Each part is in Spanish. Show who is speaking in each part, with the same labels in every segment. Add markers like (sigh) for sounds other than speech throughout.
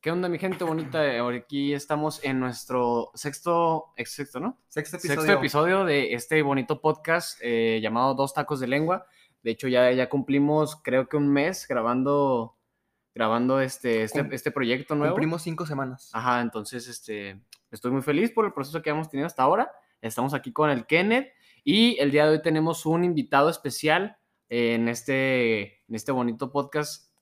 Speaker 1: ¿Qué onda, mi gente bonita? Aquí estamos en nuestro sexto, ex- sexto, ¿no?
Speaker 2: Sexto episodio.
Speaker 1: Sexto episodio de este bonito podcast eh, llamado Dos Tacos de Lengua. De hecho, ya, ya cumplimos, creo que un mes grabando, grabando este, este,
Speaker 2: Cum-
Speaker 1: este proyecto nuevo.
Speaker 2: Cumplimos cinco semanas.
Speaker 1: Ajá, entonces este, estoy muy feliz por el proceso que hemos tenido hasta ahora. Estamos aquí con el Kenneth y el día de hoy tenemos un invitado especial en este, en este bonito podcast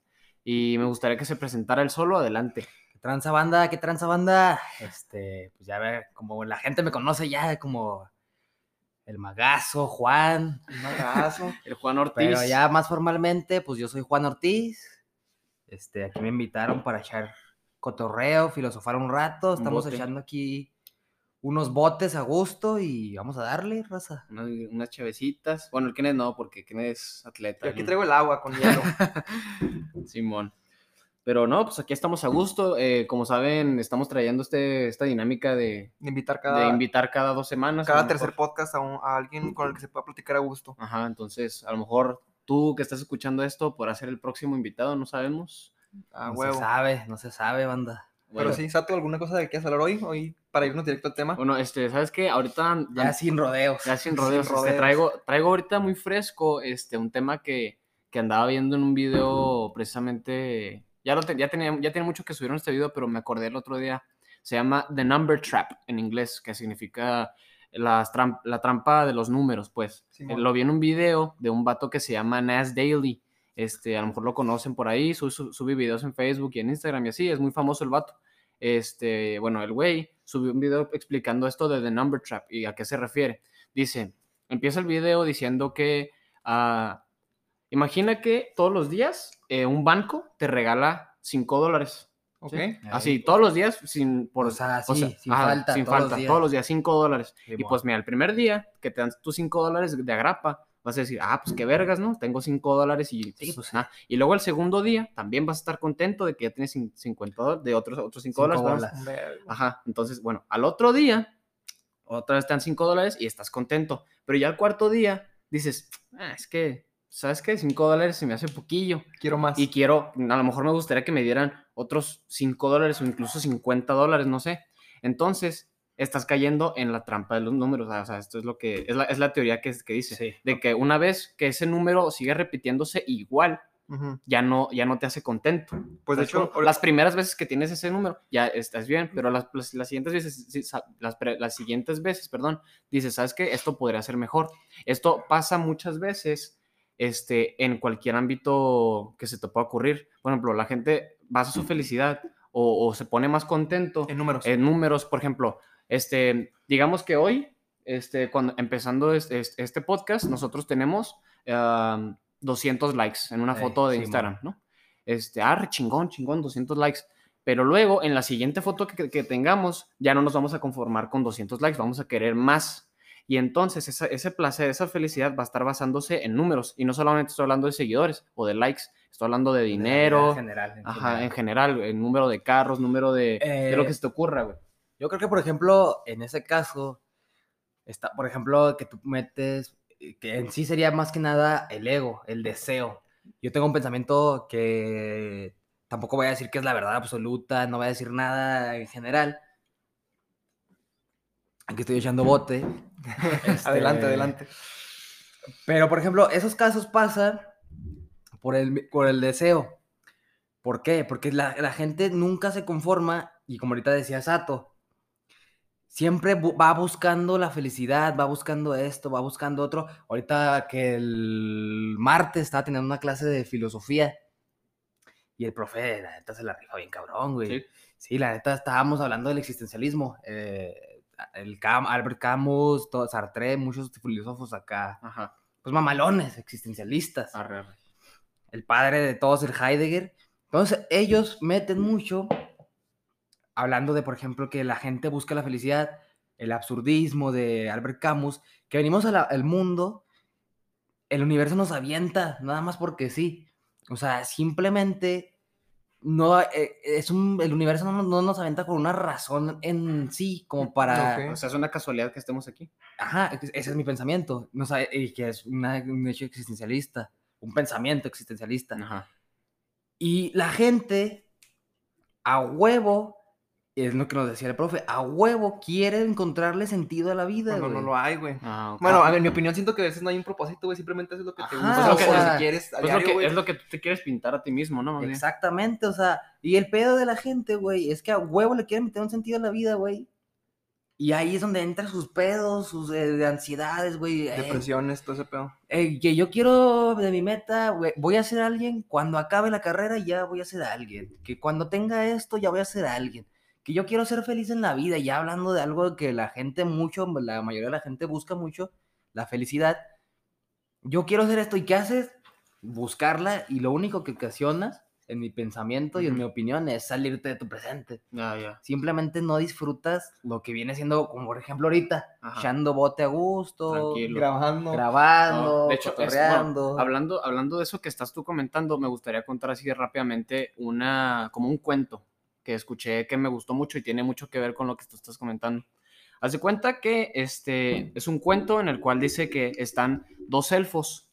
Speaker 1: y me gustaría que se presentara él solo. Adelante.
Speaker 3: ¿Qué tranza banda? ¿Qué tranza banda? Este, pues ya ver, como la gente me conoce ya como el magazo, Juan.
Speaker 2: Un abrazo. (laughs)
Speaker 1: El Juan Ortiz.
Speaker 3: Pero ya más formalmente, pues yo soy Juan Ortiz. Este, aquí me invitaron para echar cotorreo, filosofar un rato. Estamos
Speaker 1: bote.
Speaker 3: echando aquí unos botes a gusto y vamos a darle, raza.
Speaker 1: Unas, unas chavecitas. Bueno, el Kenneth no, porque Kenneth es atleta.
Speaker 2: Y aquí
Speaker 1: ¿no?
Speaker 2: traigo el agua con hielo. (laughs)
Speaker 1: Simón. Pero no, pues aquí estamos a gusto. eh, como saben, estamos trayendo este, esta dinámica de,
Speaker 2: De invitar
Speaker 1: de
Speaker 2: cada,
Speaker 1: invitar cada dos semanas.
Speaker 2: cada tercer
Speaker 1: mejor.
Speaker 2: podcast a, un- a alguien con el que se pueda platicar a gusto.
Speaker 1: Ajá, entonces a lo mejor tú que estás escuchando esto podrás ser el próximo invitado, no sabemos.
Speaker 3: No
Speaker 2: huevo.
Speaker 3: se sabe, no se sabe, banda.
Speaker 2: Pero
Speaker 1: Bueno,
Speaker 2: sí, Sato, ¿alguna cosa de quieras hablar hoy? Hoy, para irnos directo al tema.
Speaker 1: Bueno, este, ¿sabes qué? Ahorita
Speaker 3: Ya sin rodeos.
Speaker 1: ya (laughs) sin rodeos, este,
Speaker 2: rodeos.
Speaker 1: traigo, traigo ahorita muy fresco este, un tema que, que andaba viendo en un video precisamente, ya, lo te- ya, tenía, ya tiene mucho que subieron este video, pero me acordé el otro día, se llama The Number Trap en inglés, que significa las tram- la trampa de los números, pues.
Speaker 2: Simón.
Speaker 1: Eh, lo vi en un video de un vato que se llama Nas Daily, este, a lo mejor lo conocen por ahí, sube- sube videos en Facebook y en Instagram y así, es muy famoso el vato. Este, bueno, el güey subió un video explicando esto de The Number Trap y a qué se refiere. Dice, empieza el video diciendo que, ah, imagina que todos los días eh, un banco te regala 5 dólares.
Speaker 2: ¿Ok?
Speaker 1: ¿sí? Así, todos los días, sin, por,
Speaker 3: O sea, sí, sin
Speaker 1: ajá,
Speaker 3: falta,
Speaker 1: sin
Speaker 3: todos los
Speaker 1: falta, todos los días 5 dólares. Y
Speaker 3: Simón.
Speaker 1: pues mira, el primer día que te dan tus 5 dólares de agrapa, vas a decir, ah, pues qué vergas, ¿no? Tengo 5 dólares y
Speaker 3: Sí,
Speaker 1: pues,
Speaker 3: pues,
Speaker 1: nada. Y luego el segundo día también vas a estar contento de que ya tienes cin- 50 dólares, de otros, otros 5
Speaker 3: Cinco
Speaker 1: dólares. Ajá, entonces, bueno, al otro día, otra vez te dan 5 dólares y estás contento. Pero ya al cuarto día dices, ah, es que, ¿sabes qué? 5 dólares se me hace poquillo.
Speaker 2: Quiero más.
Speaker 1: Y quiero, a lo mejor me gustaría que me dieran otros 5 dólares o incluso 50 dólares, no sé. Entonces, estás cayendo en la trampa de los números. O sea, esto es lo que, es la, es la teoría que, que dice.
Speaker 3: Sí.
Speaker 1: De que una vez que ese número sigue repitiéndose igual, ya no, ya no te hace contento.
Speaker 2: Pues de
Speaker 1: ¿Sabes
Speaker 2: hecho,
Speaker 1: las primeras veces que tienes ese número, ya estás bien, pero las, las, las siguientes veces, las, las siguientes veces, perdón, dices, ¿sabes qué? Esto podría ser mejor. Esto pasa muchas veces este, en cualquier ámbito que se te pueda ocurrir. Por ejemplo, la gente basa su felicidad o, o se pone más contento
Speaker 2: en números.
Speaker 1: en números, por ejemplo, este, digamos que hoy, este, cuando empezando este, este- podcast, nosotros tenemos am, 200 likes en una foto de
Speaker 3: Simón.
Speaker 1: Instagram, ¿no? Este, ah, chingón, chingón, 200 likes. Pero luego, en la siguiente foto que, que tengamos, ya no nos vamos a conformar con 200 likes, vamos a querer más. Y entonces esa- ese placer, esa felicidad va a estar basándose en números. Y no solamente estoy hablando de seguidores o de likes, estoy hablando de dinero,
Speaker 3: En general, en
Speaker 1: Ajá,
Speaker 3: general.
Speaker 1: en general, el número de carros, número de, de lo
Speaker 3: Eh,
Speaker 1: que se te ocurra, güey.
Speaker 3: Yo creo que, por ejemplo, en ese caso, está, por ejemplo, que tú metes, eh, que en sí sería más que nada el ego, el deseo. Yo tengo un pensamiento que tampoco voy a decir que es la verdad absoluta, no voy a decir nada en general. Aquí estoy echando bote. (laughs)
Speaker 2: Adelante,
Speaker 3: Este,
Speaker 2: adelante.
Speaker 3: Pero, por ejemplo, esos casos pasan por el, por el deseo. ¿Por qué? Porque la, la gente nunca se conforma, y como ahorita decía Sato, siempre va buscando la felicidad, va buscando esto, va buscando otro. Ahorita que el martes estaba teniendo una clase de filosofía, y el profe, la neta, se la rifa bien cabrón, güey.
Speaker 1: Sí.
Speaker 3: Sí, la neta, estábamos hablando del existencialismo. eh, el Cam- Albert Camus, todo, Sartre, muchos filósofos acá,
Speaker 1: Ajá.
Speaker 3: pues mamalones, existencialistas.
Speaker 1: Arre, arre.
Speaker 3: El padre de todos, el Heidegger. Entonces, ellos meten mucho, hablando de, por ejemplo, que la gente busca la felicidad, el absurdismo de Albert Camus, que venimos la- al mundo, el universo nos avienta, nada más porque sí. O sea, simplemente no, eh, es un, el universo no, no, nos aventa con una razón en sí, como para...
Speaker 1: Okay. O sea, es una casualidad que estemos aquí.
Speaker 3: Ajá, ese es mi pensamiento, no sabe, y que es una, un hecho existencialista, un pensamiento existencialista.
Speaker 1: Ajá.
Speaker 3: Y la gente, a huevo, es lo que nos decía el profe, a huevo quiere encontrarle sentido a la vida,
Speaker 2: No, no lo hay, güey.
Speaker 1: Ah, ok.
Speaker 2: Bueno, a ver, en mi opinión siento que a veces no hay un propósito, güey. Simplemente es lo que te
Speaker 3: Ajá,
Speaker 2: gusta, es lo que
Speaker 3: o sea,
Speaker 2: si quieres a
Speaker 1: Pues lo
Speaker 2: diario,
Speaker 1: que-
Speaker 2: güey.
Speaker 1: es lo que tú te quieres pintar a ti mismo, ¿no? Bien.
Speaker 3: Exactamente, o sea, y el pedo de la gente, güey, es que a huevo le quieren meter un sentido a la vida, güey. Y ahí es donde entran sus pedos, sus eh, de ansiedades, güey. eh,
Speaker 2: Depresiones, todo ese pedo.
Speaker 3: eh, que yo quiero de mi meta, güey, voy a ser alguien, cuando acabe la carrera ya voy a ser alguien, que cuando tenga esto ya voy a ser alguien, que yo quiero ser feliz en la vida, ya hablando de algo que la gente mucho, la mayoría de la gente busca mucho, la felicidad. Yo quiero hacer esto y ¿qué haces? Buscarla y lo único que ocasionas en mi pensamiento y en mi opinión es salirte de tu presente.
Speaker 1: Ya.
Speaker 3: Simplemente no disfrutas lo que viene siendo, como por ejemplo ahorita,
Speaker 1: Ajá.
Speaker 3: echando bote a gusto,
Speaker 1: Tranquilo.
Speaker 2: Grabando.
Speaker 3: grabando,
Speaker 1: No, de hecho, es- bueno, hablando, hablando de eso que estás tú comentando, me gustaría contar así rápidamente una, como un cuento que escuché que me gustó mucho y tiene mucho que ver con lo que tú estás comentando. Haz de cuenta que este es un cuento en el cual dice que están dos elfos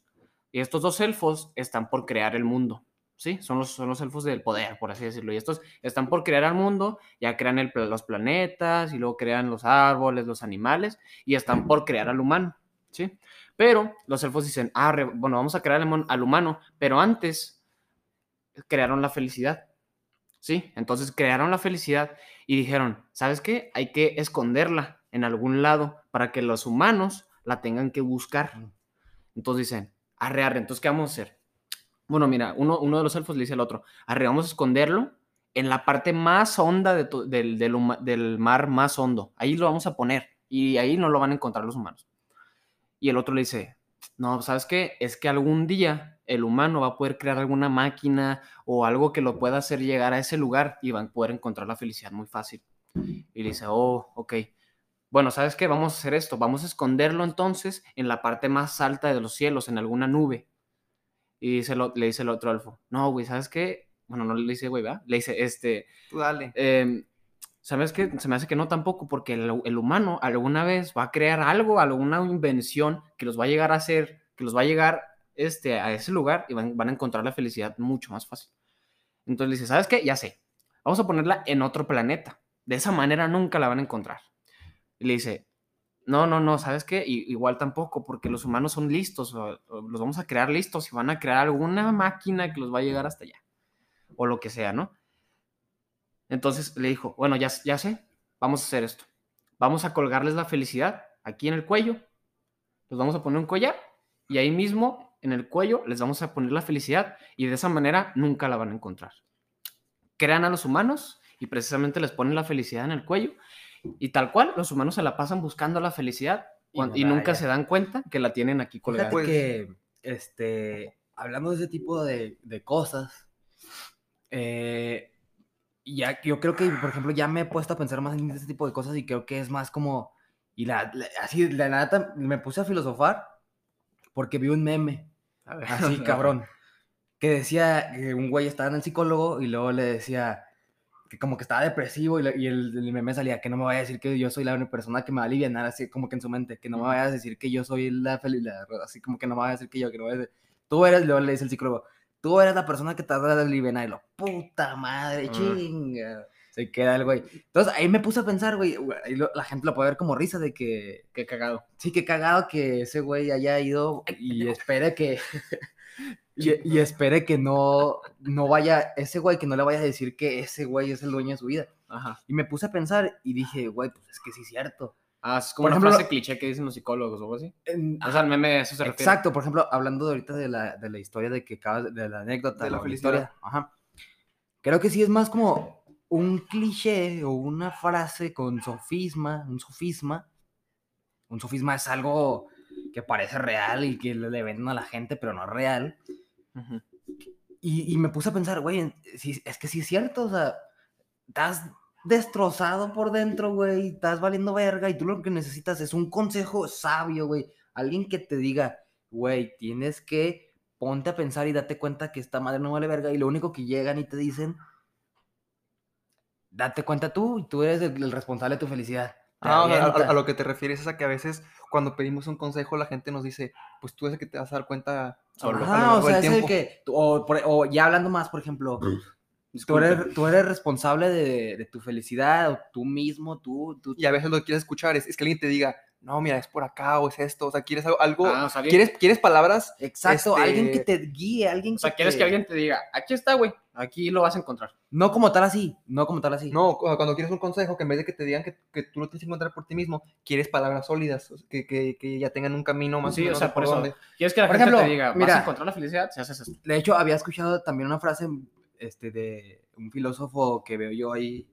Speaker 1: y estos dos elfos están por crear el mundo. ¿Sí? Son los, son los elfos del poder, por así decirlo. Y estos están por crear el mundo, ya crean los planetas y luego crean los árboles, los animales y están por crear al humano. ¿Sí? Pero los elfos dicen, ah, bueno, vamos a crear al, al humano, pero antes crearon la felicidad. ¿Sí? Entonces crearon la felicidad y dijeron, ¿sabes qué? Hay que esconderla en algún lado para que los humanos la tengan que buscar. Entonces dicen, arre, arre, entonces ¿qué vamos a hacer? Bueno, mira, uno, uno de los elfos le dice al otro, arre, vamos a esconderlo en la parte más honda de del, del del mar más hondo. Ahí lo vamos a poner y ahí no lo van a encontrar los humanos. Y el otro le dice, no, ¿sabes qué? Es que algún día el humano va a poder crear alguna máquina o algo que lo pueda hacer llegar a ese lugar y van a poder encontrar la felicidad muy fácil. Y le dice, oh, ok. Bueno, ¿sabes qué? Vamos a hacer esto. Vamos a esconderlo entonces en la parte más alta de los cielos, en alguna nube. Y dice lo- le dice el otro elfo, no, güey, ¿sabes qué? Bueno, no le dice, güey, ¿verdad? Le dice, este,
Speaker 2: Tú dale.
Speaker 1: Em, ¿Sabes qué? Se me hace que no tampoco, porque el, el humano alguna vez va a crear algo, alguna invención que los va a llegar a hacer, que los va a llegar este, a ese lugar y van, van a encontrar la felicidad mucho más fácil. Entonces le dice, ¿sabes qué? Ya sé, vamos a ponerla en otro planeta. De esa manera nunca la van a encontrar. Y le dice, no, no, no, ¿sabes qué? Igual tampoco, porque los humanos son listos, los vamos a crear listos y van a crear alguna máquina que los va a llegar hasta allá. O lo que sea, ¿no? Entonces le dijo, bueno, ya, ya sé, vamos a hacer esto. Vamos a colgarles la felicidad aquí en el cuello. Los vamos a poner un collar y ahí mismo en el cuello les vamos a poner la felicidad y de esa manera nunca la van a encontrar. Crean a los humanos y precisamente les ponen la felicidad en el cuello y tal cual los humanos se la pasan buscando la felicidad
Speaker 3: Y
Speaker 1: cuan-
Speaker 3: no
Speaker 1: y, nunca se dan cuenta que la tienen aquí colgada.
Speaker 3: Fíjate
Speaker 2: Pues-
Speaker 3: que, este, hablando de ese tipo de, de cosas, eh, ya, yo creo que, por ejemplo, ya me he puesto a pensar más en ese tipo de cosas y creo que es más como, y la, la- así, la neta, me puse a filosofar porque vi un meme,
Speaker 1: A ver.
Speaker 3: así (laughs) cabrón, que decía que un güey estaba en el psicólogo y luego le decía que como que estaba depresivo y, le- y el, el meme salía que no me vaya a decir que yo soy la única persona que me va a aliviar, así como que en su mente, que no me vaya a decir que yo soy la felicidad, así como que no me vaya a decir que yo, que no vaya a decir, tú eres, luego le dice el psicólogo, tú eres la persona que te va a aliviar y lo, puta madre,
Speaker 1: Ah.
Speaker 3: chinga. Se queda el güey. Entonces ahí me puse a pensar, güey, güey, ahí lo- la gente lo puede ver como risa de que,
Speaker 1: Qué cagado.
Speaker 3: sí, que cagado que ese güey haya ido y espere que, (laughs) y, y espere que no, no vaya, ese güey, que no le vaya a decir que ese güey es el dueño de su vida.
Speaker 1: Ajá.
Speaker 3: Y me puse a pensar y dije, güey, pues es que sí es cierto.
Speaker 1: Ah, es como
Speaker 3: Por
Speaker 1: una
Speaker 3: ejemplo,
Speaker 1: frase cliché que dicen los psicólogos o algo así.
Speaker 3: En-
Speaker 1: O sea, el meme a eso se refiere.
Speaker 3: Exacto, por ejemplo, hablando de ahorita de la, de la historia de que acabas, de la anécdota,
Speaker 2: De la
Speaker 3: o
Speaker 2: felicidad.
Speaker 3: historia, ajá. Creo que sí es más como un cliché o una frase con sofisma, un sofisma. Un sofisma es algo que parece real y que le, venden a la gente, pero no es real. Y, y me puse a pensar, güey, sí, es que sí es cierto, o sea, estás destrozado por dentro, güey, estás valiendo verga y tú lo que necesitas es un consejo sabio, güey, alguien que te diga, güey, tienes que ponte a pensar y date cuenta que esta madre no vale verga y lo único que llegan y te dicen date cuenta tú y tú eres el, el responsable de tu felicidad.
Speaker 2: Ah, a- a,
Speaker 3: avienta.
Speaker 2: a lo que te refieres es a que a veces cuando pedimos un consejo la gente nos dice, pues tú es el que te vas a dar cuenta solo. a lo
Speaker 3: Ajá,
Speaker 2: largo
Speaker 3: o sea, es el que, o, por- o ya hablando más, por ejemplo, tú eres, tú eres responsable de, de tu felicidad, o tú mismo, tú, tú
Speaker 2: Y a veces lo que quieres escuchar es, es que alguien te diga, no, mira, es por acá o es esto. O sea, quieres algo, algo-
Speaker 1: Ah, o sea,
Speaker 2: ¿quieres, quieres palabras
Speaker 3: Exacto,
Speaker 2: Este-
Speaker 3: alguien que te guíe, alguien
Speaker 1: O sea, quieres
Speaker 3: te-
Speaker 1: que alguien te diga, aquí está, güey, aquí lo vas a encontrar.
Speaker 3: No como tal así, no como tal así.
Speaker 2: No, cu- cuando quieres un consejo, que en vez de que te digan que, que tú lo tienes que encontrar por ti mismo, quieres palabras sólidas, que, que, que ya tengan un camino más
Speaker 1: Sí, o
Speaker 2: menos
Speaker 1: sea, por eso,
Speaker 2: dónde.
Speaker 1: Quieres que la
Speaker 3: Por
Speaker 1: gente
Speaker 3: ejemplo,
Speaker 1: te diga, vas
Speaker 3: mira.
Speaker 1: a encontrar la felicidad si haces esto.
Speaker 3: De hecho, había escuchado también una frase este, de un filósofo que veo yo ahí,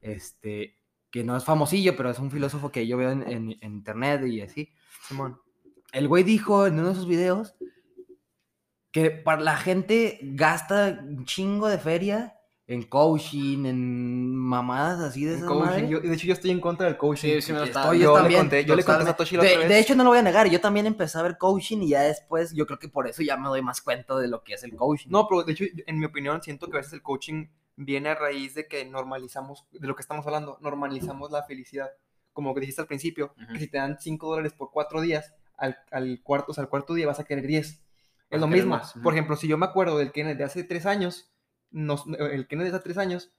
Speaker 3: este, que no es famosillo, pero es un filósofo que yo veo en, en- en internet y así.
Speaker 2: Simón.
Speaker 3: El güey dijo en uno de sus videos que para la gente gasta un chingo de feria en coaching, en mamadas así de
Speaker 2: En
Speaker 3: esas
Speaker 2: coaching, yo- de hecho, yo estoy en contra del coaching.
Speaker 1: Sí, sí me lo
Speaker 3: Estoy,
Speaker 2: yo
Speaker 3: yo
Speaker 2: le conté- yo le conté a. Satoshi la
Speaker 3: de,
Speaker 2: otra
Speaker 3: de hecho, no lo voy a negar. Yo también empecé a ver coaching y ya después, yo creo que por eso ya me doy más cuenta de lo que es el coaching.
Speaker 2: No, pero de hecho, en mi opinión, siento que a veces el coaching viene a raíz de que normalizamos, de lo que estamos hablando, normalizamos la felicidad. Como que dijiste al principio,
Speaker 1: Ujú.
Speaker 2: que si te dan 5 dólares por 4 días, al, al cuarto, o sea, al cuarto día vas a querer 10.
Speaker 1: Vas
Speaker 2: Es lo mismo.
Speaker 1: más, ujú.
Speaker 2: Por ejemplo, si yo me acuerdo del Kenneth de hace 3 años, nos- el Kenneth de hace 3 años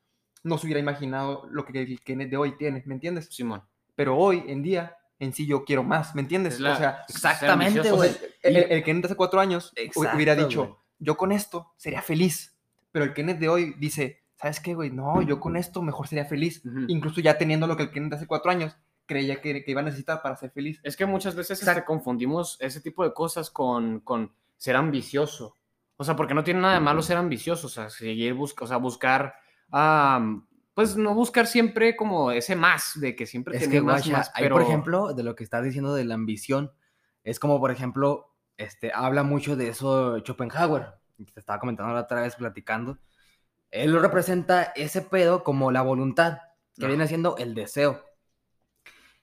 Speaker 2: no se hubiera imaginado lo que el Kenneth de hoy tiene, ¿me entiendes?
Speaker 1: Simón.
Speaker 2: Pero hoy en día, en sí yo quiero más, ¿me entiendes?
Speaker 1: Es la-
Speaker 2: o sea,
Speaker 3: Exactamente,
Speaker 2: o sea, el, el- Kenneth de hace 4 años hu- hubiera
Speaker 3: Exacto,
Speaker 2: dicho,
Speaker 3: güey.
Speaker 2: yo con esto sería feliz. Pero el Kenneth de hoy dice, ¿sabes qué, güey? No, yo con esto mejor sería feliz.
Speaker 1: Ujú.
Speaker 2: Incluso ya teniendo lo que el Kenneth de hace cuatro años creía que, que iba a necesitar para ser feliz.
Speaker 1: Es que muchas veces
Speaker 3: Exacto.
Speaker 1: este, confundimos ese tipo de cosas con, con ser ambicioso. O sea, porque no tiene nada de malo ser ambicioso, o sea, seguir busca, o sea, buscar, am, pues no buscar siempre como ese más, de que siempre
Speaker 3: Es
Speaker 1: tener
Speaker 3: que,
Speaker 1: más,
Speaker 3: guacha,
Speaker 1: más, pero...
Speaker 3: por ejemplo, de lo que estás diciendo de la ambición, es como, por ejemplo, este, habla mucho de eso Schopenhauer, que te estaba comentando la otra vez platicando. Él lo representa ese pedo como la voluntad, que viene siendo el deseo.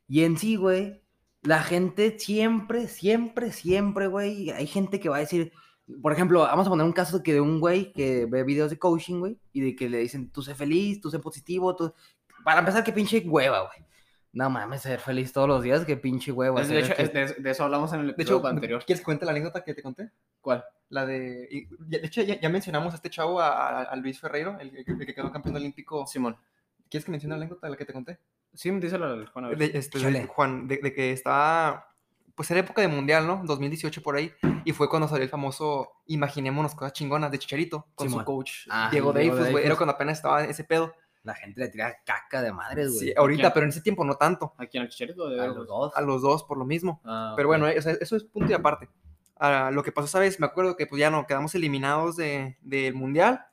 Speaker 3: Y en sí, güey, la gente siempre, siempre, siempre, güey, hay gente que va a decir, por ejemplo, vamos a poner un caso que de un güey que ve videos de coaching, güey, y de que le dicen, tú sé feliz, tú sé positivo, tú... Para empezar, qué pinche hueva, güey. No mames, ser feliz todos los días, qué pinche hueva.
Speaker 1: Es- de, hecho,
Speaker 3: que-
Speaker 1: es de, de eso hablamos en el
Speaker 2: De
Speaker 1: episodio
Speaker 2: hecho,
Speaker 1: anterior.
Speaker 2: ¿quieres que cuente la anécdota que te conté?
Speaker 1: ¿Cuál?
Speaker 2: La de... De hecho, ya, ya mencionamos a este chavo, a, a- Luis Ferreiro, el, el que- quedó campeón olímpico.
Speaker 1: Simón.
Speaker 2: ¿Quieres que mencione la anécdota de la que te conté?
Speaker 1: Sí, díselo al Juan. a ver.
Speaker 2: De, este, de-. Juan, de, de que estaba... Pues era época de mundial, ¿no? 2018 por ahí. Y fue cuando salió el famoso Imaginémonos cosas chingonas de Chicharito con
Speaker 3: Simón.
Speaker 2: su coach
Speaker 3: Ah,
Speaker 2: Diego
Speaker 3: Diego
Speaker 2: Dreyfus, güey. Era cuando apenas estaba ese pedo.
Speaker 3: La gente le tira caca de madres, güey.
Speaker 2: Sí, ahorita,
Speaker 1: quién?
Speaker 2: pero en ese tiempo no tanto.
Speaker 1: ¿Aquí en el chicharito? De
Speaker 3: A los dos.
Speaker 2: A los dos por lo mismo.
Speaker 1: Ah,
Speaker 2: Pero bueno, o sea, eso es punto y aparte. Ah, lo que pasó esa vez, me acuerdo que pues ya no, quedamos eliminados de- del mundial.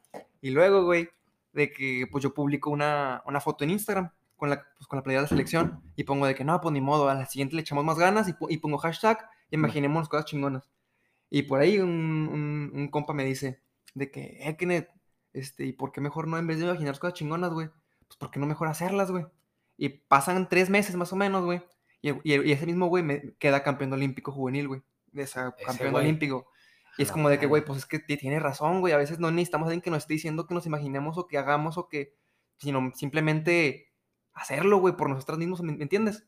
Speaker 2: Y luego, güey, de que pues yo publico una, una foto en Instagram con la, pues, con la playera de la selección y pongo de que no, pues ni modo, a la siguiente le echamos más ganas y, y pongo hashtag imaginemos cosas chingonas. Y por ahí un, un, un compa me dice de que, eh, Kenneth, este, ¿y por qué mejor no en vez de imaginar cosas chingonas, güey? Pues ¿por qué no mejor hacerlas, güey? Y pasan tres meses más o menos, güey. Y, y- y ese mismo güey me queda campeón olímpico juvenil, güey. Esa
Speaker 3: Ese
Speaker 2: campeón
Speaker 3: güey.
Speaker 2: olímpico. Y es como de que, güey, pues es que ti- tiene razón, güey. A veces no necesitamos alguien que nos esté diciendo que nos imaginemos o que hagamos o que, sino simplemente hacerlo, güey, por nosotros mismos, ¿me, entiendes?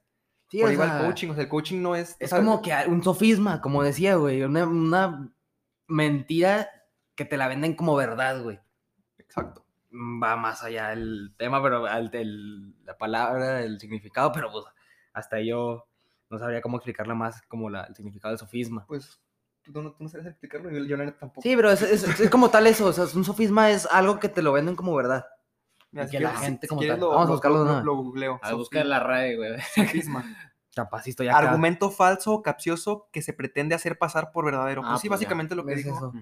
Speaker 3: Sí,
Speaker 2: por
Speaker 3: o
Speaker 2: igual
Speaker 3: sea,
Speaker 2: coaching, o sea, el coaching no es... o
Speaker 3: Es
Speaker 2: sea,
Speaker 3: como que un sofisma, como decía, güey. Una, una mentira que te la venden como verdad, güey.
Speaker 2: Exacto.
Speaker 3: Mm, Va más allá el tema, pero al- el- la palabra, el significado, pero pues hasta yo no sabría cómo explicarla más como la- el significado del sofisma.
Speaker 2: Pues tú no, tú no sabes explicarlo, yo, yo neta tampoco.
Speaker 3: Sí, pero es, es- es como tal eso, o sea, un sofisma es algo que te lo venden como verdad.
Speaker 2: Mira,
Speaker 3: y
Speaker 2: si
Speaker 3: que la gente
Speaker 2: si
Speaker 3: como tal.
Speaker 2: Lo,
Speaker 3: Vamos a
Speaker 2: lo-
Speaker 3: buscarlo
Speaker 2: lo-
Speaker 3: una.
Speaker 2: lo googleo.
Speaker 1: A buscar la RAE, güey.
Speaker 2: Sofisma.
Speaker 3: Capacito ya. acá.
Speaker 2: Argumento falso o capcioso que se pretende hacer pasar por verdadero.
Speaker 1: Ah,
Speaker 2: pues sí,
Speaker 1: pues ya.
Speaker 2: básicamente lo que
Speaker 3: Es
Speaker 2: dijo.
Speaker 3: eso.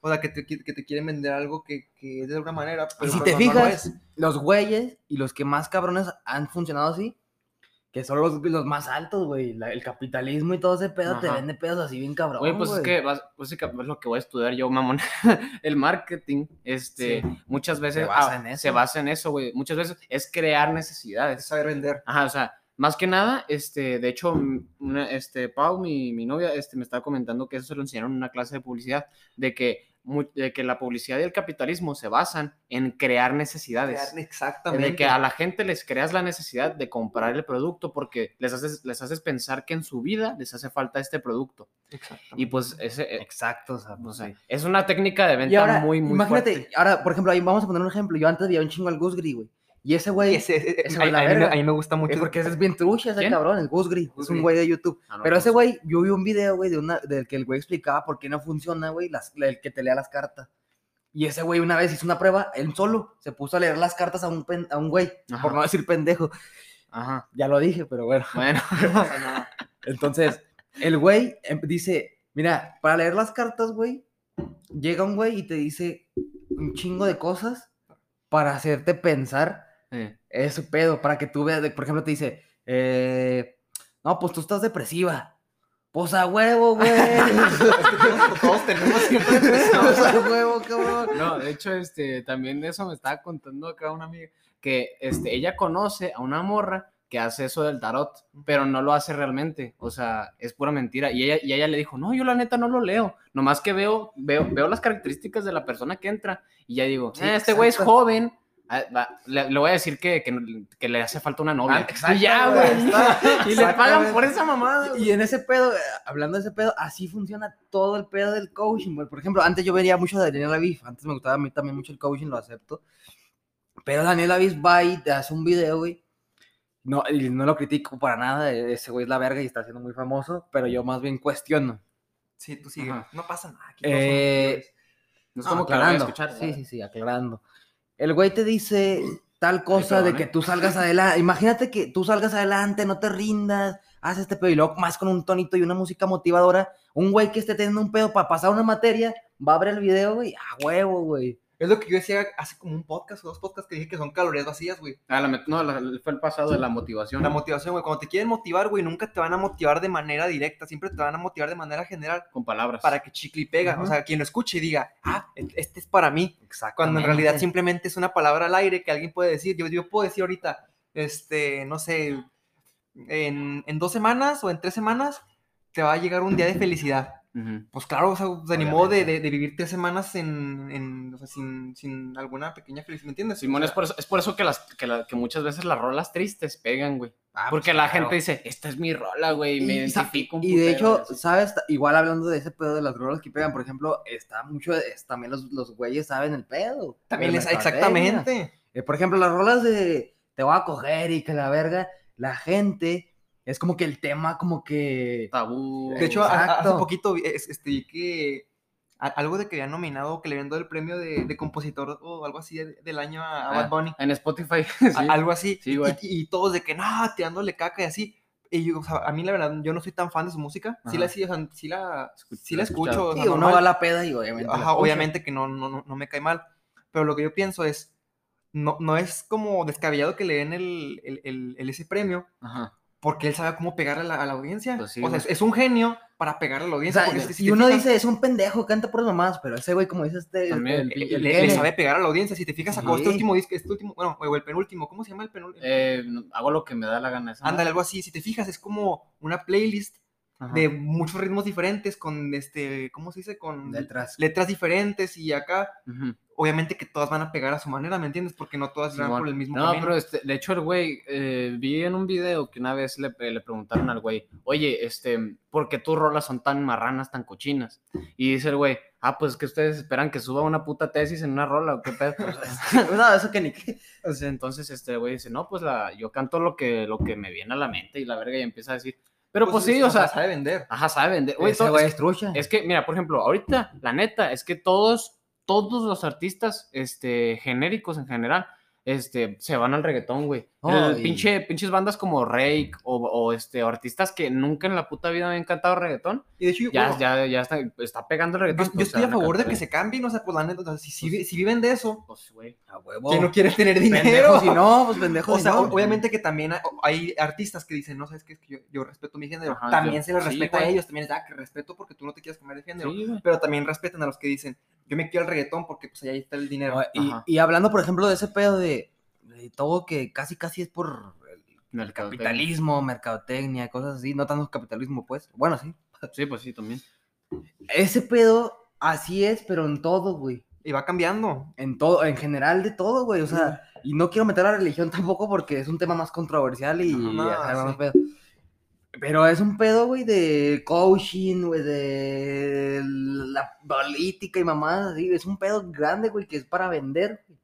Speaker 2: O sea, que te, que te quieren vender algo que, que es de alguna manera. Pero,
Speaker 3: si
Speaker 2: pero
Speaker 3: te
Speaker 2: no- no lo
Speaker 3: fijas,
Speaker 2: es.
Speaker 3: Los güeyes y los que más cabrones han funcionado así, que son los, los más altos, güey. la- el capitalismo y todo ese pedo te
Speaker 1: Ajá.
Speaker 3: vende pedos así bien cabrón.
Speaker 1: Oye, pues es
Speaker 3: güey.
Speaker 1: que vas- básicamente es lo que voy a estudiar yo, mamón. (laughs) el marketing, este,
Speaker 3: Sí.
Speaker 1: muchas veces
Speaker 3: Se basa
Speaker 1: ah,
Speaker 3: en eso.
Speaker 1: se basa en eso, güey. Muchas veces es crear
Speaker 2: Es
Speaker 1: necesidades.
Speaker 2: saber vender.
Speaker 1: Ajá, o sea, más que nada, este, de hecho, una, este, Pau, mi, mi novia, este, me estaba comentando que eso se lo enseñaron en una clase de publicidad, de que de que la publicidad y el capitalismo se basan en crear necesidades.
Speaker 2: Exactamente.
Speaker 1: De que a la gente les creas la necesidad de comprar el producto porque les haces, les haces pensar que en su vida les hace falta este producto.
Speaker 2: Exactamente.
Speaker 1: Y pues ese, eh,
Speaker 3: Exacto, o sea,
Speaker 1: o
Speaker 3: pues, sí.
Speaker 1: es una técnica de venta
Speaker 3: ahora,
Speaker 1: muy, muy
Speaker 3: imagínate,
Speaker 1: fuerte.
Speaker 3: ahora, por ejemplo, ahí vamos a poner un ejemplo. Yo antes veía un chingo al Gus Gris, güey. Y ese güey,
Speaker 2: Ese- ese- a,
Speaker 3: la
Speaker 2: a mí a mí me gusta mucho.
Speaker 3: es porque ese es bien trucha, ese
Speaker 1: ¿Quién?
Speaker 3: cabrón, el Gus Gris. Es un güey de YouTube.
Speaker 1: Ah, no,
Speaker 3: Pero ese güey, yo vi un video, güey, de una, del que el güey explicaba por qué no funciona, güey, el que te lea las cartas. Y ese güey una vez hizo una prueba, él solo, se puso a leer las cartas a un, pen- a un güey,
Speaker 1: Ajá.
Speaker 3: por no decir pendejo.
Speaker 1: Ajá.
Speaker 3: Ya lo dije, pero bueno.
Speaker 1: Bueno, (laughs)
Speaker 3: Entonces, el güey em, dice, mira, para leer las cartas, güey, llega un güey y te dice un chingo de cosas para hacerte pensar
Speaker 1: eh,
Speaker 3: ese pedo, para que tú veas, de- por ejemplo, te dice, eh, no, pues tú estás depresiva. Pues a huevo, güey. (laughs)
Speaker 2: Todos tenemos cierta (laughs) depresión.
Speaker 3: Pues a huevo, cabrón.
Speaker 1: No, de hecho, este, también eso me estaba contando acá una amiga, que este, ella conoce a una morra que hace eso del tarot, pero no lo hace realmente, o sea, es pura mentira. Y ella, y ella le dijo, no, yo la neta no lo leo, nomás que veo, veo, veo las características de la persona que entra y ya digo, "Eh, este güey es joven, le, le voy a decir que, que, que le hace falta una novia.
Speaker 3: Ah, exacto,
Speaker 1: y ya,
Speaker 3: güey,
Speaker 1: y le pagan por esa mamada.
Speaker 3: Y en ese pedo, eh, hablando de ese pedo, así funciona todo el pedo del coaching, güey. Por ejemplo, antes yo veía mucho de Daniel Aviv, antes me gustaba a mí también mucho el coaching, lo acepto. Pero Daniel Aviv va y te hace un video, güey. No, y no lo critico para nada, e- ese güey es la verga y está siendo muy famoso, pero yo más bien cuestiono.
Speaker 2: Sí, tú sigue.
Speaker 1: Ajá.
Speaker 2: No pasa nada. aquí
Speaker 3: Eh.
Speaker 1: No es
Speaker 3: No,
Speaker 1: como que lo voy a
Speaker 3: aclarando.
Speaker 1: escuchar.
Speaker 3: Sí, sí, sí, aclarando. El güey te dice tal cosa de que tú salgas adelante. Imagínate que tú salgas adelante, no te rindas, haz este pedo y luego más con un tonito y una música motivadora. Un güey que esté teniendo un pedo para pasar una materia, va a ver el video, güey, a huevo, güey.
Speaker 2: Es lo que yo decía hace como un podcast o dos podcasts que dije que son calorías vacías, güey.
Speaker 1: Ah, la no, la- fue el pasado de la motivación.
Speaker 2: La motivación, güey. Cuando te quieren motivar, güey, nunca te van a motivar de manera directa. Siempre te van a motivar de manera general
Speaker 1: con palabras.
Speaker 2: para que chicle y pega. O sea, quien lo escuche y diga, ah, este es para mí. Cuando en realidad simplemente es una palabra al aire que alguien puede decir. Yo, yo puedo decir ahorita, este, no sé, en, en dos semanas o en tres semanas te va a llegar un día de felicidad. Pues claro, o sea, se animó de, de- de vivir tres semanas en, en- o sea, sin, sin alguna pequeña felicidad, ¿me entiendes?
Speaker 1: Simón,
Speaker 2: O
Speaker 1: es por eso, es por eso que, las, que, la- que muchas veces las rolas tristes pegan, güey.
Speaker 3: Ah,
Speaker 1: Porque
Speaker 3: pues,
Speaker 1: la
Speaker 3: claro.
Speaker 1: gente dice, esta es mi rola, güey, me
Speaker 3: Y, sa-
Speaker 1: identifico un
Speaker 3: y de
Speaker 1: putero",
Speaker 3: hecho. ¿sabes? Igual hablando de ese pedo de las drogas que pegan, por ejemplo, está mucho, es- también los, los güeyes saben el pedo.
Speaker 2: También les, exactamente.
Speaker 3: Eh, por ejemplo, las rolas de te voy a coger y que la verga, la gente, es como que el tema como que...
Speaker 1: tabú.
Speaker 2: De hecho, a- a- hace poquito este, que a- algo de que habían nominado, que le habían dado el premio de, de compositor o algo así de- del año a, a
Speaker 1: Ah,
Speaker 2: Bad Bunny.
Speaker 1: en Spotify. (laughs)
Speaker 2: a-
Speaker 1: sí.
Speaker 2: algo así.
Speaker 1: Sí,
Speaker 2: y-
Speaker 1: güey.
Speaker 2: y, y todos de que, no, tirándole caca y así. Y yo, o sea, a mí la verdad, yo no soy tan fan de su música. Sí
Speaker 1: Ajá.
Speaker 2: la, sí, o sea, sí la,
Speaker 1: Escuch-
Speaker 2: sí la escucho. o sea,
Speaker 3: Sí,
Speaker 2: normal.
Speaker 3: va a la peda y obviamente...
Speaker 2: Ajá, obviamente que no, no, no- no me cae mal. Pero lo que yo pienso es, no, no es como descabellado que le den el, el- el- el ese premio
Speaker 1: Ajá.
Speaker 2: Porque él sabe cómo pegarle a la, a la audiencia.
Speaker 1: Pues sí,
Speaker 2: o sea, es, es un genio para pegarle a la
Speaker 3: O
Speaker 2: audiencia.
Speaker 3: sea,
Speaker 2: porque si- si
Speaker 3: y uno
Speaker 2: fijas,
Speaker 3: dice, es un pendejo, canta por mamás, pero ese güey, como dice este...
Speaker 1: También,
Speaker 3: el- el-
Speaker 2: le,
Speaker 3: el
Speaker 2: le sabe pegar a la audiencia. Si te fijas, sacó este
Speaker 3: Sí.
Speaker 2: último disco, este último, bueno, o el penúltimo, ¿cómo se llama el penúltimo?
Speaker 1: Eh, hago lo que me da la gana.
Speaker 2: Ándale, algo así. Si te fijas, es como una playlist
Speaker 1: Ajá.
Speaker 2: de muchos ritmos diferentes, con este, ¿cómo se dice? Con
Speaker 3: Letras.
Speaker 2: letras diferentes y acá,
Speaker 1: Ujú.
Speaker 2: obviamente que todas van a pegar a su manera, ¿me entiendes? Porque no todas van
Speaker 1: Simón.
Speaker 2: por el mismo
Speaker 1: No,
Speaker 2: camino.
Speaker 1: pero este, de hecho el güey, eh, vi en un video que una vez le, le preguntaron al güey, oye, este, ¿por qué tus rolas son tan marranas, tan cochinas? Y dice el güey, ah, pues que ustedes esperan que suba una puta tesis en una rola o qué pedo. (laughs)
Speaker 3: no, eso que ni qué.
Speaker 1: Entonces este güey dice, no, pues la, yo canto lo que, lo que me viene a la mente y la verga y empieza a decir, pero pues, sí, o sea,
Speaker 2: sabe vender.
Speaker 1: ajá, sabe vender.
Speaker 3: Ese
Speaker 1: todo- es,
Speaker 3: trucha.
Speaker 1: es que, mira, por ejemplo, ahorita, la neta, es que todos, todos los artistas, este, genéricos en general, este, se van al reggaetón, güey.
Speaker 3: Oh, y-
Speaker 1: pinche, pinches bandas como Rake o, o, este, artistas que nunca en la puta vida habían cantado reggaetón,
Speaker 2: Y de hecho, yo-
Speaker 1: ya,
Speaker 2: bueno,
Speaker 1: ya, ya está, está pegando el reggaetón.
Speaker 2: yo
Speaker 1: pues,
Speaker 2: estoy a favor de que se cambien, o sea, pues la neta, o sea, si, si, vi- si viven de eso,
Speaker 1: Pues, güey.
Speaker 3: A huevo.
Speaker 2: que no quiere tener
Speaker 3: Pendejo
Speaker 2: dinero.
Speaker 3: si no, pues pendejo
Speaker 2: O
Speaker 3: si
Speaker 2: sea,
Speaker 3: no.
Speaker 2: obviamente que también hay, hay artistas que dicen, no, sabes qué? es que yo, yo respeto mi género.
Speaker 1: Ajá,
Speaker 2: también se les
Speaker 1: sí,
Speaker 2: respeta a ellos, también es, ah, que respeto porque tú no te quieres cambiar de género.
Speaker 1: Sí.
Speaker 2: Pero también respetan a los que dicen, yo me quiero el reggaetón porque pues ahí está el dinero.
Speaker 3: No, y, hablando, por ejemplo, de ese pedo de, de todo que casi casi es por el capitalismo, mercadotecnia, cosas así, no tanto capitalismo, pues. Bueno, sí.
Speaker 1: Sí, pues sí, también.
Speaker 3: Ese pedo, así es, pero en todo, güey.
Speaker 2: Y va cambiando.
Speaker 3: En todo, en general de todo, güey. O sea, y no quiero meter a la religión tampoco porque es un tema más controversial y
Speaker 2: No, sí.
Speaker 3: pedo. Pero es un pedo, güey, de coaching, güey, de la política y mamadas así. Es un pedo grande, güey, que es para vender. güey.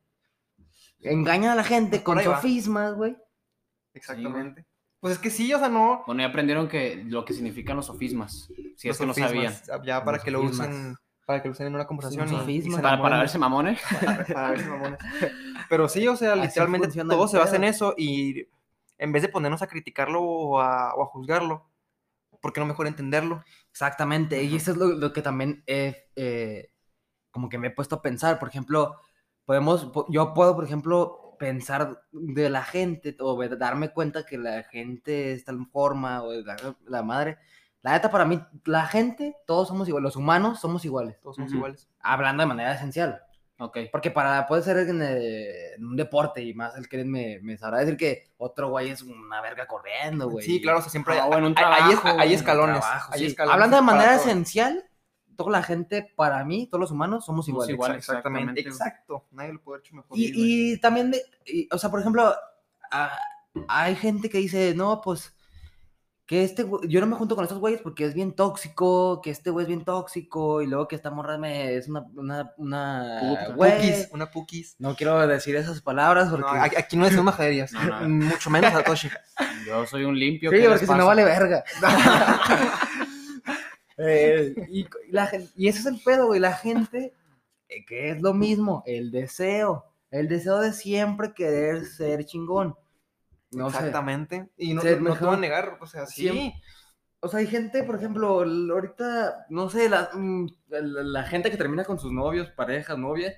Speaker 3: Engañan a la gente
Speaker 2: Por
Speaker 3: con sofismas, güey.
Speaker 2: Exactamente. Pues es que sí, o sea, no.
Speaker 1: Bueno, ya aprendieron que lo que significan los sofismas. Si es que no sabían.
Speaker 2: sofismas, Ya para
Speaker 3: Los
Speaker 2: que lo
Speaker 3: sofismas.
Speaker 2: usen. Para que lo usen en una conversación. y
Speaker 1: Para, para verse mamones.
Speaker 2: para, (laughs) para verse mamones. Pero sí, o sea,
Speaker 3: Así
Speaker 2: literalmente todo se basa en eso y en vez de ponernos a criticarlo o a, o a juzgarlo, ¿por qué no mejor entenderlo?
Speaker 3: Exactamente, y eso es lo, lo que también he, eh, como que me he puesto a pensar, por ejemplo, podemos, po- yo puedo, por ejemplo, pensar de la gente o darme cuenta que la gente es tal forma o la, la madre. La neta, para mí, la gente, todos somos iguales, los humanos somos iguales,
Speaker 2: Todos somos iguales.
Speaker 3: hablando de manera esencial.
Speaker 1: Ok.
Speaker 3: Porque para, puede ser en, eh, en un deporte y más el que me, me sabrá decir que otro güey es una verga corriendo, güey.
Speaker 2: Sí, claro, o sea, siempre
Speaker 1: Ah,
Speaker 2: hay, escalones.
Speaker 3: trabajo,
Speaker 2: hay
Speaker 3: sí.
Speaker 2: escalones
Speaker 3: Hablando de manera esencial, toda la gente, para mí, todos los humanos somos
Speaker 1: Somos
Speaker 3: iguales.
Speaker 1: iguales.
Speaker 2: Exactamente,
Speaker 1: exactamente.
Speaker 2: exacto. Nadie lo puede haber hecho mejor.
Speaker 3: Y, y también, y, o sea, por ejemplo, ah, hay gente que dice, no, pues, que este, yo no me junto con estos güeyes porque es bien tóxico, que este güey es bien tóxico, y luego que esta morra me, es una, una, una, güey.
Speaker 2: Pukis, una pukis.
Speaker 3: No quiero decir esas palabras porque...
Speaker 2: No, aquí no decimos majaderías.
Speaker 1: No, no.
Speaker 2: Mucho menos a Toshi. (laughs)
Speaker 1: Yo soy un limpio.
Speaker 3: Sí,
Speaker 1: ¿qué les
Speaker 3: porque si no vale verga. (laughs) Eh, y, la y ese es el pedo, güey. La gente, eh, que es lo mismo, el deseo. El deseo de siempre querer ser chingón. No sé.
Speaker 2: Exactamente. Y no, no, no te voy a negar, o sea, sí.
Speaker 3: O sea, hay gente, por ejemplo, ahorita, no sé, la, mm, la, la gente que termina con sus novios, parejas, novias,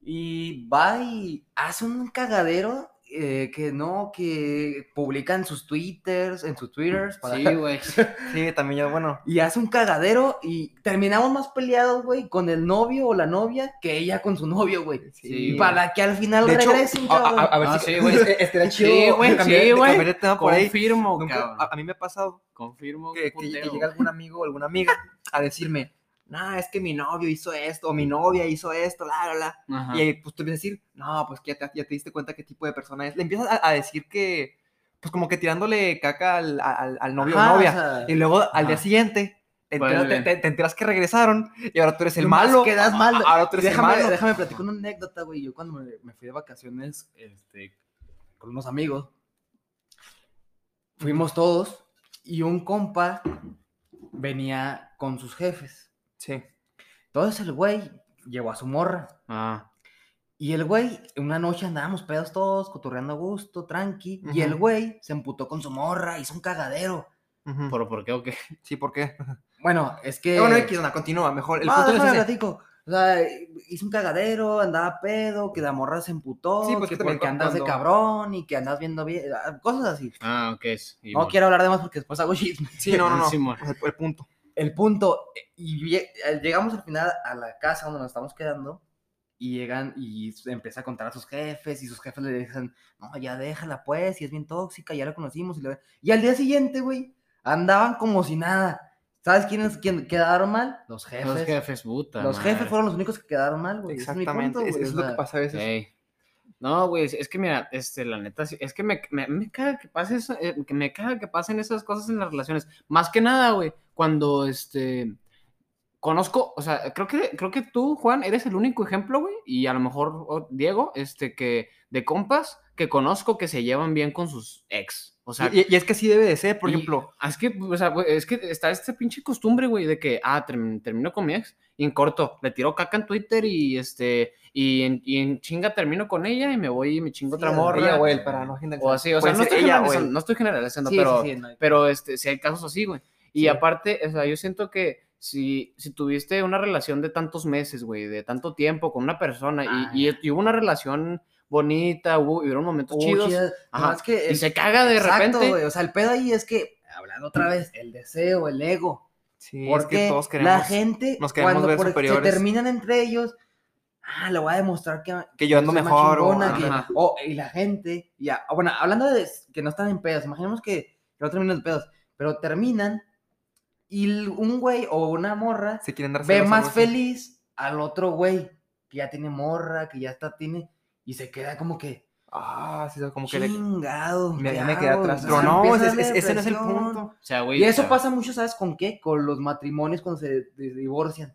Speaker 3: y va y hace un cagadero eh, que no, que publican sus twitters, en sus twitters, para-
Speaker 1: Sí, güey. (laughs)
Speaker 2: Sí, también yo, bueno.
Speaker 3: y hace un cagadero y terminamos más peleados, güey, con el novio o la novia que ella con su novio, güey.
Speaker 1: Sí,
Speaker 3: para que al final
Speaker 2: De hecho,
Speaker 3: regresen,
Speaker 2: a, a-
Speaker 3: cabrón.
Speaker 2: a ver
Speaker 1: Ah,
Speaker 2: si
Speaker 1: sí, güey. (laughs)
Speaker 2: estaría chido
Speaker 1: Sí, güey, sí, güey.
Speaker 2: ahí.
Speaker 1: Confirmo,
Speaker 2: Nunca-
Speaker 1: cabrón.
Speaker 2: a, a mí me ha pasado
Speaker 1: Confirmo.
Speaker 2: que, llega algún amigo o alguna amiga a decirme, nah, es que mi novio hizo esto, o mi novia hizo esto, la, la, la.
Speaker 1: Ajá.
Speaker 2: Y pues tú empiezas a decir, no, pues que ya te, ya te diste cuenta qué tipo de persona es. Le empiezas a, a decir que, pues como que tirándole caca al, al, al novio
Speaker 3: Ajá,
Speaker 2: o novia.
Speaker 3: o sea,
Speaker 2: y luego al día siguiente te enteras, te- te- te enteras que regresaron y ahora tú eres el malo.
Speaker 3: Quedas mal.
Speaker 2: Ahora tú eres
Speaker 3: déjame,
Speaker 2: el malo.
Speaker 3: déjame platicar una anécdota, güey. Yo cuando me, me fui de vacaciones este, con unos amigos, fuimos todos y un compa venía con sus jefes.
Speaker 2: Sí.
Speaker 3: Entonces el güey llevó a su morra.
Speaker 1: Ah,
Speaker 3: Y el güey, una noche andábamos pedos todos, cotorreando a gusto, tranqui. Y el güey se emputó con su morra, hizo un cagadero.
Speaker 1: ¿pero por qué o qué?
Speaker 2: Sí, ¿por qué?
Speaker 3: Bueno, es que.
Speaker 2: Eh, bueno, X, no, continúa, mejor. El
Speaker 3: Ah,
Speaker 2: punto es
Speaker 3: déjame
Speaker 2: ese.
Speaker 3: platico. O sea, hizo un cagadero, andaba pedo, que la morra se emputó,
Speaker 2: Sí, pues
Speaker 3: que porque andas de cabrón y que andas viendo bien, ah, cosas así.
Speaker 1: Ah, ok. es- y
Speaker 3: No
Speaker 1: bueno.
Speaker 3: quiero hablar de más porque después hago chisme.
Speaker 2: Sí, no, no, no.
Speaker 1: Simón.
Speaker 2: El, el punto.
Speaker 3: El punto, y eh, llegamos al final a la casa donde nos estamos quedando y llegan y empieza a contar a sus jefes y sus jefes le dicen, no, ya déjala pues, si es bien tóxica, ya la conocimos. Y, le- y al día siguiente, güey, andaban como si nada. ¿Sabes quiénes quién quedaron mal? Los jefes.
Speaker 1: Los jefes, puta.
Speaker 3: Los
Speaker 1: madre.
Speaker 3: jefes fueron los únicos que quedaron mal, güey. ese es mi
Speaker 2: Exactamente.
Speaker 3: punto,
Speaker 2: es,
Speaker 3: güey,
Speaker 2: es
Speaker 3: o
Speaker 2: lo que pasa a veces.
Speaker 1: No, güey, es- que mira, este, la neta, es que me, me, me caga que pase eso, eh, que me caga que pasen esas cosas en las relaciones. Más que nada, güey, cuando, este, conozco, o sea, creo que, creo que tú, Juan, eres el único ejemplo, güey, y a lo mejor oh, Diego, este, que, de compas, que conozco que se llevan bien con sus ex. O sea,
Speaker 2: y, y es que así debe de ser, por
Speaker 1: y-
Speaker 2: ejemplo.
Speaker 1: Es que, o sea, güey, es que está esta pinche costumbre, güey, de que, ah, term- termino con mi ex y en corto, le tiro caca en Twitter y este, y en, y en chinga termino con ella y me voy y me chingo otra morra.
Speaker 2: Ella él, para no
Speaker 1: O así, o sea,
Speaker 2: Puede
Speaker 1: no estoy,
Speaker 2: ella
Speaker 1: generalizando,
Speaker 2: él.
Speaker 1: no estoy generalizando,
Speaker 3: sí,
Speaker 1: pero,
Speaker 3: sí, sí, no hay-
Speaker 1: pero este, si hay casos así, güey. Y aparte, o sea, yo siento que si, si tuviste una relación de tantos meses, güey, de tanto tiempo con una persona
Speaker 3: Ah,
Speaker 1: y, y, y hubo una relación bonita, hubo, hubieron momentos
Speaker 3: Oh,
Speaker 1: chidos,
Speaker 3: chidas.
Speaker 1: ajá,
Speaker 3: No, es que
Speaker 1: y
Speaker 3: el-
Speaker 1: se caga de
Speaker 3: Exacto,
Speaker 1: repente.
Speaker 3: güey, O sea, el pedo ahí es que, hablando otra vez, el deseo, el ego.
Speaker 2: Sí, es
Speaker 3: Porque
Speaker 2: que todos queremos.
Speaker 3: la gente,
Speaker 2: nos queremos
Speaker 3: cuando
Speaker 2: ver
Speaker 3: por- se terminan entre ellos, ah, le voy a demostrar que,
Speaker 2: Que yo ando mejor, o-
Speaker 3: que-
Speaker 1: Ajá.
Speaker 3: o- y la gente, ya, o bueno, hablando de que no están en pedos, imaginemos que, no terminan en pedos, pero terminan Y un güey o una morra
Speaker 2: Se quieren dar
Speaker 3: ve más feliz al otro güey que ya tiene morra, que ya está, tiene, y se queda como que,
Speaker 2: Ah, sí, como que le-
Speaker 3: chingado.
Speaker 2: me,
Speaker 3: ¿qué
Speaker 2: ya me quedé
Speaker 3: hago?".
Speaker 2: atrás. Pero no, ese,
Speaker 3: la
Speaker 2: ese- ese no es el punto.
Speaker 1: O sea, güey.
Speaker 3: Y eso
Speaker 1: sea,
Speaker 3: pasa mucho, ¿sabes con qué? Con los matrimonios cuando se divorcian.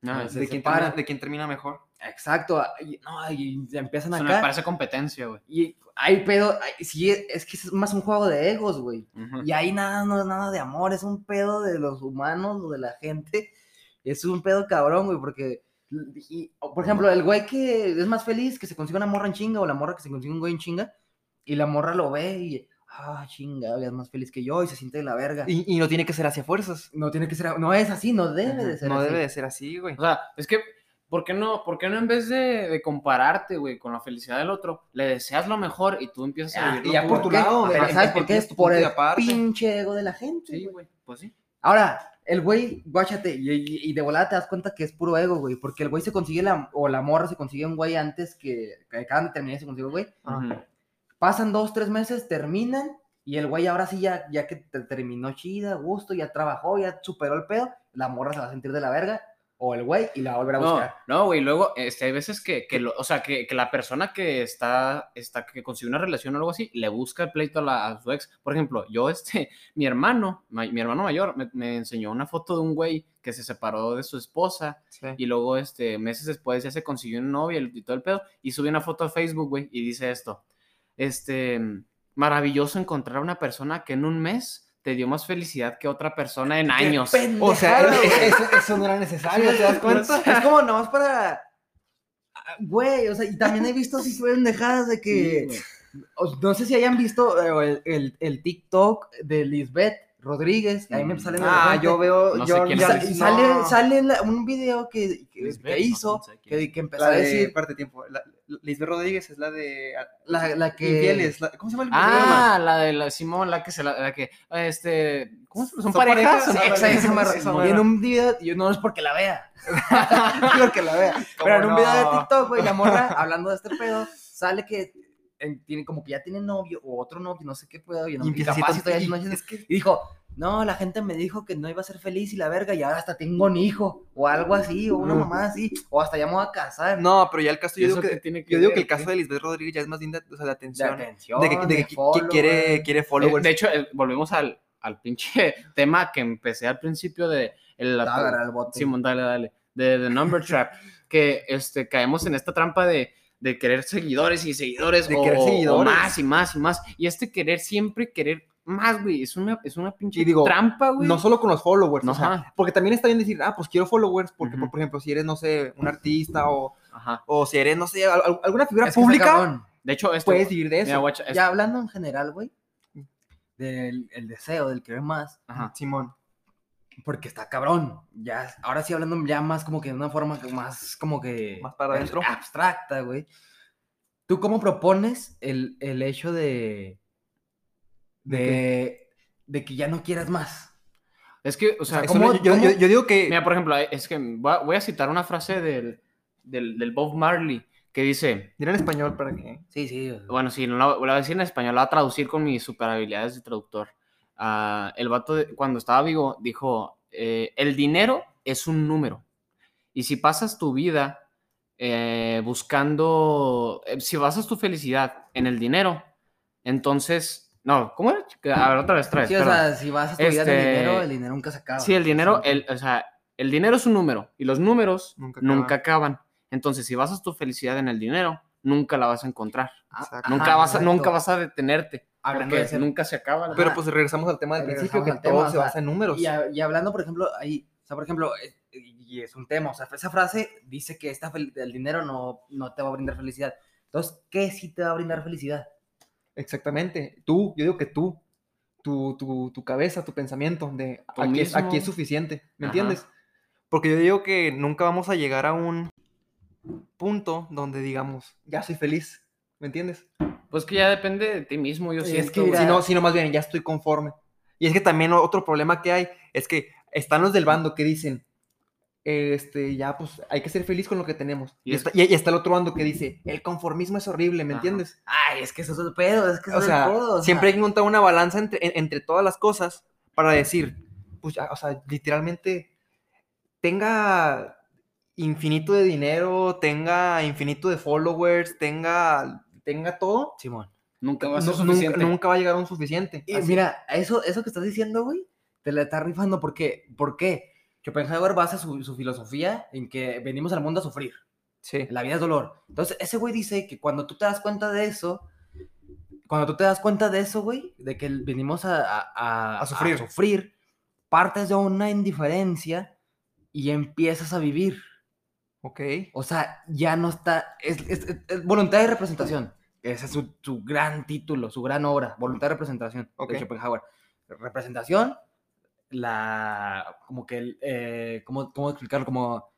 Speaker 1: no,
Speaker 3: se
Speaker 2: De quién,
Speaker 3: separan.
Speaker 2: termina, de quién termina mejor.
Speaker 3: Exacto. ah, Y, no, y se empiezan
Speaker 1: eso me
Speaker 3: acá.
Speaker 1: parece competencia, güey.
Speaker 3: Y hay pedo. hay- sí, es que es más un juego de egos, güey. Y ahí nada, no es nada de amor, es un pedo de los humanos o de la gente. Es un pedo cabrón, güey, porque, y, por ejemplo, el güey que es más feliz que se consiga una morra en chinga o la morra que se consigue un güey en chinga y la morra lo ve y, ah, chinga, es más feliz que yo y se siente de la verga.
Speaker 2: Y, y no tiene que ser hacia fuerzas.
Speaker 3: no tiene que ser, no es así, no debe de ser
Speaker 2: No
Speaker 3: así.
Speaker 2: debe de ser así, güey.
Speaker 1: O sea, es que, ¿por qué no, por qué no en vez de, de compararte, güey, con la felicidad del otro, le deseas lo mejor y tú empiezas a
Speaker 3: Ah,
Speaker 1: vivir
Speaker 2: y ya por tu lado,
Speaker 3: ¿sabes por qué? Es por el
Speaker 2: aparte.
Speaker 3: pinche ego de la gente.
Speaker 1: Sí,
Speaker 3: güey,
Speaker 1: pues sí.
Speaker 3: Ahora, el güey, guáchate, y, y- y de volada te das cuenta que es puro ego, güey, porque el güey se consigue la, o la morra se consigue un güey antes que, que acaban de terminar y se consigue un güey. Pasan dos, tres meses, terminan, y el güey ahora sí ya, ya que te- terminó chida, gusto, ya trabajó, ya superó el pedo, la morra se va a sentir de la verga, o el güey, y la va a volver a
Speaker 1: No,
Speaker 3: buscar.
Speaker 1: no, güey, luego, este, hay veces que, que lo- o sea, que, que la persona que está, está, que consigue una relación o algo así, le busca el pleito a, la- a su ex. Por ejemplo, yo, este, (laughs) mi hermano, ma- mi hermano mayor, me, me enseñó una foto de un güey que se separó de su esposa
Speaker 2: Sí.
Speaker 1: y luego, este, meses después ya se consiguió una novia y y todo el pedo, y subió una foto a Facebook, güey, y dice esto, este, maravilloso encontrar a una persona que en un mes te dio más felicidad que otra persona en años.
Speaker 2: O sea, es-
Speaker 3: güey.
Speaker 2: eso, eso no era necesario, ¿te das cuenta? (laughs)
Speaker 3: Es como nomás para. Güey, o sea, y también he visto así pendejadas de que.
Speaker 1: Sí,
Speaker 3: no sé si hayan visto eh, el, el, el TikTok de Lisbeth Rodríguez. Ahí me salen de
Speaker 2: Ah, yo veo.
Speaker 1: No
Speaker 2: yo,
Speaker 1: sé quién
Speaker 3: Y,
Speaker 2: yo-
Speaker 3: sa-
Speaker 1: es.
Speaker 3: y
Speaker 2: no.
Speaker 3: sale, sale la- un video que, que,
Speaker 1: Lisbeth,
Speaker 3: que
Speaker 1: no,
Speaker 3: hizo,
Speaker 1: sabe quién.
Speaker 3: que, que empezó
Speaker 2: La
Speaker 3: a
Speaker 2: de,
Speaker 3: decir.
Speaker 2: parte de tiempo. La, Lisbeth Rodríguez es la de.
Speaker 3: La, la que.
Speaker 2: Infieles. la- ¿Cómo se llama el programa?
Speaker 1: Ah, la de la Simón, la que se la, la que, este, ¿cómo se Son
Speaker 2: ¿Son
Speaker 1: parejas.
Speaker 2: parejas?
Speaker 3: Esa- esa
Speaker 2: Esa
Speaker 3: en un video, yo no es porque la vea, no (laughs) porque la vea, pero en un
Speaker 2: ¿Cómo
Speaker 3: video de
Speaker 2: no?
Speaker 3: TikTok, güey, la morra (laughs) hablando de este pedo, sale que tiene como que ya tiene novio o otro novio, no sé qué pedo, y, no,
Speaker 2: Y
Speaker 3: y capaz y todavía
Speaker 2: y-
Speaker 3: no es-
Speaker 2: es que-
Speaker 3: y dijo, no, la gente me dijo que no iba a ser feliz y la verga, y ahora hasta tengo un hijo, o algo así, o una mamá así, o hasta ya me voy a casar.
Speaker 2: No, pero ya el caso, yo
Speaker 1: ¿Eso
Speaker 2: digo que,
Speaker 1: tiene
Speaker 2: yo digo
Speaker 1: ver,
Speaker 2: que el
Speaker 1: qué?
Speaker 2: caso de Lisbeth Rodríguez ya es más bien de, o sea, de
Speaker 3: de
Speaker 2: atención.
Speaker 3: atención,
Speaker 2: De que, de que- quiere, quiere
Speaker 1: Eh,
Speaker 2: followers.
Speaker 1: De hecho, volvemos al, al pinche (laughs) tema que empecé al principio de el,
Speaker 3: Te va a agarrar el bote.
Speaker 1: Simón, dale, dale. De The Number (laughs) Trap. que este, caemos en esta trampa de, de querer seguidores y seguidores.
Speaker 2: De
Speaker 1: o,
Speaker 2: querer
Speaker 1: o
Speaker 2: seguidores.
Speaker 1: más y más y más. Y este querer siempre querer más, güey. Es una, es una pinche
Speaker 2: Y digo,
Speaker 1: trampa, güey.
Speaker 2: no solo con los followers, o sea,
Speaker 1: Ajá.
Speaker 2: porque también está bien decir, ah, pues quiero followers, porque, por ejemplo, si eres, no sé, un artista o,
Speaker 1: Ajá.
Speaker 2: o si eres, no sé, al- al- alguna figura
Speaker 3: Es que está
Speaker 2: pública.
Speaker 1: De hecho, esto.
Speaker 2: puedes vivir de eso.
Speaker 1: mira,
Speaker 3: Ya hablando en general, güey, del el deseo, del querer más,
Speaker 1: Ajá.
Speaker 2: Simón.
Speaker 3: porque está cabrón. Ya, ahora sí hablando ya más como que de una forma que más como que
Speaker 2: Más para adentro.
Speaker 3: abstracta, güey. ¿Tú cómo propones el, el hecho de
Speaker 2: ¿De
Speaker 3: de, que ya no quieras más?
Speaker 1: Es que, o sea,
Speaker 3: ¿cómo-
Speaker 2: yo, yo-
Speaker 3: cómo?
Speaker 2: yo digo que
Speaker 1: Mira, por ejemplo, es que voy a, voy a citar una frase del, del, del Bob Marley que dice,
Speaker 2: Dirá en español para que.
Speaker 3: Sí, sí.
Speaker 1: bueno, sí, no la, la voy a decir en español, la voy a traducir con mis super habilidades de traductor. Ah, el vato, de- cuando estaba vivo, dijo, eh, el dinero es un número. Y si pasas tu vida eh, buscando, eh, si basas tu felicidad en el dinero, entonces, no, ¿cómo era? A ver, otra vez, otra vez.
Speaker 3: Sí, o
Speaker 1: perdón.
Speaker 3: sea, si vas a tu vida en el
Speaker 1: Este,
Speaker 3: dinero, el dinero nunca se acaba.
Speaker 1: Sí, el dinero, el, o sea, el dinero es un número y los números
Speaker 2: Nunca
Speaker 1: nunca,
Speaker 2: acaban.
Speaker 1: Entonces, si basas tu felicidad en el dinero, nunca la vas a encontrar.
Speaker 3: Ah,
Speaker 2: Exacto.
Speaker 3: ajá,
Speaker 1: nunca, vas a,
Speaker 3: exacto.
Speaker 1: nunca vas a detenerte.
Speaker 3: Hablando
Speaker 1: porque
Speaker 3: de ser-
Speaker 1: nunca se acaba. la-
Speaker 2: Pero
Speaker 3: Ajá.
Speaker 2: pues regresamos al tema del principio, que
Speaker 3: tema,
Speaker 2: todo
Speaker 3: o
Speaker 2: se
Speaker 3: sea,
Speaker 2: basa en números.
Speaker 3: Y, a- y hablando, por ejemplo, ahí, o sea, por ejemplo, eh, y es un tema, o sea, esa frase dice que esta fel- el dinero no, no te va a brindar felicidad. Entonces, ¿qué sí te va a brindar felicidad?
Speaker 2: Exactamente. Tú, yo digo que tú, tu, tu, tu cabeza, tu pensamiento de aquí es, aquí es suficiente, ¿me
Speaker 1: Ajá.
Speaker 2: entiendes? Porque yo digo que nunca vamos a llegar a un punto donde digamos, ya soy feliz, ¿me entiendes?
Speaker 1: Pues que ya depende de ti mismo, yo
Speaker 3: Es
Speaker 1: siento.
Speaker 3: que
Speaker 2: Si no, si no, más bien, ya estoy conforme. Y es que también otro problema que hay es que están los del bando que dicen, este, ya, pues hay que ser feliz con lo que tenemos.
Speaker 1: Y
Speaker 2: Y,
Speaker 1: es-
Speaker 2: está, y- y está el otro bando que dice, el conformismo es horrible, ¿me
Speaker 1: Ajá.
Speaker 2: entiendes?
Speaker 3: Ay, es que eso es el pedo, es que eso
Speaker 2: O
Speaker 3: es
Speaker 2: sea,
Speaker 3: el pedo. o sea,
Speaker 2: siempre hay que encontrar una balanza entre, en- entre todas las cosas para decir, pues, o sea, literalmente tenga infinito de dinero, tenga infinito de followers, tenga, tenga todo,
Speaker 3: Simón.
Speaker 1: Nunca va a ser
Speaker 2: nunca,
Speaker 1: suficiente.
Speaker 2: nunca va a llegar a un suficiente.
Speaker 3: Y
Speaker 2: Así-
Speaker 3: mira, eso, eso que estás diciendo, güey, te la está rifando porque, ¿por qué? Schopenhauer basa su, su filosofía en que venimos al mundo a sufrir.
Speaker 2: sí.
Speaker 3: La vida es dolor. Entonces, ese güey dice que cuando tú te das cuenta de eso, cuando tú te das cuenta de eso, güey, de que venimos a, a- a-
Speaker 2: A sufrir.
Speaker 3: sufrir, partes de una indiferencia y empiezas a vivir.
Speaker 2: Ok.
Speaker 3: O sea, ya no está. Es, es- es- voluntad de representación. Ese es su, su gran título, su gran obra. Voluntad de representación
Speaker 2: Ok.
Speaker 3: de Schopenhauer. Representación, la. Como que. eh, ¿cómo, ¿Cómo explicarlo? Como.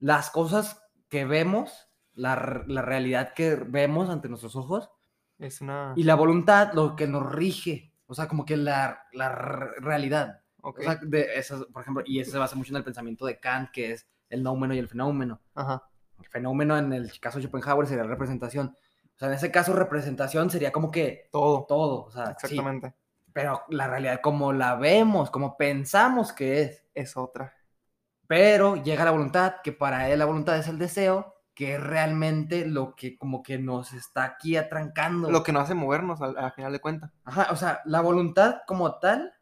Speaker 3: Las cosas que vemos, la, la realidad que vemos ante nuestros ojos.
Speaker 2: Es una.
Speaker 3: Y la voluntad, lo que nos rige. O sea, como que la, la realidad.
Speaker 2: Ok.
Speaker 3: O sea, de esas, por ejemplo, y eso se basa mucho en el pensamiento de Kant, que es el noumeno y el fenómeno.
Speaker 2: Ajá.
Speaker 3: El fenómeno en el caso de Schopenhauer sería representación. O sea, en ese caso representación sería como que
Speaker 2: Todo.
Speaker 3: todo, o sea, sí,
Speaker 2: Exactamente.
Speaker 3: Pero la realidad como la vemos, como pensamos que es.
Speaker 2: Es otra.
Speaker 3: Pero llega la voluntad, que para él la voluntad es el deseo, que es realmente lo que como que nos está aquí atrancando.
Speaker 2: Lo que nos hace movernos al, al final de cuentas.
Speaker 3: Ajá, o sea, la voluntad como tal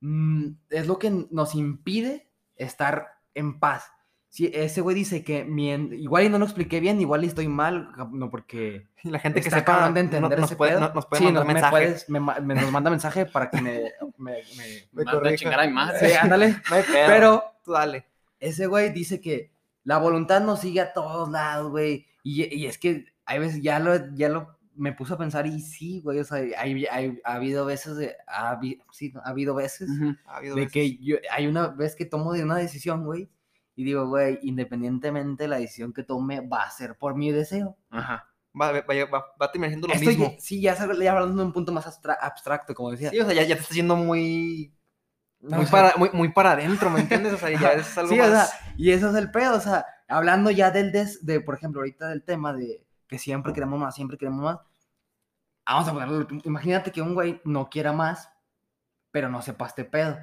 Speaker 3: mm, es lo que nos impide estar en paz. Si ese güey dice que mien- igual y no lo expliqué bien, igual y estoy mal, no porque (laughs)
Speaker 2: la gente que
Speaker 3: está
Speaker 2: sepa
Speaker 3: de
Speaker 2: no-
Speaker 3: entender
Speaker 2: nos,
Speaker 3: ese
Speaker 2: puede,
Speaker 3: pedo.
Speaker 2: no- nos puede
Speaker 3: Sí,
Speaker 2: mandar
Speaker 3: nos, me
Speaker 2: mensaje.
Speaker 3: puedes- me me- nos manda mensaje para que me, me, me- (laughs)
Speaker 2: Me
Speaker 1: chingar a mi madre.
Speaker 3: Sí, ándale. (laughs)
Speaker 2: No.
Speaker 3: Pero
Speaker 2: Tú dale.
Speaker 3: ese güey dice que la voluntad nos sigue a todos lados, güey. Y, y es que hay veces, ya lo, ya lo, me puse a pensar y sí, güey, o sea, hay, hay- ha habido veces, de, ha, habi- sí, ha habido veces
Speaker 1: Ujú.
Speaker 2: Ha habido
Speaker 3: de
Speaker 2: veces.
Speaker 3: que yo, hay una vez que tomo de una decisión, güey, y digo, güey, independientemente de la decisión que tome, va a ser por mi deseo.
Speaker 1: Ajá.
Speaker 2: Va, va, va- va- a terminar siendo lo
Speaker 3: Estoy-
Speaker 2: mismo.
Speaker 3: Sí, ya, ya hablando de un punto más abstra- abstracto, como decía.
Speaker 2: Sí, o sea, ya, ya te está yendo muy.
Speaker 3: No,
Speaker 2: Muy
Speaker 3: o sea,
Speaker 2: para, muy, muy para adentro, ¿me entiendes? O sea, ya es algo
Speaker 3: Sí, o sea,
Speaker 2: más.
Speaker 3: y eso es el pedo, o sea, hablando ya del des, de, por ejemplo, ahorita del tema de que siempre queremos más, siempre queremos más. Vamos a ponerlo, imagínate que un güey no quiera más, pero no sepa este pedo.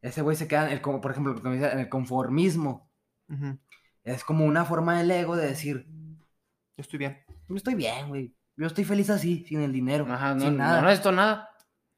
Speaker 3: Ese güey se queda, en el, como por ejemplo, en el conformismo. Es como una forma del ego de decir,
Speaker 2: Yo estoy bien.
Speaker 3: yo estoy bien, güey. Yo estoy feliz así, sin el dinero,
Speaker 1: Ajá, no,
Speaker 3: sin
Speaker 1: no
Speaker 3: nada.
Speaker 1: necesito nada.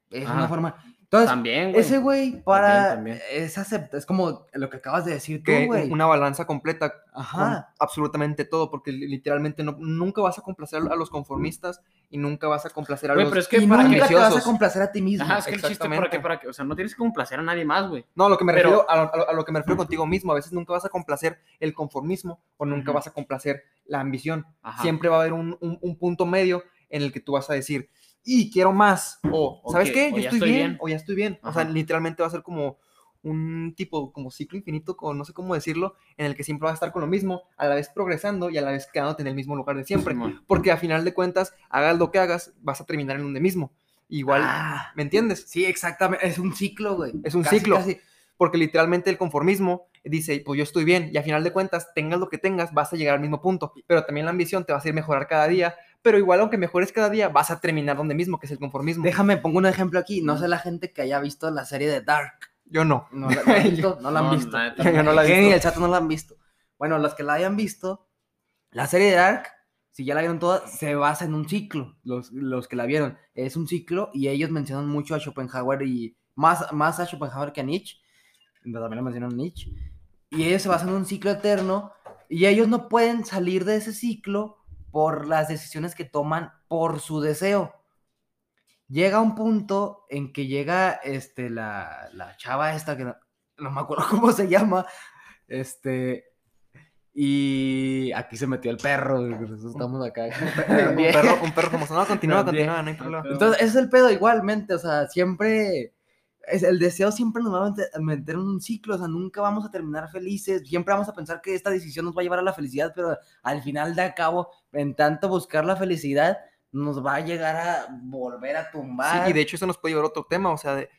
Speaker 3: es
Speaker 1: ajá.
Speaker 3: una forma. Entonces,
Speaker 1: También, güey.
Speaker 3: ese güey para
Speaker 1: también.
Speaker 3: es acepta, es como lo que acabas de decir tú,
Speaker 2: Que
Speaker 3: güey.
Speaker 2: una balanza completa con
Speaker 3: Ajá.
Speaker 2: absolutamente todo, porque li- literalmente no, nunca vas a complacer a los conformistas y nunca vas a complacer a
Speaker 1: Güey,
Speaker 2: los...
Speaker 1: pero es que
Speaker 3: y
Speaker 1: para
Speaker 3: nunca
Speaker 1: que...
Speaker 3: te vas a complacer a ti mismo.
Speaker 1: Ajá, es que el chiste para que, para que... O sea, no tienes que complacer a nadie más, güey.
Speaker 2: No, a lo que me
Speaker 1: Pero-
Speaker 2: refiero, a lo, a lo- que me refiero contigo mismo, a veces nunca vas a complacer el conformismo o nunca
Speaker 1: Ujú.
Speaker 2: vas a complacer la ambición.
Speaker 1: Ajá.
Speaker 2: Siempre va a haber un, un- un punto medio en el que tú vas a decir, y quiero más, o, ¿sabes
Speaker 1: Ok,
Speaker 2: qué? Yo estoy,
Speaker 1: estoy
Speaker 2: bien,
Speaker 1: bien.
Speaker 2: o ya estoy bien. O sea, literalmente va a ser como un tipo, como ciclo infinito, o no sé cómo decirlo, en el que siempre vas a estar con lo mismo, a la vez progresando y a la vez quedándote en el mismo lugar de siempre. Porque a final de cuentas, hagas lo que hagas, vas a terminar en donde mismo. Igual,
Speaker 3: Ah,
Speaker 2: ¿me entiendes?
Speaker 3: sí, exactamente. Es un ciclo, güey.
Speaker 2: Es un
Speaker 3: Casi,
Speaker 2: ciclo.
Speaker 3: casi.
Speaker 2: Porque literalmente el conformismo dice, pues yo estoy bien, y a final de cuentas, tengas lo que tengas, vas a llegar al mismo punto. Pero también la ambición te va a hacer mejorar cada día, pero igual aunque mejores cada día, vas a terminar donde mismo, que es el conformismo.
Speaker 3: Déjame, pongo un ejemplo aquí. No sé la gente que haya visto la serie de Dark.
Speaker 2: Yo no.
Speaker 3: No la, ¿la han visto? No la han (laughs)
Speaker 1: No,
Speaker 3: visto. (laughs)
Speaker 2: Yo no la he
Speaker 3: Kenny y
Speaker 2: visto.
Speaker 3: el chato no la han visto. Bueno, los que la hayan visto, la serie de Dark, si ya la vieron toda, se basa en un ciclo. Los, los que la vieron, es un ciclo y ellos mencionan mucho a Schopenhauer y más, más a Schopenhauer que a Nietzsche. Pero también lo mencionan a Nietzsche. Y ellos se basan en un ciclo eterno y ellos no pueden salir de ese ciclo por las decisiones que toman por su deseo. Llega un punto en que llega este, la, la chava esta que no, no me acuerdo (laughs) cómo se llama. Este. Y aquí se metió el perro. Estamos acá.
Speaker 2: un, (laughs) perro, un perro como no, continúa,
Speaker 3: También.
Speaker 2: continúa, no hay problema.
Speaker 3: Entonces, ese es el pedo igualmente. O sea, siempre. Es, el deseo siempre nos va a meter, en un ciclo. O sea, nunca vamos a terminar felices. Siempre vamos a pensar que esta decisión nos va a llevar a la felicidad. Pero al final de cabo, en tanto buscar la felicidad, nos va a llegar a volver a tumbar.
Speaker 2: Sí, y de hecho eso nos puede llevar a otro tema, o sea, de-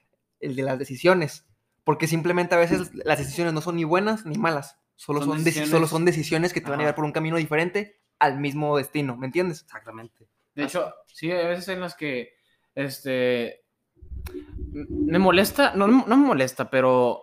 Speaker 2: el de las decisiones. Porque simplemente a veces las decisiones no son ni buenas ni malas. Solo
Speaker 1: Son
Speaker 2: son, deci-
Speaker 1: decisiones.
Speaker 2: solo son decisiones que te van a llevar por un camino diferente al mismo destino, ¿me entiendes?
Speaker 3: Exactamente.
Speaker 1: De hecho, sí, hay veces en las que, este, me molesta, no, no me molesta, pero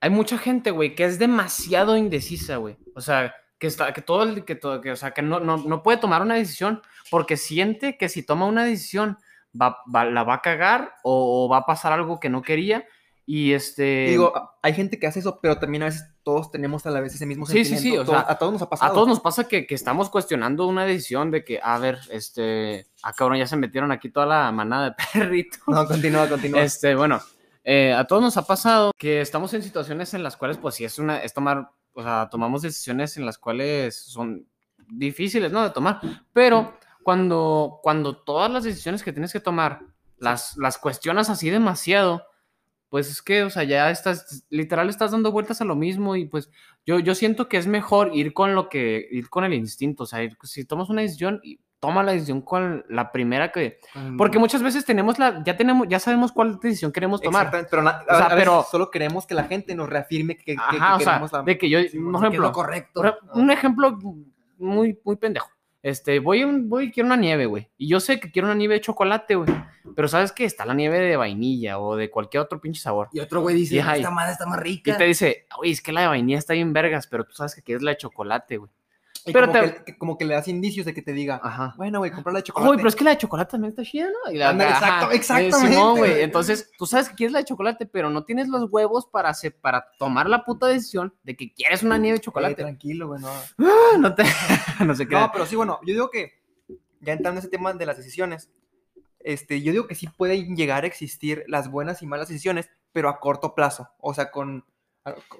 Speaker 1: hay mucha gente, güey, que es demasiado indecisa, güey. O sea, que está, que todo el, que todo, que, o sea, que no, no, no puede tomar una decisión porque siente que si toma una decisión va, va- la va a cagar o, o va a pasar algo que no quería. Y este.
Speaker 2: Digo, a- hay gente que hace eso, pero también a veces todos tenemos a la vez ese mismo
Speaker 1: Sí, sí, sí,
Speaker 2: sentimiento.
Speaker 1: o sea,
Speaker 2: a todos nos ha
Speaker 1: a
Speaker 2: pasado.
Speaker 1: todos nos pasa que, que estamos cuestionando una decisión de que, a ver, este. Ah, cabrón, ya se metieron aquí toda la manada de (laughs) perritos.
Speaker 2: No, continúa, continúa.
Speaker 1: Este, bueno, eh, a todos nos ha pasado que estamos en situaciones en las cuales, pues sí, es una, es tomar, o sea, tomamos decisiones en las cuales son difíciles, ¿no? De tomar, pero cuando, cuando todas las decisiones que tienes que tomar las, las cuestionas así demasiado, pues es que, o sea, ya estás, literal, estás dando vueltas a lo mismo y pues yo, yo siento que es mejor ir con lo que, ir con el instinto, o sea, ir- si tomas una decisión, toma la decisión con la primera que, porque muchas veces tenemos la, ya tenemos, ya sabemos cuál decisión queremos tomar.
Speaker 2: Exactamente, pero, na- a,
Speaker 1: O sea,
Speaker 2: a
Speaker 1: pero-
Speaker 2: solo queremos que la gente nos reafirme que, que- que
Speaker 1: Ajá, o sea,
Speaker 2: queremos la...
Speaker 1: de que yo,
Speaker 2: Sí,
Speaker 1: por
Speaker 2: bueno,
Speaker 3: Que es
Speaker 1: ejemplo,
Speaker 3: lo correcto.
Speaker 1: un ejemplo muy, muy pendejo. Este, voy, un- voy y quiero una nieve, güey. Y yo sé que quiero una nieve de chocolate, güey. Pero ¿sabes qué? Está la nieve de vainilla o de cualquier otro pinche sabor.
Speaker 3: Y otro güey dice,
Speaker 1: Y
Speaker 3: esta madre está más
Speaker 1: Y
Speaker 3: rica.
Speaker 1: te dice, oye, es que la de vainilla está bien vergas, pero tú sabes que quieres la de chocolate, güey.
Speaker 2: Y
Speaker 1: pero
Speaker 2: como,
Speaker 1: te-
Speaker 2: que, como que le das indicios de que te diga,
Speaker 1: Ajá.
Speaker 2: bueno, güey, comprar la de chocolate.
Speaker 1: Uy, pero es que la de chocolate también está chida, ¿no? Y la- ajá,
Speaker 2: exacto-
Speaker 1: eh,
Speaker 2: exactamente,
Speaker 1: Simón, güey. Entonces, tú sabes que quieres la de chocolate, pero no tienes los huevos para, hacer- para tomar la puta decisión de que quieres una nieve de
Speaker 2: Eh,
Speaker 1: chocolate.
Speaker 2: tranquilo, güey, no.
Speaker 1: Ah, no te... (laughs) no sé qué.
Speaker 2: No, pero sí, bueno, yo digo que, ya entrando en ese tema de las decisiones, este, yo digo que sí pueden llegar a existir las buenas y malas decisiones, pero a corto plazo. O sea, con...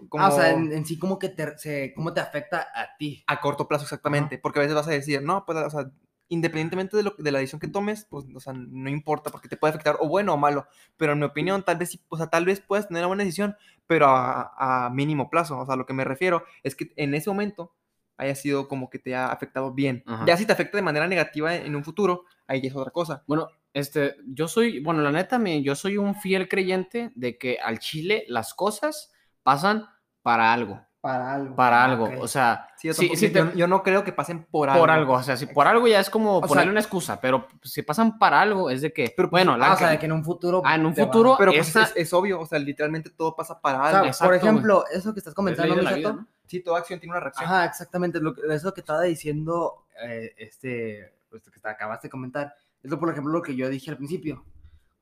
Speaker 2: Como
Speaker 3: Ah, o sea, en, en sí como que te, se, cómo te afecta a ti.
Speaker 2: A corto plazo, exactamente. Porque a veces vas a decir, no, pues, o sea, independientemente de, lo, de la decisión que tomes, pues, o sea, no importa, porque te puede afectar, o bueno o malo. Pero en mi opinión, tal vez, o sea, tal vez puedas tener una buena decisión, pero a, a mínimo plazo. O sea, lo que me refiero es que en ese momento haya sido como que te ha afectado bien.
Speaker 1: Ajá.
Speaker 2: Ya si te afecta de manera negativa en, en un futuro, ahí ya es otra cosa.
Speaker 1: Bueno, este, yo soy, bueno, la neta, yo soy un fiel creyente de que al Chile las cosas pasan para algo,
Speaker 3: Para algo.
Speaker 1: para
Speaker 3: Ah,
Speaker 1: algo.
Speaker 3: ok.
Speaker 1: O sea,
Speaker 2: Sí, yo,
Speaker 1: si-
Speaker 2: tampoco-
Speaker 1: si te-
Speaker 2: yo- yo no creo que pasen por algo.
Speaker 1: por algo, o sea, si por algo ya es como
Speaker 3: sea,
Speaker 1: ponerle una excusa, pero si pasan para algo es de que,
Speaker 2: Pero, pues,
Speaker 1: bueno, la
Speaker 3: Ah, o sea, de que en un futuro.
Speaker 1: Ah, en un
Speaker 3: te va-
Speaker 1: futuro
Speaker 2: Pero pues
Speaker 1: esa-
Speaker 2: es, es obvio, o sea, literalmente todo pasa para
Speaker 3: O sea,
Speaker 2: algo.
Speaker 1: Exacto,
Speaker 3: por
Speaker 1: güey.
Speaker 3: ejemplo, eso que estás
Speaker 1: es
Speaker 3: comentando,
Speaker 1: la
Speaker 3: Misato,
Speaker 1: vida, ¿no?
Speaker 2: Sí, toda acción tiene una reacción.
Speaker 3: Ajá, exactamente. Lo, que- eso que estaba diciendo, eh, este, pues, que te acabaste de comentar, es lo, por ejemplo, lo que yo dije al principio.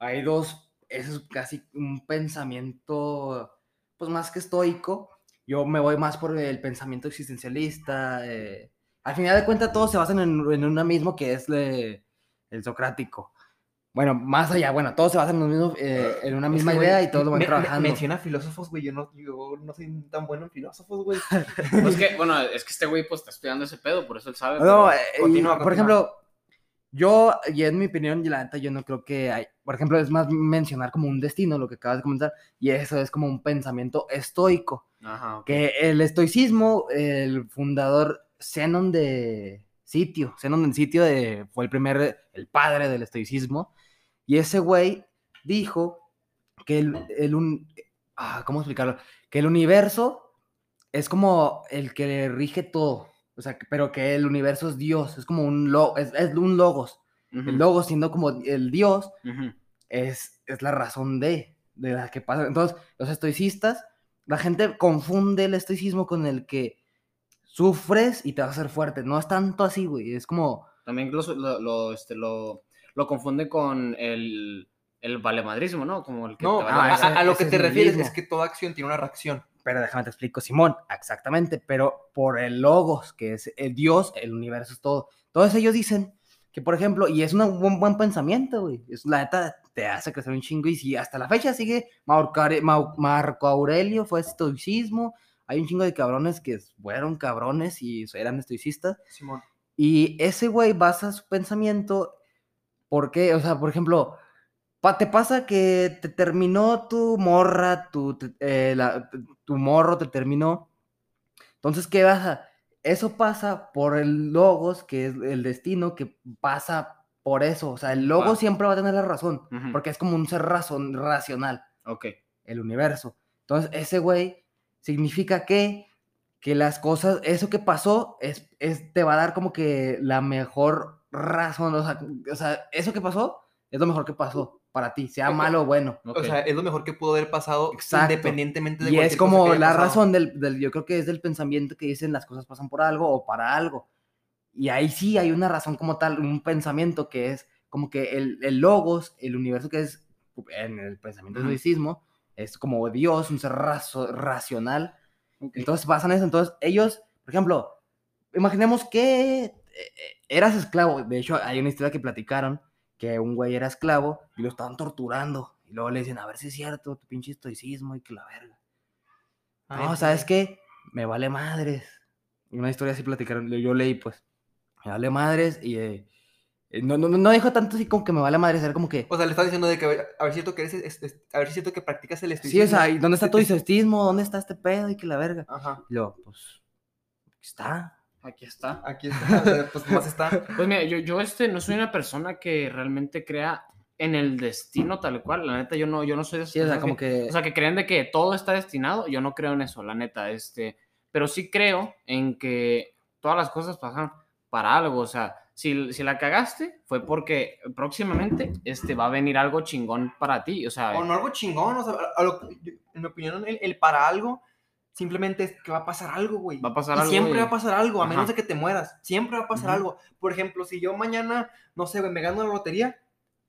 Speaker 3: Hay dos, eso es casi un pensamiento, pues más que estoico. Yo me voy más por el pensamiento existencialista. eh, Al final de cuentas, todos se basan en, en una mismo que es eh, el socrático. Bueno, más allá, bueno, todos se basan en, mismo, eh, en una
Speaker 2: Es que,
Speaker 3: misma idea y todos lo van
Speaker 2: me- me-
Speaker 3: trabajando.
Speaker 2: menciona filósofos, güey. Yo no, yo no soy tan bueno en filósofos, güey. (laughs)
Speaker 1: Pues que, bueno, es que este güey pues está estudiando ese pedo, por eso él sabe.
Speaker 3: No,
Speaker 1: pero-
Speaker 3: eh, y,
Speaker 2: continúa,
Speaker 3: por
Speaker 2: continúa.
Speaker 3: ejemplo, yo, y en mi opinión, y la neta, yo no creo que hay, por ejemplo, es más mencionar como un destino, lo que acabas de comentar, y eso es como un pensamiento estoico,
Speaker 1: Ajá,
Speaker 3: que el estoicismo, el fundador Zenón de Sitio, Zenón del Sitio de, fue el primer, el padre del estoicismo, y ese güey dijo que el, el un, ah, ¿cómo explicarlo? Que el universo es como el que rige todo. O sea, pero que el universo es Dios, es como un, lo, es, es un logos.
Speaker 1: Ujú,
Speaker 3: El logos siendo como el Dios es, es la razón de, de la que pasa. Entonces, los estoicistas, la gente confunde el estoicismo con el que sufres y te vas a hacer fuerte. No es tanto así, güey. Es como,
Speaker 1: También lo, lo, lo, este, lo, lo confunde con el, el valemadrismo, ¿no? Como el que
Speaker 2: No,
Speaker 1: te
Speaker 3: ah,
Speaker 1: vale
Speaker 2: a,
Speaker 3: ese-
Speaker 2: a- a lo que te
Speaker 3: es
Speaker 2: refieres es que toda acción tiene una reacción.
Speaker 3: pero déjame te explico, Simón, exactamente, pero por el logos, que es el Dios, el universo es todo. Todos ellos dicen que, por ejemplo, y es un buen, buen pensamiento, güey, es la neta, te hace crecer un chingo, y si hasta la fecha sigue Marco, Marco Aurelio, fue estoicismo, hay un chingo de cabrones que fueron cabrones y eran estoicistas,
Speaker 2: Simón.
Speaker 3: y ese güey basa su pensamiento, porque, o sea, por ejemplo, te pasa que te terminó tu morra, tu, eh, la- tu morro te terminó. Entonces, ¿qué pasa? Eso pasa por el logos, que es el destino, que pasa por eso. O sea, el logo siempre va a tener la razón, porque es como un ser razón, racional
Speaker 1: Ok.
Speaker 3: el universo. Entonces, ese güey significa que, que las cosas, eso que pasó, es, es, te va a dar como que la mejor razón. O sea, o sea, eso que pasó es lo mejor que pasó. Para ti, sea malo o bueno.
Speaker 2: O sea, es lo mejor que pudo haber pasado
Speaker 3: Exacto.
Speaker 2: independientemente de
Speaker 3: Y es
Speaker 2: cosa
Speaker 3: como
Speaker 2: que
Speaker 3: la
Speaker 2: pasado.
Speaker 3: razón del, del- yo creo que es del pensamiento que dicen las cosas pasan por algo o para algo. Y ahí sí hay una razón como tal, un pensamiento que es como que el, el logos, el universo que es en el pensamiento del
Speaker 1: Ujú.
Speaker 3: estoicismo, es como Dios, un ser razo- racional.
Speaker 1: Ok.
Speaker 3: Entonces pasan eso. Entonces ellos, por ejemplo, imaginemos que eh, eras esclavo. De hecho, hay una historia que platicaron que un güey era esclavo y lo estaban torturando. Y luego le dicen, a ver si es cierto, tu pinche estoicismo y que la verga.
Speaker 2: Ay,
Speaker 3: No, ¿sabes qué? Me vale madres. Una historia así platicaron, yo leí pues. Me vale madres y eh, eh, no, no, no dijo tanto así como que me vale madres, era como que...
Speaker 2: O sea, le estás diciendo de que a ver, a ver si es cierto que eres, es- es- a ver si es cierto que practicas el
Speaker 3: Sí,
Speaker 2: estoicismo.
Speaker 3: o sea, ¿y ¿dónde está tu estoicismo? ¿Dónde está este pedo? Y que la verga.
Speaker 2: Ajá.
Speaker 3: Y luego, pues, está.
Speaker 1: Aquí está.
Speaker 2: Aquí está, pues más está. (laughs)
Speaker 1: Pues mira, yo, yo este, no soy una persona que realmente crea en el destino tal cual. La neta, yo no, yo no soy de
Speaker 3: Sí, o sea, como que...
Speaker 1: O sea, que creen de que todo está destinado, yo no creo en eso, la neta, este, pero sí creo en que todas las cosas pasan para algo, o sea, si, si la cagaste fue porque próximamente este, va a venir algo chingón para ti, o sea,
Speaker 2: O no algo chingón, o sea, a- lo- en mi opinión, el, el para algo simplemente es que va a pasar algo, güey.
Speaker 1: va a pasar
Speaker 2: Y
Speaker 1: algo.
Speaker 2: siempre va a pasar algo, a menos de que te mueras. Siempre va a pasar algo. Por ejemplo, si yo mañana, no sé, güey, me gano la lotería,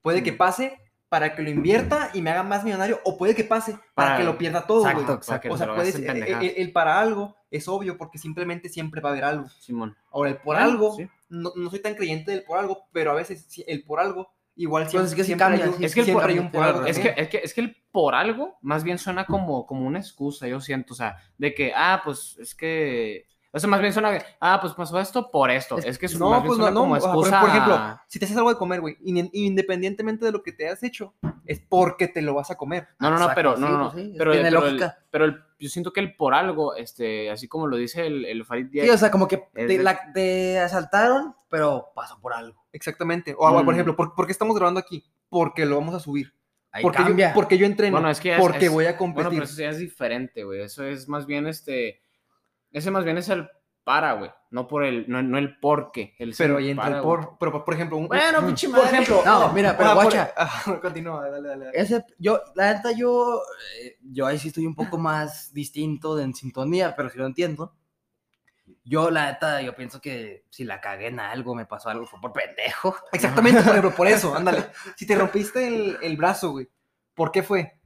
Speaker 2: puede que pase para que lo invierta y me haga más millonario, o puede que pase para,
Speaker 1: Para-
Speaker 2: que lo pierda todo, güey.
Speaker 3: Exacto,
Speaker 1: para que
Speaker 2: O sea,
Speaker 1: lo
Speaker 2: puede
Speaker 1: gastes en
Speaker 2: ser- el,
Speaker 1: pendejadas.
Speaker 2: el- el para algo es obvio porque simplemente siempre va a haber algo.
Speaker 1: Simón.
Speaker 2: Ahora, el por algo,
Speaker 1: sí.
Speaker 2: no, no soy tan creyente del por algo, pero a veces el por algo, igual siempre,
Speaker 3: Pues es que
Speaker 2: siempre hay un,
Speaker 1: Es que
Speaker 2: siempre
Speaker 1: por-
Speaker 2: hay un por
Speaker 3: tiene
Speaker 2: algo.
Speaker 1: Es que, es, que, es que el por algo más bien suena como, como una excusa, yo siento, o sea, de que, ah, pues es que, o sea, más bien suena, que, ah, pues pasó esto por esto, es,
Speaker 3: Es-
Speaker 1: que es
Speaker 2: No, pues no, no.
Speaker 1: como
Speaker 2: o sea, por,
Speaker 1: excusa.
Speaker 2: por ejemplo, si te haces algo de comer, güey, in- independientemente de lo que te hayas hecho, es porque te lo vas a comer.
Speaker 1: No, no, no, pero, no,
Speaker 3: sí,
Speaker 1: no, no,
Speaker 3: pues sí,
Speaker 1: pero, el- pero el- yo siento que el por algo, este, así como lo dice el, el Farid
Speaker 3: Sí,
Speaker 1: Diaz,
Speaker 3: o sea, como que te,
Speaker 1: de-
Speaker 3: la- te asaltaron, pero pasó por algo.
Speaker 2: Exactamente. O, por
Speaker 1: Mm.
Speaker 2: ejemplo, ¿por, por qué estamos grabando aquí? Porque lo vamos a subir.
Speaker 3: Ahí
Speaker 2: Porque yo, porque yo entreno.
Speaker 1: Bueno, es que
Speaker 2: porque
Speaker 1: es-
Speaker 2: voy a
Speaker 1: bueno,
Speaker 2: competir.
Speaker 1: pero eso ya es diferente, güey, eso es más bien, este, ese más bien es el para, güey, no por el, no, no el por qué, el
Speaker 2: pero ahí entra el por. Pero, por- por ejemplo, un,
Speaker 1: Bueno,
Speaker 2: un-
Speaker 1: pinche
Speaker 2: por
Speaker 1: madre.
Speaker 2: ejemplo.
Speaker 3: No, mira, pero
Speaker 2: ah, por-
Speaker 3: guacha. (laughs)
Speaker 2: ah, continúa, dale, dale. dale.
Speaker 3: Ese, yo, la neta, yo, eh, yo ahí sí estoy un poco más distinto de en sintonía, pero sí lo entiendo. Yo, la neta, yo pienso que si la cagué en algo, me pasó algo, fue por pendejo.
Speaker 2: Exactamente, (laughs) por ejemplo, por eso, ándale. Si te rompiste el, el brazo, güey, ¿por qué fue?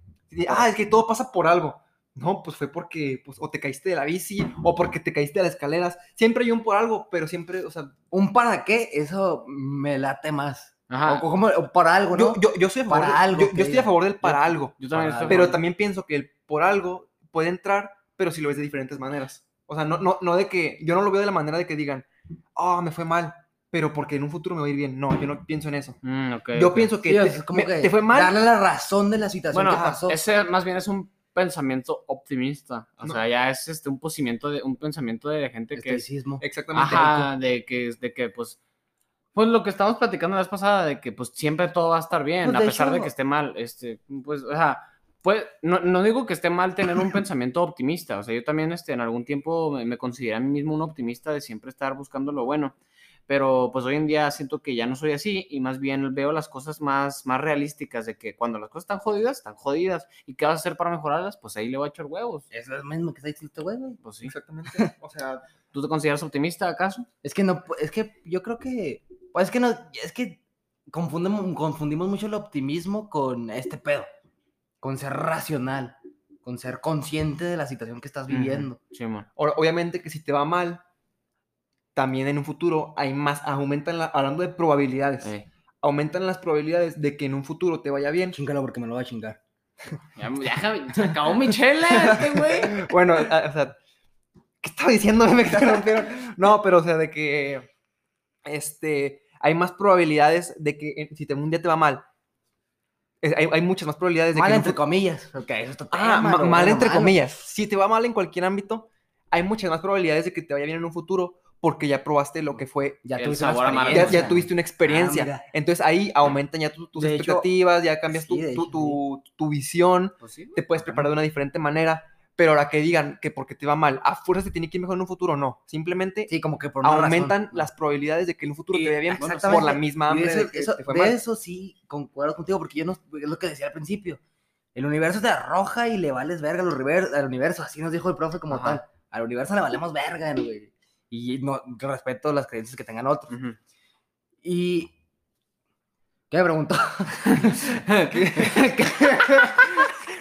Speaker 2: Ah, es que todo pasa por algo. No, pues fue porque pues, o te caíste de la bici o porque te caíste de las escaleras. Siempre hay un por algo, pero siempre, o sea,
Speaker 3: ¿Un para qué? Eso me late más.
Speaker 1: Ajá.
Speaker 3: O, como, o para algo, ¿no?
Speaker 2: yo, yo, yo soy a favor,
Speaker 3: Para
Speaker 2: de-
Speaker 3: algo
Speaker 2: yo, yo estoy a favor del para
Speaker 1: Yo-
Speaker 2: algo,
Speaker 1: Yo también estoy
Speaker 2: pero también pienso que el por algo puede entrar, pero si lo ves de diferentes maneras. O sea, no, no, no de que, yo no lo veo de la manera de que digan, ah, me fue mal, pero porque en un futuro me va a ir bien. No, yo no pienso en eso.
Speaker 1: Mm,
Speaker 2: Yo pienso que,
Speaker 3: Sí,
Speaker 2: te,
Speaker 3: sea, es como
Speaker 2: me-
Speaker 3: que
Speaker 2: te fue mal,
Speaker 3: Darle la razón de la situación
Speaker 1: Bueno,
Speaker 3: que pasó.
Speaker 1: ese más bien es un pensamiento optimista. O
Speaker 2: No.
Speaker 1: sea, ya es este un pensamiento de un pensamiento de gente que es
Speaker 3: Estoicismo.
Speaker 2: exactamente.
Speaker 1: ajá, de que de que pues pues lo que estábamos platicando la vez pasada de que pues siempre todo va a estar bien
Speaker 3: Pues,
Speaker 1: a
Speaker 3: de
Speaker 1: pesar de que esté mal, este pues o sea, pues no, no digo que esté mal tener un (clears throat) pensamiento optimista, o sea, yo también este en algún tiempo me, me consideré a mí mismo un optimista de siempre estar buscando lo bueno. Pero pues hoy en día siento que ya no soy así y más bien veo las cosas más, más realísticas de que cuando las cosas están jodidas, están jodidas. ¿Y qué vas a hacer para mejorarlas? Pues ahí le voy a echar huevos.
Speaker 3: Es lo mismo que está diciendo este güey, güey.
Speaker 1: Pues sí.
Speaker 2: Exactamente. (laughs) O sea,
Speaker 1: ¿Tú te consideras optimista acaso?
Speaker 3: Es que no, es que yo creo que, pues es que no, es que confundimos, confundimos mucho el optimismo con este pedo, con ser racional, con ser consciente de la situación que estás viviendo.
Speaker 1: Sí, man.
Speaker 2: obviamente que si te va mal, también en un futuro hay más, aumentan la, hablando de probabilidades,
Speaker 1: Eh,
Speaker 2: aumentan las probabilidades de que en un futuro te vaya bien.
Speaker 3: Chingalo porque me lo va a chingar. (laughs)
Speaker 1: ya, ya, se acabó mi chela, este güey. (laughs)
Speaker 2: Bueno, o sea, ¿qué estaba diciendo? (laughs) Me interrumpieron. No, pero o sea, de que este, hay más probabilidades de que eh, si te, un día te va mal, eh, hay, hay muchas más probabilidades de
Speaker 3: Mal
Speaker 2: que... un
Speaker 3: entre comillas. Ok, eso está
Speaker 2: Ah, mal
Speaker 3: bueno,
Speaker 2: entre
Speaker 3: malo.
Speaker 2: comillas. Si te va mal en cualquier ámbito, hay muchas más probabilidades de que te vaya bien en un futuro porque ya probaste lo que fue
Speaker 3: Ya
Speaker 1: El
Speaker 3: tuviste una
Speaker 2: ya,
Speaker 3: experiencia.
Speaker 2: ya tuviste una experiencia.
Speaker 3: Ah.
Speaker 2: Entonces ahí aumentan ya tu- tus
Speaker 3: De hecho,
Speaker 2: expectativas, ya cambias tu,
Speaker 3: sí,
Speaker 2: tu-
Speaker 3: hecho,
Speaker 2: tu- tu visión,
Speaker 1: Pues sí,
Speaker 2: te puedes preparar de una diferente manera. pero ahora que digan que porque te va mal, a fuerza te tiene que ir mejor en un futuro, no. Simplemente
Speaker 3: Sí, como que por
Speaker 2: aumentan
Speaker 3: razón.
Speaker 2: las probabilidades de que en un futuro
Speaker 3: Y-
Speaker 2: te vaya bien por la misma hambre
Speaker 3: de eso,
Speaker 2: de que
Speaker 3: eso-
Speaker 2: te fue
Speaker 3: de
Speaker 2: mal.
Speaker 3: eso sí concuerdo contigo, porque yo no, es lo que decía al principio. El universo te arroja y le vales verga al universo, así nos dijo el profe como
Speaker 2: Ajá.
Speaker 3: tal. Al universo le valemos verga, güey. Y no respeto las creencias que tengan otros.
Speaker 1: Ujú.
Speaker 3: Y. ¿Qué me preguntó? (laughs) (laughs)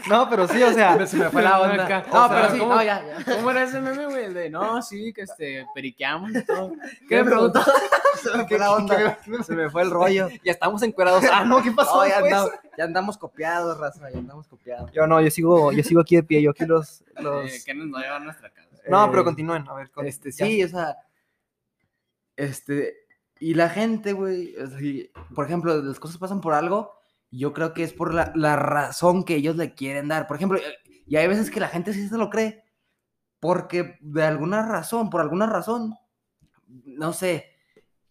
Speaker 2: No, pero sí, o sea,
Speaker 3: Se me fue la onda.
Speaker 1: Acá.
Speaker 3: No,
Speaker 1: O sea,
Speaker 3: pero sí,
Speaker 1: ¿cómo-
Speaker 3: no, ya, ya.
Speaker 1: ¿Cómo era ese meme, güey? El de, no, sí, que este, periqueamos y todo.
Speaker 3: ¿Qué me preguntó? (laughs) Se me fue la onda. Se me fue el rollo.
Speaker 2: ya estamos encuerados. Ah, no, ¿qué pasó?
Speaker 3: No, ya, andamos, ya andamos copiados, raza, ya andamos copiados.
Speaker 2: Yo no, yo sigo, yo sigo aquí de pie, yo aquí los... los...
Speaker 1: Eh, que nos va a llevar a nuestra casa.
Speaker 2: No, pero
Speaker 3: Eh,
Speaker 2: continúen, a ver. con-
Speaker 3: Este, sí, o sea. Este. Y la gente, güey. o sea, y, por ejemplo, las cosas pasan por algo. Yo creo que es por la, la razón que ellos le quieren dar. Por ejemplo, y hay veces que la gente sí se lo cree. Porque de alguna razón, por alguna razón, no sé,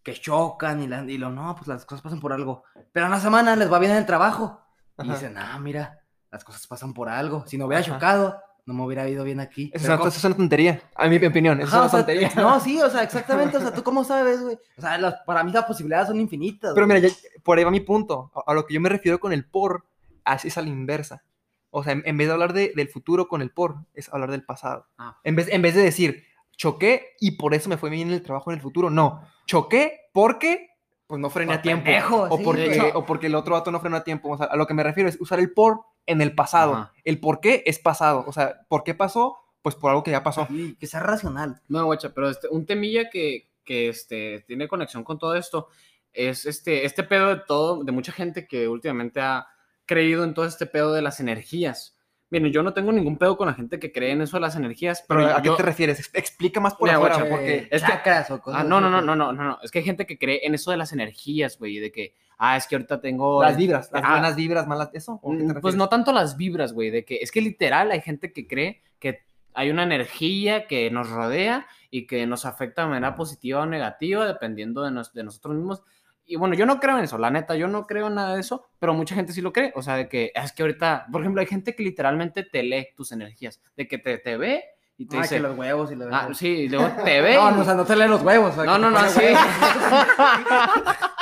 Speaker 3: que chocan y, la, y lo, no, pues las cosas pasan por algo. Pero en la semana les va bien en el trabajo. Y dicen, ah, mira, las cosas pasan por algo. Si no hubiera
Speaker 2: Ajá.
Speaker 3: chocado, no me hubiera ido bien aquí.
Speaker 2: Eso es, una,
Speaker 3: como-
Speaker 2: eso es una tontería, a mi opinión. Eso
Speaker 3: Ajá, o
Speaker 2: es una
Speaker 3: sea,
Speaker 2: tontería.
Speaker 3: No, sí, o sea, exactamente. O sea, ¿tú (laughs) cómo sabes, güey? O sea, las- para mí las posibilidades son infinitas.
Speaker 2: Pero
Speaker 3: güey.
Speaker 2: mira, ya- por ahí va mi punto. A, a lo que yo me refiero con el por, así es a la inversa. O sea, en, en vez de hablar de- del futuro con el por, es hablar del pasado.
Speaker 1: Ah.
Speaker 2: En, vez, en vez de decir, choqué y por eso me fue bien en el trabajo en el futuro. No, choqué porque pues no frené
Speaker 3: Por
Speaker 2: a tiempo.
Speaker 3: pendejo,
Speaker 2: o,
Speaker 3: sí,
Speaker 2: porque, o porque el otro vato no frenó a tiempo. O sea, a lo que me refiero es usar el por en el pasado.
Speaker 1: Ajá.
Speaker 2: El por qué es pasado. O sea, ¿por qué pasó? Pues por algo que ya pasó.
Speaker 3: Sí, que sea racional.
Speaker 1: No, guacha, pero este, un temilla que, que este, tiene conexión con todo esto es este, este pedo de todo, de mucha gente que últimamente ha creído en todo este pedo de las energías. Miren, yo no tengo ningún pedo con la gente que cree en eso de las energías, pero,
Speaker 2: Pero ¿a qué
Speaker 1: yo-
Speaker 2: te refieres? Ex- Explica más por afuera,
Speaker 1: guacha,
Speaker 2: porque...
Speaker 3: Eh,
Speaker 1: es que-
Speaker 3: o cosas
Speaker 1: Ah, no, no,
Speaker 3: así,
Speaker 1: no,
Speaker 3: pues.
Speaker 1: no, no, no, no. Es que hay gente que cree en eso de las energías, güey, de que, ah, es que ahorita tengo...
Speaker 2: Las vibras, las
Speaker 1: Ah,
Speaker 2: buenas vibras, malas, ¿eso? ¿O a qué te
Speaker 1: Mm, Pues no tanto las vibras, güey, de que es que literal hay gente que cree que hay una energía que nos rodea y que nos afecta de manera positiva o negativa dependiendo de, nos- de nosotros mismos. Y bueno, yo no creo en eso, la neta, yo no creo en nada de eso, pero mucha gente sí lo cree. O sea, de que es que ahorita, por ejemplo, hay gente que literalmente te lee tus energías, de que te, te ve y te
Speaker 3: Ah,
Speaker 1: dice,
Speaker 3: que los huevos y la
Speaker 1: ah, sí, y luego te (laughs) ve.
Speaker 3: No, no, o sea, no te leen los huevos. o sea,
Speaker 1: no, no, no, sí. (laughs)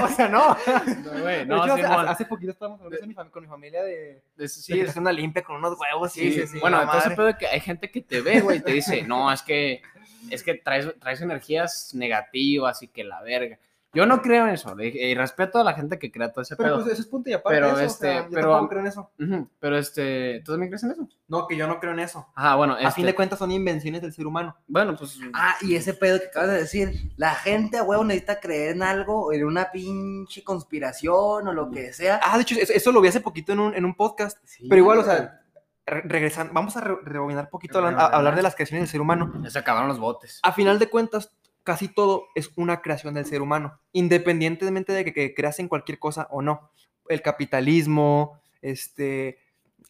Speaker 1: (laughs)
Speaker 2: o sea, no.
Speaker 1: No, güey,
Speaker 2: De
Speaker 1: no,
Speaker 2: hecho, hace, hace poquito estábamos hablando con mi fam- con mi familia de,
Speaker 1: Es-
Speaker 2: sí, de
Speaker 1: es-
Speaker 2: una limpia con unos huevos.
Speaker 1: Sí,
Speaker 2: sí, sí.
Speaker 1: Bueno, entonces de que hay gente que te ve, güey, y te dice, no, es que, es que traes, traes energías negativas y que la verga. Yo no creo en eso, y, respeto a la gente que crea todo ese
Speaker 2: Pero
Speaker 1: pedo.
Speaker 2: pues eso es punto y aparte
Speaker 1: Pero,
Speaker 2: eso, o
Speaker 1: este,
Speaker 2: sea, yo
Speaker 1: pero-
Speaker 2: tampoco creo en eso.
Speaker 1: Pero este, ¿tú también crees en eso?
Speaker 2: No, que yo no creo en eso.
Speaker 1: Ajá, bueno,
Speaker 2: A
Speaker 1: este,
Speaker 2: fin de cuentas son invenciones del ser humano.
Speaker 1: bueno, pues,
Speaker 3: Ah, y ese pedo que acabas de decir, la gente a huevo necesita creer en algo, o en una pinche conspiración o lo que sea.
Speaker 2: Ah, de hecho, eso, eso lo vi hace poquito en un, en un podcast.
Speaker 3: Sí,
Speaker 2: Pero igual, o sea, re- regresando, vamos a re- rebobinar un poquito a, a hablar de las creaciones del ser humano.
Speaker 1: ya se acabaron los botes.
Speaker 2: A final de cuentas, casi todo es una creación del ser humano, independientemente de que, que creas en cualquier cosa o no. El capitalismo, este,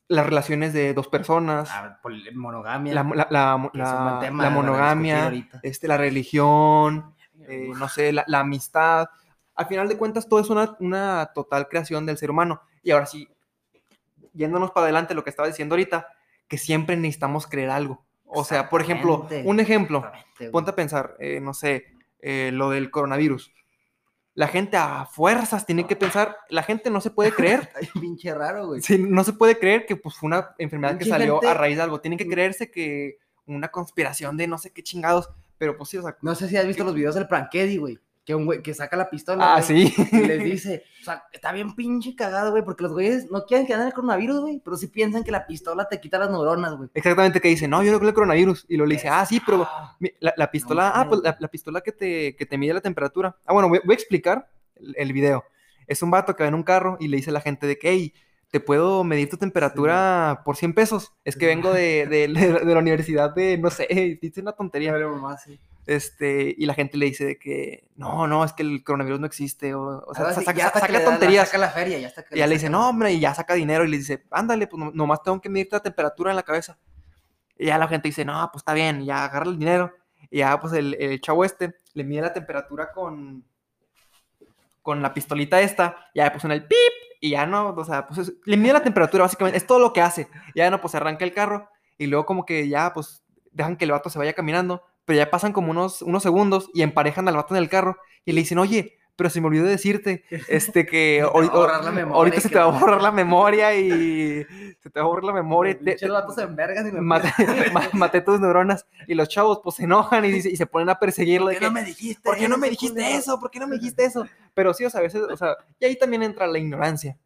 Speaker 2: las relaciones de dos personas,
Speaker 3: Ah, monogamia.
Speaker 2: la, la- la-
Speaker 3: un buen
Speaker 2: la- la
Speaker 3: para
Speaker 2: monogamia, este, la religión, eh, no sé, la, la amistad. Al final de cuentas, todo es una, una total creación del ser humano. Y ahora sí, yéndonos para adelante, lo que estaba diciendo ahorita, que siempre necesitamos creer algo. O sea, por ejemplo, un ejemplo, ponte a pensar, eh, no sé, eh, lo del coronavirus. La gente a fuerzas tiene que pensar, la gente no se puede creer, (laughs)
Speaker 3: pinche raro, güey.
Speaker 2: sí, no se puede creer que pues, fue una enfermedad que salió a raíz de algo. Tienen que creerse que una conspiración de no sé qué chingados, pero pues sí, o sea,
Speaker 3: No sé si has visto los videos del Prankedy, güey. Que un güey que saca la pistola.
Speaker 2: ah,
Speaker 3: güey,
Speaker 2: sí.
Speaker 3: Y les (laughs) dice, o sea, está bien pinche cagado, güey, porque los güeyes no quieren que anden el coronavirus, güey, pero sí piensan que la pistola te quita las neuronas, güey.
Speaker 2: Exactamente, que dice, no, yo no creo el coronavirus. Y lo le dice, ah, sí, pero la, la pistola, ah, pues la, la pistola que te, que te mide la temperatura. Ah, bueno, voy, voy a explicar el, el video. Es un vato que va en un carro y le dice a la gente de que, hey, te puedo medir tu temperatura por 100 pesos. Es que vengo de, de- de- de la universidad de, no sé, (laughs) dice una tontería.
Speaker 3: pero mamá, sí.
Speaker 2: Este, y la gente le dice de que, no, no, es que el coronavirus no existe. O, o sea,
Speaker 3: así,
Speaker 2: saca, saca
Speaker 3: le da la-
Speaker 2: tonterías.
Speaker 3: Saca la feria, ya.
Speaker 2: Y ya le dice, no, hombre, y ya saca dinero y le dice, ándale, pues no- nomás tengo que medirte la temperatura en la cabeza. Y ya la gente dice, no, pues está bien, y ya agarra el dinero. Y ya, pues el, el chavo este le mide la temperatura con, con la pistolita esta, ya pues en el pip, y ya no, o sea, pues es- le mide la temperatura básicamente, es todo lo que hace. Ya no, pues arranca el carro y luego como que ya, pues, dejan que el vato se vaya caminando, pero ya pasan como unos, unos segundos y emparejan al vato en el carro y le dicen, oye, pero se me olvidó decirte, (laughs) este, que
Speaker 3: te
Speaker 2: ahorita,
Speaker 3: la
Speaker 2: ahorita se te va a
Speaker 3: no.
Speaker 2: borrar la memoria y se te va a borrar la memoria. Te-
Speaker 3: Pinches vatos se envergan y me
Speaker 2: maté, (laughs) ma- maté tus neuronas y los chavos pues se enojan y, y se ponen a perseguirlo.
Speaker 3: ¿Por qué no
Speaker 2: que,
Speaker 3: me dijiste?
Speaker 2: ¿Por qué no me dijiste
Speaker 3: culero?"
Speaker 2: eso? ¿Por qué no me dijiste eso? Pero sí, o sea, a veces, o sea, y ahí también entra la ignorancia,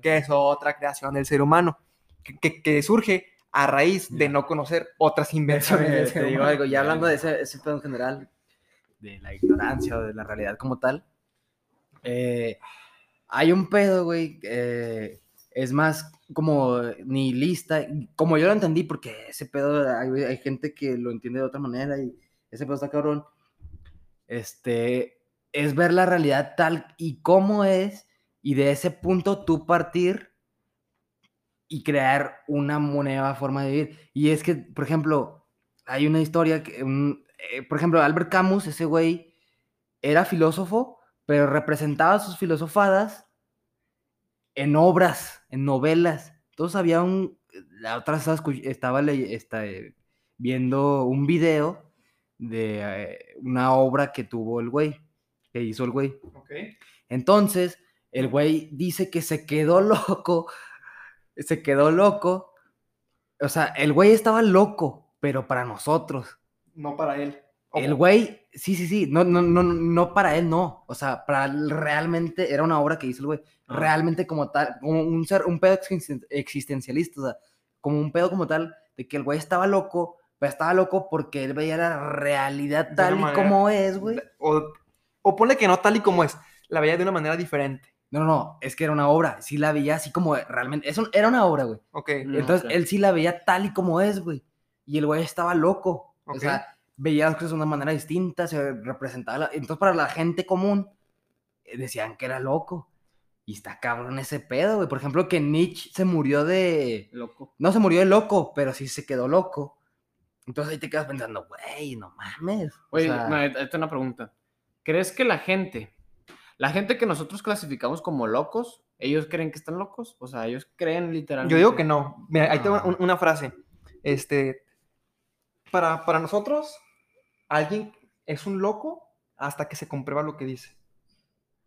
Speaker 2: que es otra creación del ser humano, que, que- que surge a raíz de no conocer otras invenciones (laughs)
Speaker 3: Te digo algo, ya hablando de ese, ese pedo en general, de la ignorancia o de la realidad como tal, eh, hay un pedo, güey, eh, es más como nihilista, como yo lo entendí, porque ese pedo, hay, hay gente que lo entiende de otra manera y ese pedo está cabrón, este, es ver la realidad tal y como es y de ese punto tú partir y crear una nueva forma de vivir. Y es que, por ejemplo, hay una historia que, un- eh, por ejemplo, Albert Camus, ese güey, era filósofo, pero representaba sus filosofadas en obras, en novelas. Entonces había un, la otra estaba, estaba viendo un video de eh, una obra que tuvo el güey, que hizo el güey.
Speaker 2: Ok.
Speaker 3: Entonces, el güey dice que se quedó (laughs) loco, se quedó loco. O sea, el güey estaba loco, pero para nosotros.
Speaker 2: No para él.
Speaker 3: El güey, sí, sí, sí, no, no, no, no para él, no. O sea, para él realmente era una obra que hizo el güey.
Speaker 1: Ah.
Speaker 3: Realmente como tal, como un ser, un pedo existen- existencialista, o sea, como un pedo como tal, de que el güey estaba loco, pero estaba loco porque él veía la realidad tal y
Speaker 2: manera-
Speaker 3: como es, güey.
Speaker 2: O, o ponle que no tal y como es, la veía de una manera diferente.
Speaker 3: No, no, no, es que era una obra, sí la veía así como realmente, eso era una obra, güey.
Speaker 2: Ok.
Speaker 1: Mm,
Speaker 3: Entonces
Speaker 1: ok.
Speaker 3: él sí la veía tal y como es, güey. Y el güey estaba loco. O
Speaker 2: Ok.
Speaker 3: sea, veía las cosas de una manera distinta, se representaba. la- Entonces, para la gente común, eh, decían que era loco. Y está cabrón ese pedo, güey. Por ejemplo, que Nietzsche se murió de.
Speaker 1: Loco.
Speaker 3: No se murió de loco, pero sí se quedó loco. Entonces ahí te quedas pensando, güey, no mames. O
Speaker 1: Oye,
Speaker 3: sea,
Speaker 1: no, ahí está una pregunta. ¿Crees que la gente, la gente que nosotros clasificamos como locos, ellos creen que están locos? O sea, ellos creen literalmente.
Speaker 2: Yo digo que no. Mira, ahí tengo un- una frase. Este, para, para nosotros, alguien es un loco hasta que se comprueba lo que dice.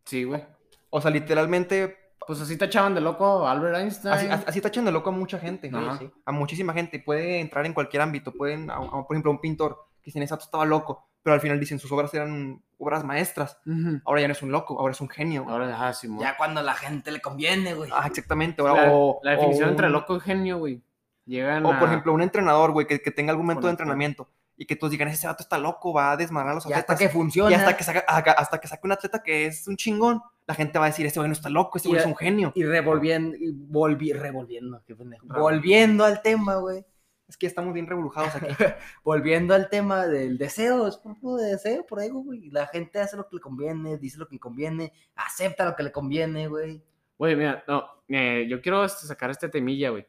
Speaker 1: Sí, güey.
Speaker 2: O sea, literalmente,
Speaker 1: Pues así tachaban de loco a Albert Einstein.
Speaker 2: así, así está echando loco a mucha gente. ¿no?
Speaker 1: Ajá.
Speaker 2: Sí, A muchísima gente. Puede entrar en cualquier ámbito. Pueden, a- a- por ejemplo, un pintor que ese vato estaba loco, pero al final dicen sus obras eran obras maestras. Ahora ya no es un loco, ahora es un genio. güey.
Speaker 1: Ahora, ah, Simón.
Speaker 3: ya cuando a la gente le conviene, güey.
Speaker 2: Ah, exactamente. Ahora,
Speaker 1: la,
Speaker 2: o,
Speaker 1: la definición
Speaker 2: o
Speaker 1: entre loco y genio, güey. Llegan
Speaker 2: O,
Speaker 1: a...
Speaker 2: por ejemplo, un entrenador, güey, que, que tenga algún método de entrenamiento y que todos digan, ese vato está loco, va a desmadrar a los
Speaker 3: y hasta
Speaker 2: atletas.
Speaker 3: que funciona.
Speaker 2: Y hasta que, saca, hasta que saque un atleta que es un chingón, la gente va a decir, este güey no está loco,
Speaker 3: Y
Speaker 2: güey es un genio.
Speaker 3: Y revolviendo, y volvi, revolviendo, qué pendejo. Volviendo al tema, güey.
Speaker 2: Es que estamos bien revolujados aquí. (laughs)
Speaker 3: Volviendo al tema del deseo, es por puro deseo, por ego, güey. La gente hace lo que le conviene, dice lo que le conviene, acepta lo que le conviene, güey.
Speaker 1: Güey, mira, no, eh, yo quiero este, sacar este temilla, güey,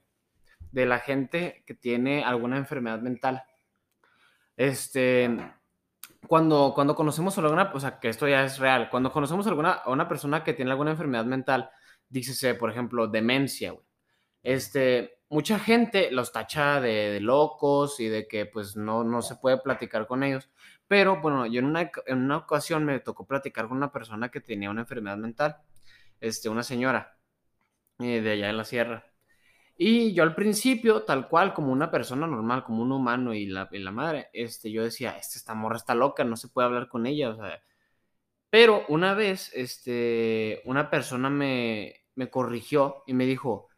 Speaker 1: de la gente que tiene alguna enfermedad mental. Este, cuando, cuando conocemos a alguna, o sea, que esto ya es real, cuando conocemos a, alguna, a una persona que tiene alguna enfermedad mental, dícese, por ejemplo, demencia, güey. Este, mucha gente los tacha de, locos y de que pues no, no se puede platicar con ellos. Pero bueno, yo en una, en una ocasión me tocó platicar con una persona que tenía una enfermedad mental, este, una señora eh, de allá en la sierra. Y yo al principio, tal cual, como una persona normal, como un humano y la, y la madre, este, yo decía, este, esta morra está loca, no se puede hablar con ella. Pero una vez, este, una persona me, me corrigió y me dijo,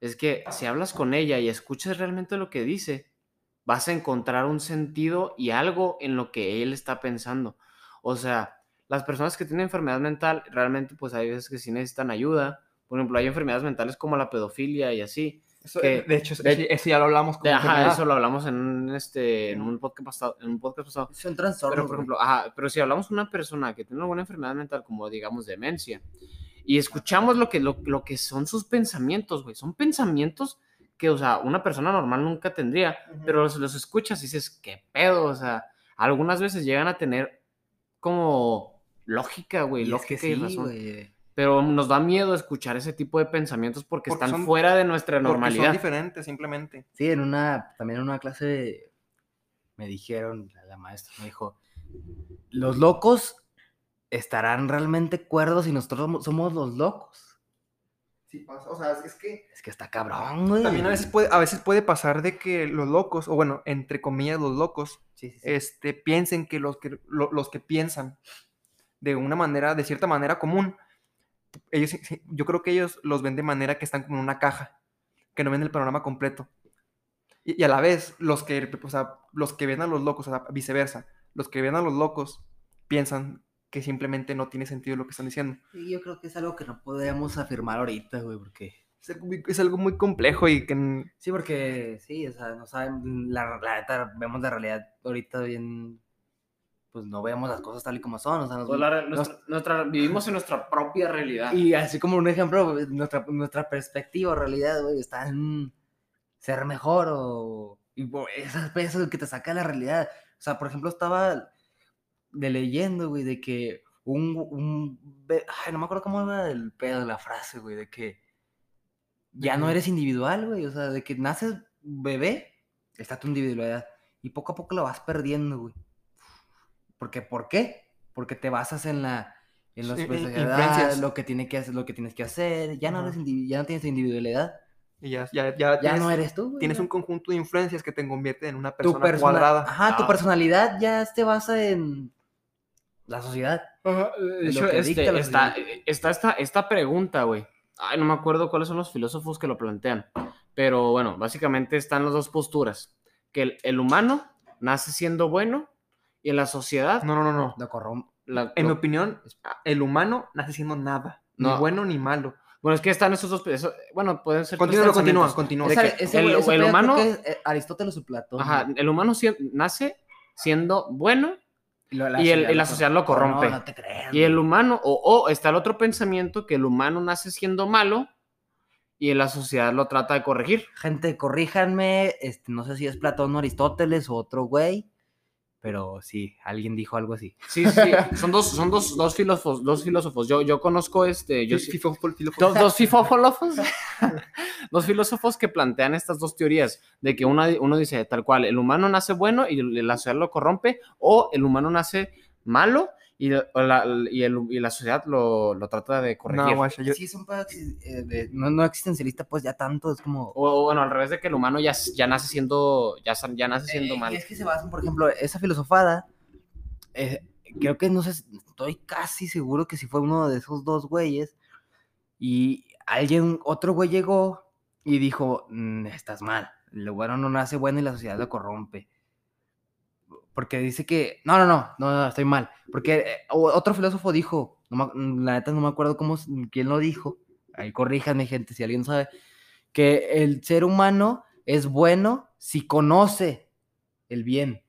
Speaker 1: es que si hablas con ella y escuchas realmente lo que dice, vas a encontrar un sentido y algo en lo que él está pensando. O sea, las personas que tienen enfermedad mental, realmente pues hay veces que sí necesitan ayuda. Por ejemplo, hay enfermedades mentales como la pedofilia y así.
Speaker 2: Eso,
Speaker 1: Que-
Speaker 2: de hecho,
Speaker 1: de-
Speaker 2: eso, ya lo hablamos. como
Speaker 1: De- ajá, eso lo hablamos en un, este, en un podcast pasado. En un podcast pasado.
Speaker 3: Son trastornos.
Speaker 1: Pero, por ejemplo, ajá, pero si hablamos de una persona que tiene alguna enfermedad mental, como digamos demencia, y escuchamos lo que, lo, lo que son sus pensamientos, güey, son pensamientos que, o sea, una persona normal nunca tendría,
Speaker 2: Ujú.
Speaker 1: pero los, los escuchas y dices, qué pedo, o sea, algunas veces llegan a tener como lógica, güey,
Speaker 3: Y es
Speaker 1: lógica
Speaker 3: que
Speaker 1: y
Speaker 3: sí,
Speaker 1: razón.
Speaker 3: güey.
Speaker 1: pero nos da miedo escuchar ese tipo de pensamientos porque,
Speaker 2: Porque
Speaker 1: están
Speaker 2: son-
Speaker 1: fuera de nuestra
Speaker 2: Porque son
Speaker 1: normalidad.
Speaker 2: diferentes, simplemente.
Speaker 3: Sí, en una, también en una clase me dijeron, la, la maestra me dijo, los locos estarán realmente cuerdos y nosotros somos- los locos.
Speaker 2: Sí pasa, o sea, es que
Speaker 3: Es que está cabrón, güey.
Speaker 2: también a veces puede, a veces puede pasar de que los locos, o bueno, entre comillas los locos,
Speaker 3: Sí, sí, sí.
Speaker 2: este, piensen que los que, lo- los que piensan de una manera, de cierta manera común, ellos, yo creo que ellos los ven de manera que están como en una caja, que no ven el panorama completo. Y, y a la vez, los que, o sea, los que ven a los locos, o sea, viceversa, los que ven a los locos piensan que simplemente no tiene sentido lo que están diciendo.
Speaker 3: Sí, yo creo que es algo que no podríamos afirmar ahorita, güey, porque...
Speaker 2: Es algo muy, es algo muy complejo y que...
Speaker 3: Sí, porque sí, o sea, no saben, la, la neta, vemos la realidad ahorita bien, pues no vemos las cosas tal y como son, o sea, nos-
Speaker 1: Pues la
Speaker 3: nos-
Speaker 1: nuestra- nuestra- vivimos en nuestra propia realidad.
Speaker 3: Y así como un ejemplo, nuestra, nuestra perspectiva o realidad, güey, está en ser mejor o... Y esas pesos que te saca de la realidad. O sea, por ejemplo, estaba de leyendo, güey, de que un... un ay, no me acuerdo cómo era el pedo de la frase, güey, de que ya no eres individual, güey. O sea, de que naces bebé, está tu individualidad. Y poco a poco lo vas perdiendo, güey. Porque, ¿por qué? Porque te basas en la... En los
Speaker 2: Sí,
Speaker 3: la
Speaker 2: influencias.
Speaker 3: lo que tiene que hacer, lo que tienes que hacer, ya no eres ya no tienes individualidad,
Speaker 2: Y ya, ya, ya,
Speaker 3: ya
Speaker 2: tienes,
Speaker 3: no eres tú, güey,
Speaker 2: tienes un conjunto de influencias que te convierten en una
Speaker 3: tu
Speaker 2: persona
Speaker 3: persona,
Speaker 2: cuadrada.
Speaker 3: ajá, tu
Speaker 1: Ah.
Speaker 3: personalidad ya se basa en la sociedad.
Speaker 1: Ajá, de hecho, este,
Speaker 3: la sociedad.
Speaker 1: está esta, esta pregunta, güey. Ay, no me acuerdo cuáles son los filósofos que lo plantean. Pero bueno, básicamente están las dos posturas. Que el, el humano nace siendo bueno y en la sociedad...
Speaker 2: No, no, no, no.
Speaker 3: Lo corrom-
Speaker 1: la-
Speaker 2: En mi opinión, el humano nace siendo nada. Ni
Speaker 1: No.
Speaker 2: bueno ni malo.
Speaker 1: bueno, es que están esos dos... eso- bueno, pueden ser...
Speaker 2: Continúa, continúa, continúa.
Speaker 3: Esa-
Speaker 1: que
Speaker 3: ese
Speaker 1: el- el humano-
Speaker 3: que es, Aristóteles o Platón.
Speaker 1: Ajá, el humano nace siendo bueno
Speaker 3: Y,
Speaker 1: y el- y la sociedad lo
Speaker 3: cor-
Speaker 1: corrompe.
Speaker 3: No, no te creas.
Speaker 1: y el humano... O, o está el otro pensamiento que el humano nace siendo malo y la sociedad lo trata de corregir.
Speaker 3: Gente, corríjanme, este, no sé si es Platón o Aristóteles o otro güey, pero sí, alguien dijo algo así.
Speaker 1: Sí, sí, sí. Son dos, son dos, dos filósofos, dos filósofos. Yo, yo conozco este, yo sí- dos, dos (laughs) filósofos, (laughs) dos filósofos que plantean estas dos teorías, de que una, uno dice tal cual, el humano nace bueno y la sociedad lo corrompe, o el humano nace malo y, la, y, el- y la sociedad lo, lo trata de corregir.
Speaker 2: No, guacha, yo-
Speaker 3: Sí, es un pedo eh, de- no, no existencialista, pues ya tanto, es como...
Speaker 1: o, o bueno, al revés de que el humano ya, ya nace siendo, ya, ya nace siendo
Speaker 3: Eh,
Speaker 1: malo.
Speaker 3: Y es que se basan, por ejemplo, esa filosofada, eh, creo que no sé, estoy casi seguro que si fue uno de esos dos güeyes, y alguien, otro güey llegó y dijo, "Mm, estás mal, lo bueno no nace bueno y la sociedad lo corrompe. Porque dice que, no, no, no, no, no, estoy mal. Porque eh, otro filósofo dijo, no me- la neta no me acuerdo cómo, quién lo dijo, ahí corríjanme gente si alguien sabe, que el ser humano es bueno si conoce el bien.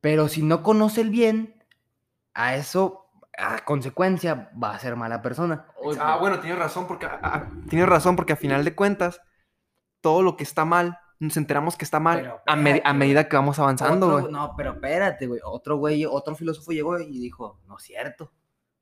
Speaker 3: Pero si no conoce el bien, a eso, a consecuencia, va a ser mala persona.
Speaker 2: Ah, bueno, tienes razón, porque a- a- tienes razón, porque a final de cuentas, todo lo que está mal, nos enteramos que está mal
Speaker 3: Pero
Speaker 2: a, me- a medida que vamos avanzando, güey.
Speaker 3: no, pero espérate, güey. Otro güey, otro filósofo llegó y dijo, no es cierto.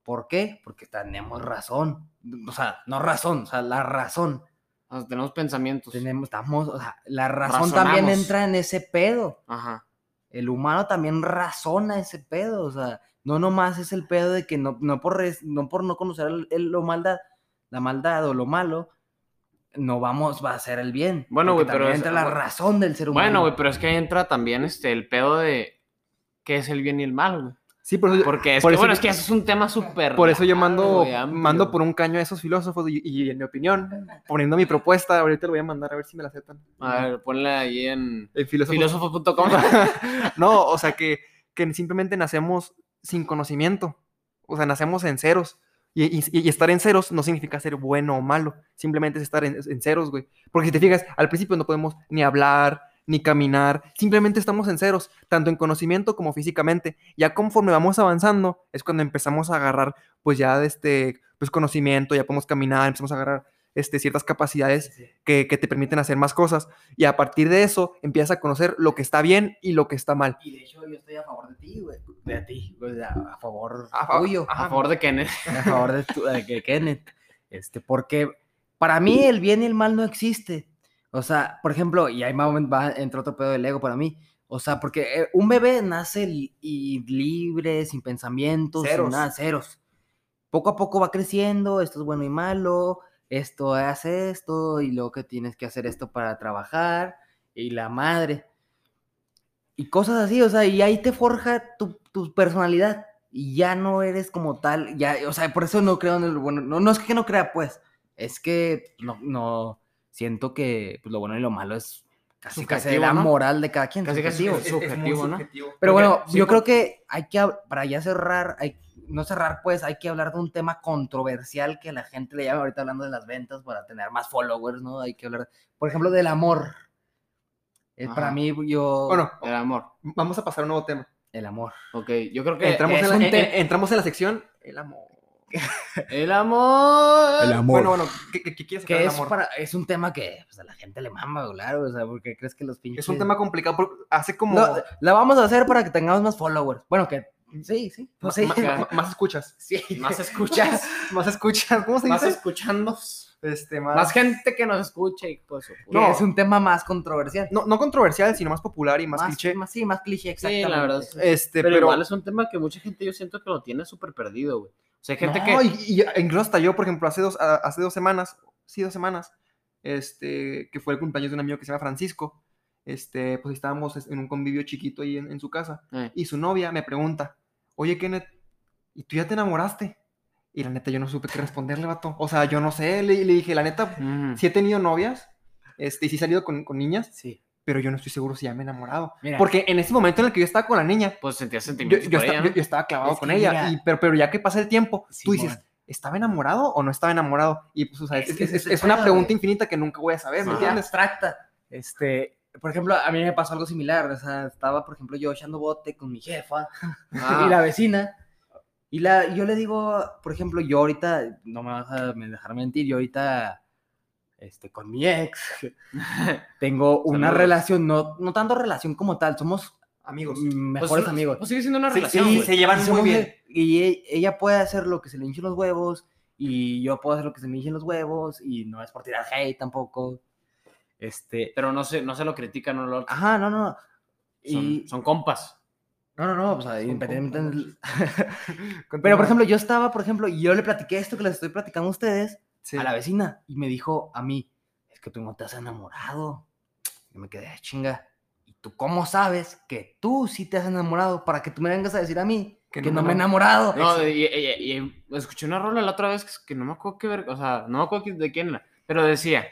Speaker 3: ¿Por qué? Porque tenemos razón. O sea, no razón, o sea, la razón.
Speaker 1: o sea, tenemos pensamientos.
Speaker 3: Tenemos, estamos, o sea, la razón también
Speaker 1: Razonamos.
Speaker 3: entra en ese pedo.
Speaker 1: Ajá.
Speaker 3: El humano también razona ese pedo, o sea, no nomás es el pedo de que no, no, por, res- no por no conocer el, el- lo maldad, la maldad o lo malo, no vamos a hacer el bien.
Speaker 1: Bueno, güey, pero es-
Speaker 3: entra la razón del ser humano.
Speaker 1: Bueno, güey, pero es que ahí entra también este, el pedo de qué es el bien y el mal, güey.
Speaker 2: Sí, por eso,
Speaker 1: Porque es
Speaker 2: Por
Speaker 1: que,
Speaker 2: eso
Speaker 1: bueno, es que eso es un tema súper.
Speaker 2: por eso yo mando, mando por un caño a esos filósofos y, y en mi opinión, poniendo mi propuesta, ahorita lo voy a mandar a ver si me la aceptan.
Speaker 1: A ver, ponle ahí en
Speaker 2: El filósofo.
Speaker 1: filósofo.com. (laughs)
Speaker 2: no, o sea que, que simplemente nacemos sin conocimiento. O sea, nacemos en ceros. Y, estar en ceros no significa ser bueno o malo. Simplemente es estar en, en ceros, güey. Porque si te fijas, al principio no podemos ni hablar, ni caminar. Simplemente estamos en ceros, tanto en conocimiento como físicamente. Ya conforme vamos avanzando, es cuando empezamos a agarrar, pues ya de este, pues conocimiento, ya podemos caminar, empezamos a agarrar este, ciertas capacidades que, que te permiten hacer más cosas. Y a partir de eso empiezas a conocer lo que está bien y lo que está mal.
Speaker 3: Y de hecho yo estoy a favor de ti, güey. De ti, a favor
Speaker 2: A fa-
Speaker 3: tuyo.
Speaker 1: A favor de Kenneth. (laughs)
Speaker 3: a favor de, tu- de Kenneth. Este, porque para mí el bien y el mal no existe. O sea, por ejemplo, y ahí va, entre otro pedo del ego para mí. O sea, porque eh, un bebé nace li- y libre, sin pensamientos, sin
Speaker 2: Ceros.
Speaker 3: nada, ceros. Poco a poco va creciendo, esto es bueno y malo, esto hace esto, y luego que tienes que hacer esto para trabajar, y la madre. Y cosas así, o sea, y ahí te forja tu, tu personalidad. Y ya no eres como tal, ya, o sea, por eso no creo en el bueno, no, no es que no crea, pues, es que no, no, siento que pues, lo bueno y lo malo es casi casi la
Speaker 1: ¿no?
Speaker 3: moral de cada quien.
Speaker 1: Casi, casi
Speaker 3: subjetivo.
Speaker 1: es- subjetivo, ¿no?
Speaker 3: Pero
Speaker 2: Porque
Speaker 3: bueno,
Speaker 2: sí,
Speaker 3: yo creo que hay que, para ya cerrar, hay, no cerrar, pues, hay que hablar de un tema controversial que la gente le llama ahorita hablando de las ventas para tener más followers, ¿no? Hay que hablar, por ejemplo, del amor. Eh, para mí, yo...
Speaker 2: Bueno,
Speaker 1: El amor.
Speaker 2: vamos a pasar a un nuevo tema.
Speaker 3: el amor.
Speaker 1: Ok, yo creo que
Speaker 2: Entramos,
Speaker 3: es
Speaker 2: en la,
Speaker 3: un
Speaker 2: en-
Speaker 3: te-
Speaker 2: en- entramos en la sección El amor.
Speaker 1: El amor.
Speaker 3: El amor.
Speaker 2: Bueno, bueno, ¿qué, qué- qué quieres sacar
Speaker 3: Que es,
Speaker 2: amor?
Speaker 3: para, es un tema que pues, a la gente le mama, claro, o sea, porque crees que los pinches...
Speaker 2: Es un tema complicado. porque Hace como.
Speaker 3: No, la vamos a hacer para que tengamos más followers. Bueno, que sí, sí. Pues sí. (laughs)
Speaker 2: más escuchas.
Speaker 3: sí.
Speaker 1: Más escuchas. (laughs)
Speaker 2: Más escuchas. ¿Cómo se
Speaker 1: más
Speaker 2: dice?
Speaker 1: escuchando.
Speaker 2: Este, más,
Speaker 1: Más gente que nos escuche y pues.
Speaker 2: No.
Speaker 3: es un tema más controversial.
Speaker 2: No, no controversial, sino más popular y más, cliché.
Speaker 3: Más, sí, más cliché,
Speaker 1: Sí,
Speaker 3: exactamente.
Speaker 1: la verdad. sí.
Speaker 2: Este,
Speaker 1: pero,
Speaker 2: pero.
Speaker 1: igual es un tema que mucha gente yo siento que lo tiene súper perdido, güey. O sea, hay gente
Speaker 2: No,
Speaker 1: que.
Speaker 2: y, y incluso hasta yo, por ejemplo, hace dos, a- hace dos semanas, sí, dos semanas, este, que fue el cumpleaños de un amigo que se llama Francisco, este, pues estábamos en un convivio chiquito ahí en, en su casa,
Speaker 1: Eh,
Speaker 2: y su novia me pregunta, oye, Kenneth, ¿y tú ya te enamoraste? Y la neta, yo no supe qué responderle, vato. O sea, yo no sé, le, le dije, la neta,
Speaker 1: mm.
Speaker 2: sí he tenido novias, este, y sí he salido con, con niñas,
Speaker 3: Sí.
Speaker 2: Pero yo no estoy seguro si ya me he enamorado.
Speaker 3: Mira.
Speaker 2: Porque en ese momento en el que yo estaba con la niña,
Speaker 1: Pues sentía sentimientos
Speaker 2: yo
Speaker 1: por
Speaker 2: esta-
Speaker 1: ella,
Speaker 2: yo-
Speaker 1: ¿no?
Speaker 2: yo estaba clavado
Speaker 3: Es
Speaker 2: con
Speaker 3: que
Speaker 2: ella, y, pero, pero ya que pasa el tiempo, tú dices. ¿estaba enamorado o no estaba enamorado? Y pues, o sea,
Speaker 3: Es
Speaker 2: es,
Speaker 3: que
Speaker 2: es-
Speaker 3: ese es
Speaker 2: es
Speaker 3: el
Speaker 2: una pregunta infinita que nunca voy a saber, ¿me entiendes?
Speaker 3: abstracta. Este, por ejemplo, a mí me pasó algo similar. O sea, estaba, por ejemplo, yo echando bote con mi jefa
Speaker 1: Ah, (laughs)
Speaker 3: y la vecina. Y la, yo le digo, por ejemplo, yo ahorita, no me vas a dejar mentir, yo ahorita, este, con mi ex, (laughs) tengo una
Speaker 1: Saludos.
Speaker 3: relación, no, no tanto relación como tal, somos
Speaker 2: Amigos.
Speaker 1: pues,
Speaker 3: mejores
Speaker 1: no-
Speaker 3: amigos.
Speaker 1: Pues sigue siendo una
Speaker 2: Sí,
Speaker 1: relación.
Speaker 2: sí, se llevan muy bien.
Speaker 3: de- Y e- ella puede hacer lo que se le hinchen los huevos y yo puedo hacer lo que se me hinchen los huevos y no es por tirar hate tampoco. Este,
Speaker 1: Pero no se, no se lo critican, no lo.
Speaker 3: ajá, no, no.
Speaker 1: Son,
Speaker 3: Y,
Speaker 1: son compas.
Speaker 3: no, no, no, o sea, independientemente. (laughs) Pero, por ejemplo, yo estaba, por ejemplo, y yo le platiqué esto que les estoy platicando a ustedes
Speaker 2: Sí.
Speaker 3: a la vecina y me dijo a mí, es que tú no te has enamorado. Y me quedé, "Ah, chinga. ¿Y tú cómo sabes que tú sí te has enamorado para que tú me vengas a decir a mí que, no, me he enamorado?
Speaker 1: No, y, y- y- y escuché una rola la otra vez que, que no me acuerdo qué ver, o sea, no me acuerdo de quién era, pero decía,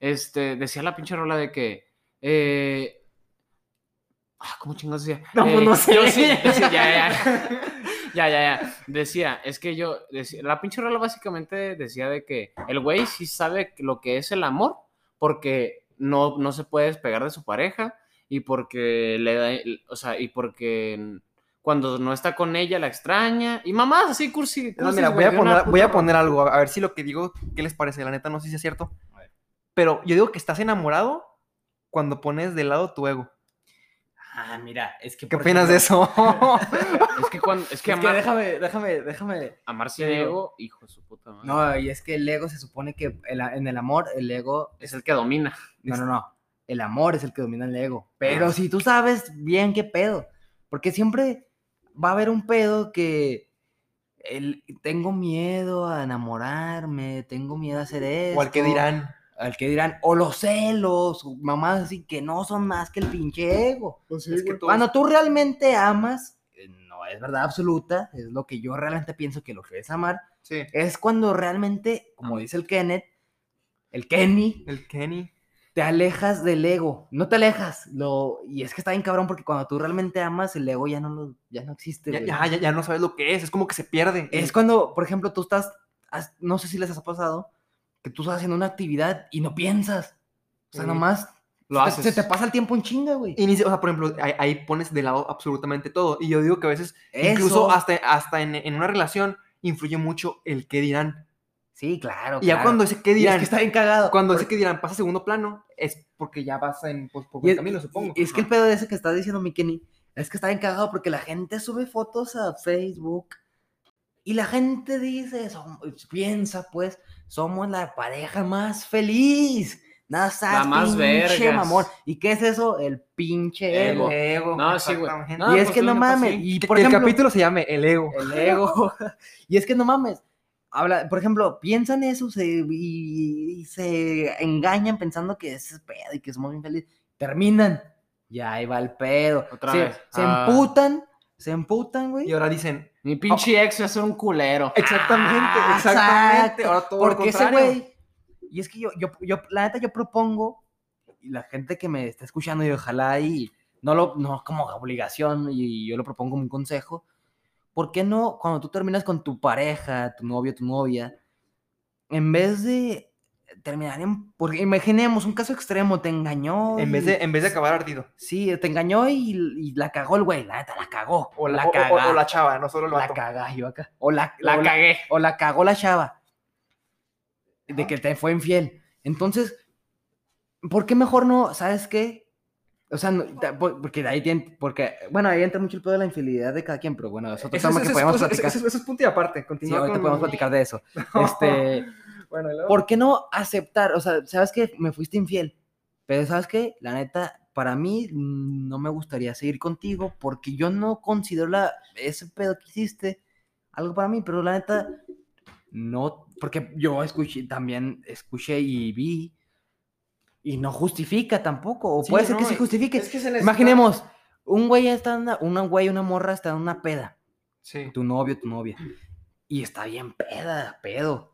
Speaker 1: este, decía la pinche rola de que, eh, ah, ¿cómo chingados decía?
Speaker 3: No, pues
Speaker 1: Eh,
Speaker 3: no sé.
Speaker 1: yo sí, decía, ya, ya, (laughs) ya, ya, ya, decía, es que yo, decía- la pinche rola básicamente decía de que el güey sí sabe lo que es el amor, porque no, no se puede despegar de su pareja, y porque le da, o sea, y porque cuando no está con ella la extraña y mamás así cursi.
Speaker 2: No, mira, voy a, poner, voy a poner algo, a ver si lo que digo, ¿qué les parece? La neta, no sé si es cierto. Pero yo digo que estás enamorado cuando pones de lado tu ego.
Speaker 3: Ah, mira, es que.
Speaker 2: ¿Qué opinas de eso? (laughs)
Speaker 1: Es que cuando, es que
Speaker 3: Es que
Speaker 1: amar,
Speaker 3: déjame, déjame, déjame.
Speaker 1: amar sin
Speaker 3: te digo.
Speaker 1: ego, hijo de su puta madre.
Speaker 3: No, y es que el ego se supone que el- en el amor, el ego.
Speaker 1: es el que domina.
Speaker 3: No, no, no. El amor es el que domina el ego. Pero si tú sabes bien qué pedo. Porque siempre va a haber un pedo que. el- tengo miedo a enamorarme, tengo miedo a hacer esto.
Speaker 2: o al que dirán.
Speaker 3: Al que dirán, o los celos, mamás así que no son más que el pinche ego.
Speaker 2: Es que tú-
Speaker 3: Cuando tú realmente amas, eh, no es verdad absoluta, es lo que yo realmente pienso que lo que es amar,
Speaker 2: Sí.
Speaker 3: es cuando realmente, como dice el Kenneth, el Kenny,
Speaker 2: El Kenny.
Speaker 3: te alejas del ego, no te alejas, lo, y es que está bien cabrón porque cuando tú realmente amas, el ego ya no, lo- ya no existe.
Speaker 2: Ya, ya, ya, ya no sabes lo que es, es como que se pierde.
Speaker 3: Es cuando, por ejemplo, tú estás, no sé si les ha pasado, que tú estás haciendo una actividad y no piensas. O sea,
Speaker 2: Sí.
Speaker 3: nomás
Speaker 1: Lo haces.
Speaker 3: se te pasa el tiempo en chinga, güey.
Speaker 2: Y ni si- o sea, por ejemplo, ahí, ahí pones de lado absolutamente todo. Y yo digo que a veces,
Speaker 3: Eso,
Speaker 2: incluso hasta, hasta en, en una relación, influye mucho el qué dirán.
Speaker 3: Sí, claro.
Speaker 2: Y ya
Speaker 3: claro.
Speaker 2: cuando ese que
Speaker 3: Y es
Speaker 2: dirán,
Speaker 3: que está bien cagado.
Speaker 2: cuando
Speaker 3: Porque-
Speaker 2: ese que dirán pasa a segundo plano, es porque ya vas en, pues, por buen camino, supongo.
Speaker 3: y es que el pedo de ese que está diciendo mi Kenny es que está bien cagado porque la gente sube fotos a Facebook y la gente dice, som- piensa pues, somos la pareja más feliz. Nada
Speaker 1: La más
Speaker 3: pinche
Speaker 1: vergas.
Speaker 3: mamón. ¿Y qué es eso? El pinche ego.
Speaker 2: El ego.
Speaker 1: No, sí, güey. No,
Speaker 3: y es
Speaker 1: pues,
Speaker 3: que no
Speaker 1: neta,
Speaker 3: mames. Y por
Speaker 2: que
Speaker 3: ejemplo,
Speaker 2: el capítulo se llame El ego.
Speaker 3: el ego. (laughs) y es que no mames. Habla, por ejemplo, piensan eso se, y, y se engañan pensando que es pedo y que somos bien felices. Terminan. Ya ahí va el pedo.
Speaker 1: Otra
Speaker 3: se,
Speaker 1: vez.
Speaker 3: se
Speaker 1: Ah.
Speaker 3: emputan. Se emputan, güey.
Speaker 2: Y ahora dicen,
Speaker 1: Mi pinche ex va a ser un culero.
Speaker 2: exactamente,
Speaker 3: Ah,
Speaker 2: exactamente.
Speaker 3: exacto,
Speaker 2: Ahora todo lo
Speaker 3: Porque ese güey. Y es que yo, yo, yo, la neta, yo propongo, y la gente que me está escuchando, y ojalá y no lo, no como obligación, y yo lo propongo como un consejo. ¿Por qué no, cuando tú terminas con tu pareja, tu novio, tu novia, en vez de terminar en. Porque imaginemos un caso extremo, te engañó.
Speaker 2: En
Speaker 3: y-
Speaker 2: vez de, en vez de acabar ardido.
Speaker 3: Sí, te engañó y, y la cagó el güey, la neta, la cagó.
Speaker 2: O la,
Speaker 3: la
Speaker 2: o- o-
Speaker 3: caga-
Speaker 2: o la chava, no solo el
Speaker 3: la caga yo acá. O la,
Speaker 1: La
Speaker 3: o
Speaker 1: cagué.
Speaker 3: o la cagó la chava. De que te fue infiel. Entonces, ¿por qué mejor no? ¿Sabes qué? O sea, no- porque de ahí tiene, porque, bueno, ahí entra mucho el pedo de la infidelidad de cada quien, pero bueno, es otro tema que podemos platicar.
Speaker 2: eso- es punto y aparte.
Speaker 3: Sí,
Speaker 2: Continúa
Speaker 3: ahorita
Speaker 2: con-
Speaker 3: podemos platicar de eso. (laughs) Este,
Speaker 2: Bueno, y luego-
Speaker 3: ¿por qué no aceptar? O sea, ¿sabes qué? Me fuiste infiel. Pero ¿sabes qué? La neta, para mí mm, no me gustaría seguir contigo porque yo no considero la, ese pedo que hiciste algo para mí, pero la neta, no, porque yo escuché, también escuché y vi y no justifica tampoco, o
Speaker 2: Sí,
Speaker 3: puede ser
Speaker 2: no,
Speaker 3: que sí
Speaker 2: es-
Speaker 3: justifique.
Speaker 2: es que se necesita-
Speaker 3: Imaginemos, un güey está en una, una güey, una morra está en una peda
Speaker 2: Sí.
Speaker 3: tu novio, tu novia. Y está bien peda, pedo.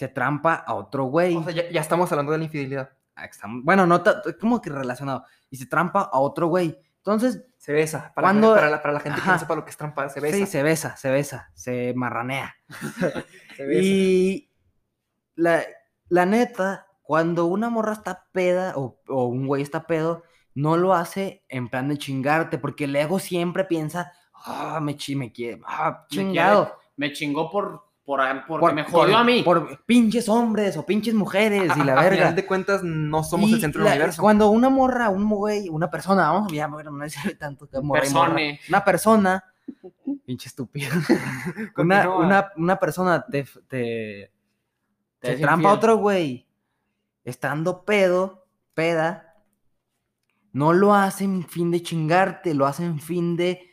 Speaker 3: Se trampa a otro güey.
Speaker 2: O sea, ya, ya estamos hablando de la infidelidad.
Speaker 3: Ah, bueno, no, como que relacionado. Y se trampa a otro güey. Entonces,
Speaker 2: Se besa. Para,
Speaker 3: Cuando-
Speaker 2: para, la, para la gente que no sepa lo que es trampar, se besa.
Speaker 3: sí, se besa, se besa, se marranea. (laughs)
Speaker 2: se besa.
Speaker 3: Y la, la neta, cuando una morra está peda o, o un güey está pedo, no lo hace en plan de chingarte, porque el ego siempre piensa, ah, me, chi, me quiere, ah,
Speaker 1: Me quiere-
Speaker 3: chingado.
Speaker 1: Me chingó por, por, porque
Speaker 3: por-
Speaker 1: me
Speaker 3: por-
Speaker 1: jodió a mí.
Speaker 3: Por pinches hombres o pinches mujeres y la
Speaker 2: a- a
Speaker 3: verga.
Speaker 2: final de cuentas, no somos
Speaker 3: Y
Speaker 2: el centro
Speaker 3: la-
Speaker 2: del universo.
Speaker 3: Cuando una morra, un güey, una persona, vamos, ya, bueno, no decir tanto que morra morra,
Speaker 1: Persone.
Speaker 3: Una persona, (laughs) pinche estúpido. (laughs) una, una, una persona te, te,
Speaker 1: es
Speaker 3: trampa a otro güey, estando pedo, peda, no lo hace en fin de chingarte, lo hace en fin de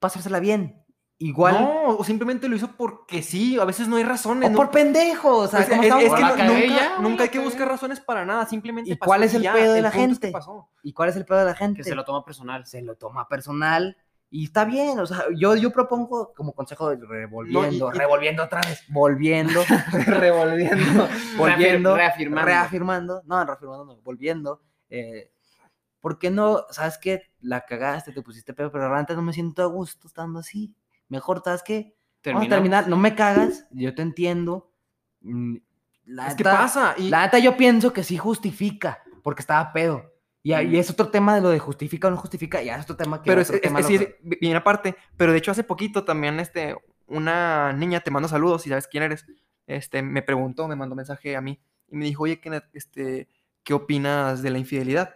Speaker 3: pasársela bien. Igual,
Speaker 2: No, o simplemente lo hizo porque sí, a veces no hay razones.
Speaker 3: o
Speaker 2: no-
Speaker 3: por pendejo, o sea,
Speaker 2: Pues,
Speaker 3: como
Speaker 2: es,
Speaker 3: estamos
Speaker 2: es que no- nunca, nunca hay que buscar razones para nada, simplemente
Speaker 3: ¿Y
Speaker 2: pasó
Speaker 3: cuál es el
Speaker 2: ya,
Speaker 3: pedo de la
Speaker 2: es
Speaker 3: gente?
Speaker 2: pasó.
Speaker 3: ¿Y cuál es el pedo de la gente?
Speaker 1: Que se lo toma personal.
Speaker 3: se lo toma personal y está bien, o sea, yo, yo propongo como consejo de revolviendo,
Speaker 2: y-
Speaker 3: revolviendo otra vez, volviendo, (laughs)
Speaker 2: Revolviendo.
Speaker 3: volviendo,
Speaker 1: reafirmando.
Speaker 3: reafirmando, no, reafirmando, no, volviendo, eh, ¿por qué no, sabes qué, la cagaste, te pusiste pedo, pero realmente no me siento a gusto estando así, mejor, ¿sabes qué? Vamos a
Speaker 1: Terminamos.
Speaker 3: terminar, no me cagas, yo te entiendo, mm, la
Speaker 2: Es que pasa. Y,
Speaker 3: la neta yo pienso que sí justifica, porque estaba pedo. Y, ahí
Speaker 1: Mm.
Speaker 3: es otro tema de lo de justifica o no justifica, ya es otro tema que
Speaker 2: pero es,
Speaker 3: tema
Speaker 2: es- es bien aparte. Pero de hecho, hace poquito también, este, una niña, te mando saludos, si sabes quién eres, este, me preguntó, me mandó mensaje a mí y me dijo, oye, Kenneth, este, ¿qué opinas de la infidelidad?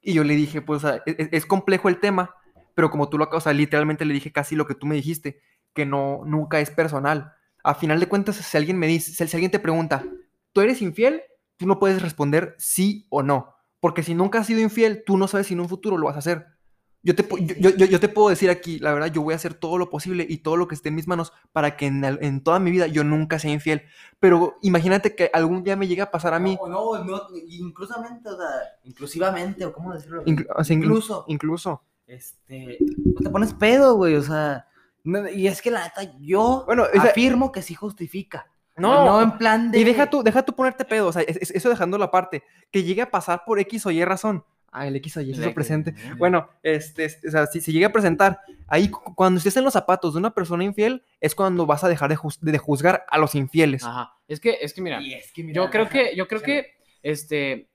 Speaker 2: Y yo le dije, pues, sea, es, es complejo el tema, pero como tú lo acabas, o sea, literalmente le dije casi lo que tú me dijiste, que no, nunca es personal. A final de cuentas, si alguien me dice, si alguien te pregunta, ¿tú eres infiel? Tú no puedes responder sí o no, porque si nunca has sido infiel, tú no sabes si en un futuro lo vas a hacer. Yo te, yo, yo- te puedo decir aquí, la verdad, yo voy a hacer todo lo posible y todo lo que esté en mis manos para que en, en toda mi vida yo nunca sea infiel. Pero imagínate que algún día me llegue a pasar a mí,
Speaker 3: No, no, no, inclusivamente, o sea, inclusivamente, o cómo decirlo.
Speaker 2: inclu-
Speaker 3: incluso,
Speaker 2: incluso.
Speaker 3: Este, no te pones pedo, güey, o sea, no- y es que la neta, yo
Speaker 2: Bueno, o sea-
Speaker 3: afirmo que sí justifica.
Speaker 2: No,
Speaker 3: no en plan de...
Speaker 2: Y deja tú, deja tú ponerte pedo, o sea, es- es- eso dejando la parte, que llegue a pasar por X o Y razón. Ah, el X o Y se presente. Bueno, este, este, o sea, si se llega a presentar, ahí cu- cuando estés en los zapatos de una persona infiel, es cuando vas a dejar de, juz- de juzgar a los infieles.
Speaker 1: Ajá. Es que, es que mira,
Speaker 3: Y es que, mira,
Speaker 1: yo creo que, yo creo que, este,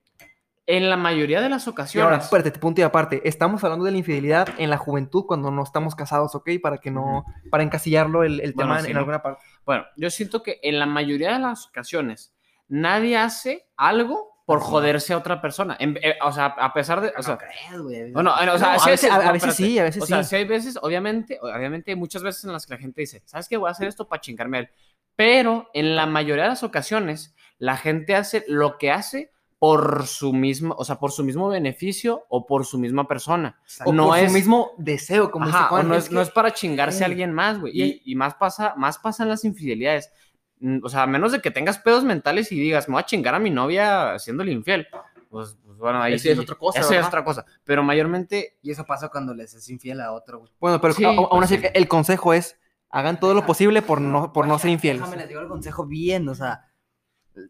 Speaker 1: En la mayoría de las
Speaker 2: Y ahora,
Speaker 1: ocasiones.
Speaker 2: espérate, punto y aparte. Estamos hablando de la infidelidad en la juventud cuando no estamos casados, ¿ok? Para que no, para encasillarlo el, el
Speaker 1: Bueno,
Speaker 2: tema en,
Speaker 1: sí,
Speaker 2: en alguna parte.
Speaker 1: Bueno, yo siento que en la mayoría de las ocasiones nadie hace algo por
Speaker 3: Ajá.
Speaker 1: joderse a otra persona. En- eh, o sea, a pesar de. O sea,
Speaker 3: no crees, güey.
Speaker 1: Bueno, o sea,
Speaker 2: No, a veces, a- a veces sí, a veces
Speaker 1: O sea,
Speaker 2: sí.
Speaker 1: sí hay veces, obviamente, obviamente hay muchas veces en las que la gente dice, ¿sabes qué? Voy a hacer esto para chingarme a él. Pero en la mayoría de las ocasiones, la gente hace lo que hace por su mismo, o sea, por su mismo beneficio o por su misma persona.
Speaker 2: O
Speaker 1: no
Speaker 2: por
Speaker 1: es-
Speaker 2: su mismo deseo, como
Speaker 1: Ajá, no,
Speaker 2: es
Speaker 1: es,
Speaker 2: que-
Speaker 1: no es para chingarse a
Speaker 3: Ey,
Speaker 1: alguien más, güey.
Speaker 3: y-
Speaker 1: Y, más pasa, más pasan las infidelidades. Mm, O sea, a menos de que tengas pedos mentales y digas, me voy a chingar a mi novia haciéndole infiel. Pues, pues, bueno, ahí
Speaker 2: Eso
Speaker 1: sí
Speaker 2: es otra cosa,
Speaker 1: Eso es otra cosa. Pero mayormente
Speaker 3: Y eso pasa cuando les es infiel a otro, güey.
Speaker 2: Bueno, pero
Speaker 1: Sí,
Speaker 2: a- aún
Speaker 1: pues
Speaker 2: así,
Speaker 1: sí.
Speaker 2: el consejo es, hagan todo lo posible por no, por no ser infieles.
Speaker 3: Déjame les digo el consejo bien, o sea,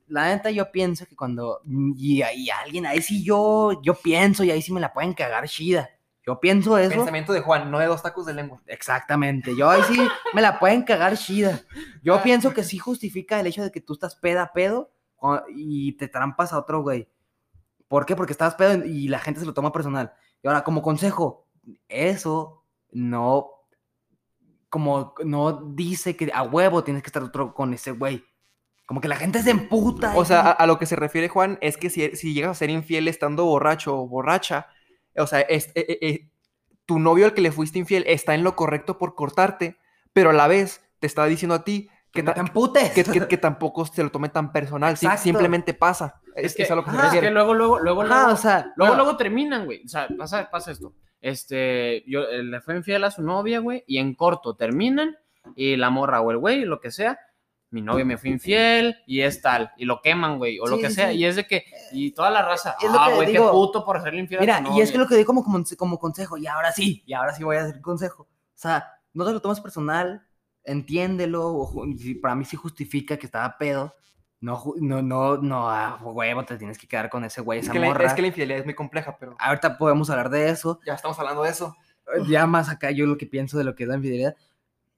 Speaker 3: la neta yo pienso que cuando, y, y alguien, ahí sí yo, yo pienso y ahí sí me la pueden cagar chida. Yo pienso eso.
Speaker 2: Pensamiento de Juan, no de dos tacos de lengua.
Speaker 3: Exactamente, yo ahí sí me la pueden cagar chida. Yo pienso que sí justifica el hecho de que tú estás peda a pedo y te trampas a otro güey. ¿Por qué? Porque estabas pedo y la gente se lo toma personal. Y ahora, como consejo, eso no, como no dice que a huevo tienes que estar otro con ese güey. Como que la gente se emputa.
Speaker 2: O sea, a, a lo que se refiere Juan es que si, si llegas a ser infiel estando borracho o borracha, o sea, es- eh, eh, eh, tu novio al que le fuiste infiel está en lo correcto por cortarte, pero a la vez te está diciendo a ti que,
Speaker 3: no te emputes.
Speaker 2: que, que- que (laughs) tampoco se lo tome tan personal, sí, simplemente pasa. Es,
Speaker 1: es que,
Speaker 2: es a lo que se
Speaker 1: ajá, es
Speaker 2: refiere.
Speaker 1: que luego, luego, luego,
Speaker 3: Ajá,
Speaker 1: luego,
Speaker 3: o sea,
Speaker 1: luego,
Speaker 3: bueno,
Speaker 1: luego terminan, güey. O sea, pasa, pasa esto. Este, yo eh, le fue infiel a su novia, güey, y en corto terminan, y la morra o el güey, lo que sea, mi novia me fue infiel, y es tal, y lo queman, güey, o lo
Speaker 3: Sí,
Speaker 1: que
Speaker 3: sí,
Speaker 1: sea,
Speaker 3: sí.
Speaker 1: y es de que, y toda la raza,
Speaker 3: Es lo
Speaker 1: ah, güey, qué puto por hacerle infiel
Speaker 3: Mira,
Speaker 1: a tu
Speaker 3: y es que
Speaker 1: novia".
Speaker 3: lo que digo como, como, como consejo, y ahora sí, y ahora sí voy a hacer consejo. O sea, no te lo tomes personal, entiéndelo, o para mí sí justifica que estaba pedo. No, no, no, no, a huevo, te tienes que quedar con ese güey,
Speaker 2: Es
Speaker 3: esa
Speaker 2: que, la,
Speaker 3: morra.
Speaker 2: es que la infidelidad es muy compleja, pero
Speaker 3: Ahorita podemos hablar de eso.
Speaker 2: ya estamos hablando de eso.
Speaker 3: Ya más acá yo lo que pienso de lo que es la infidelidad.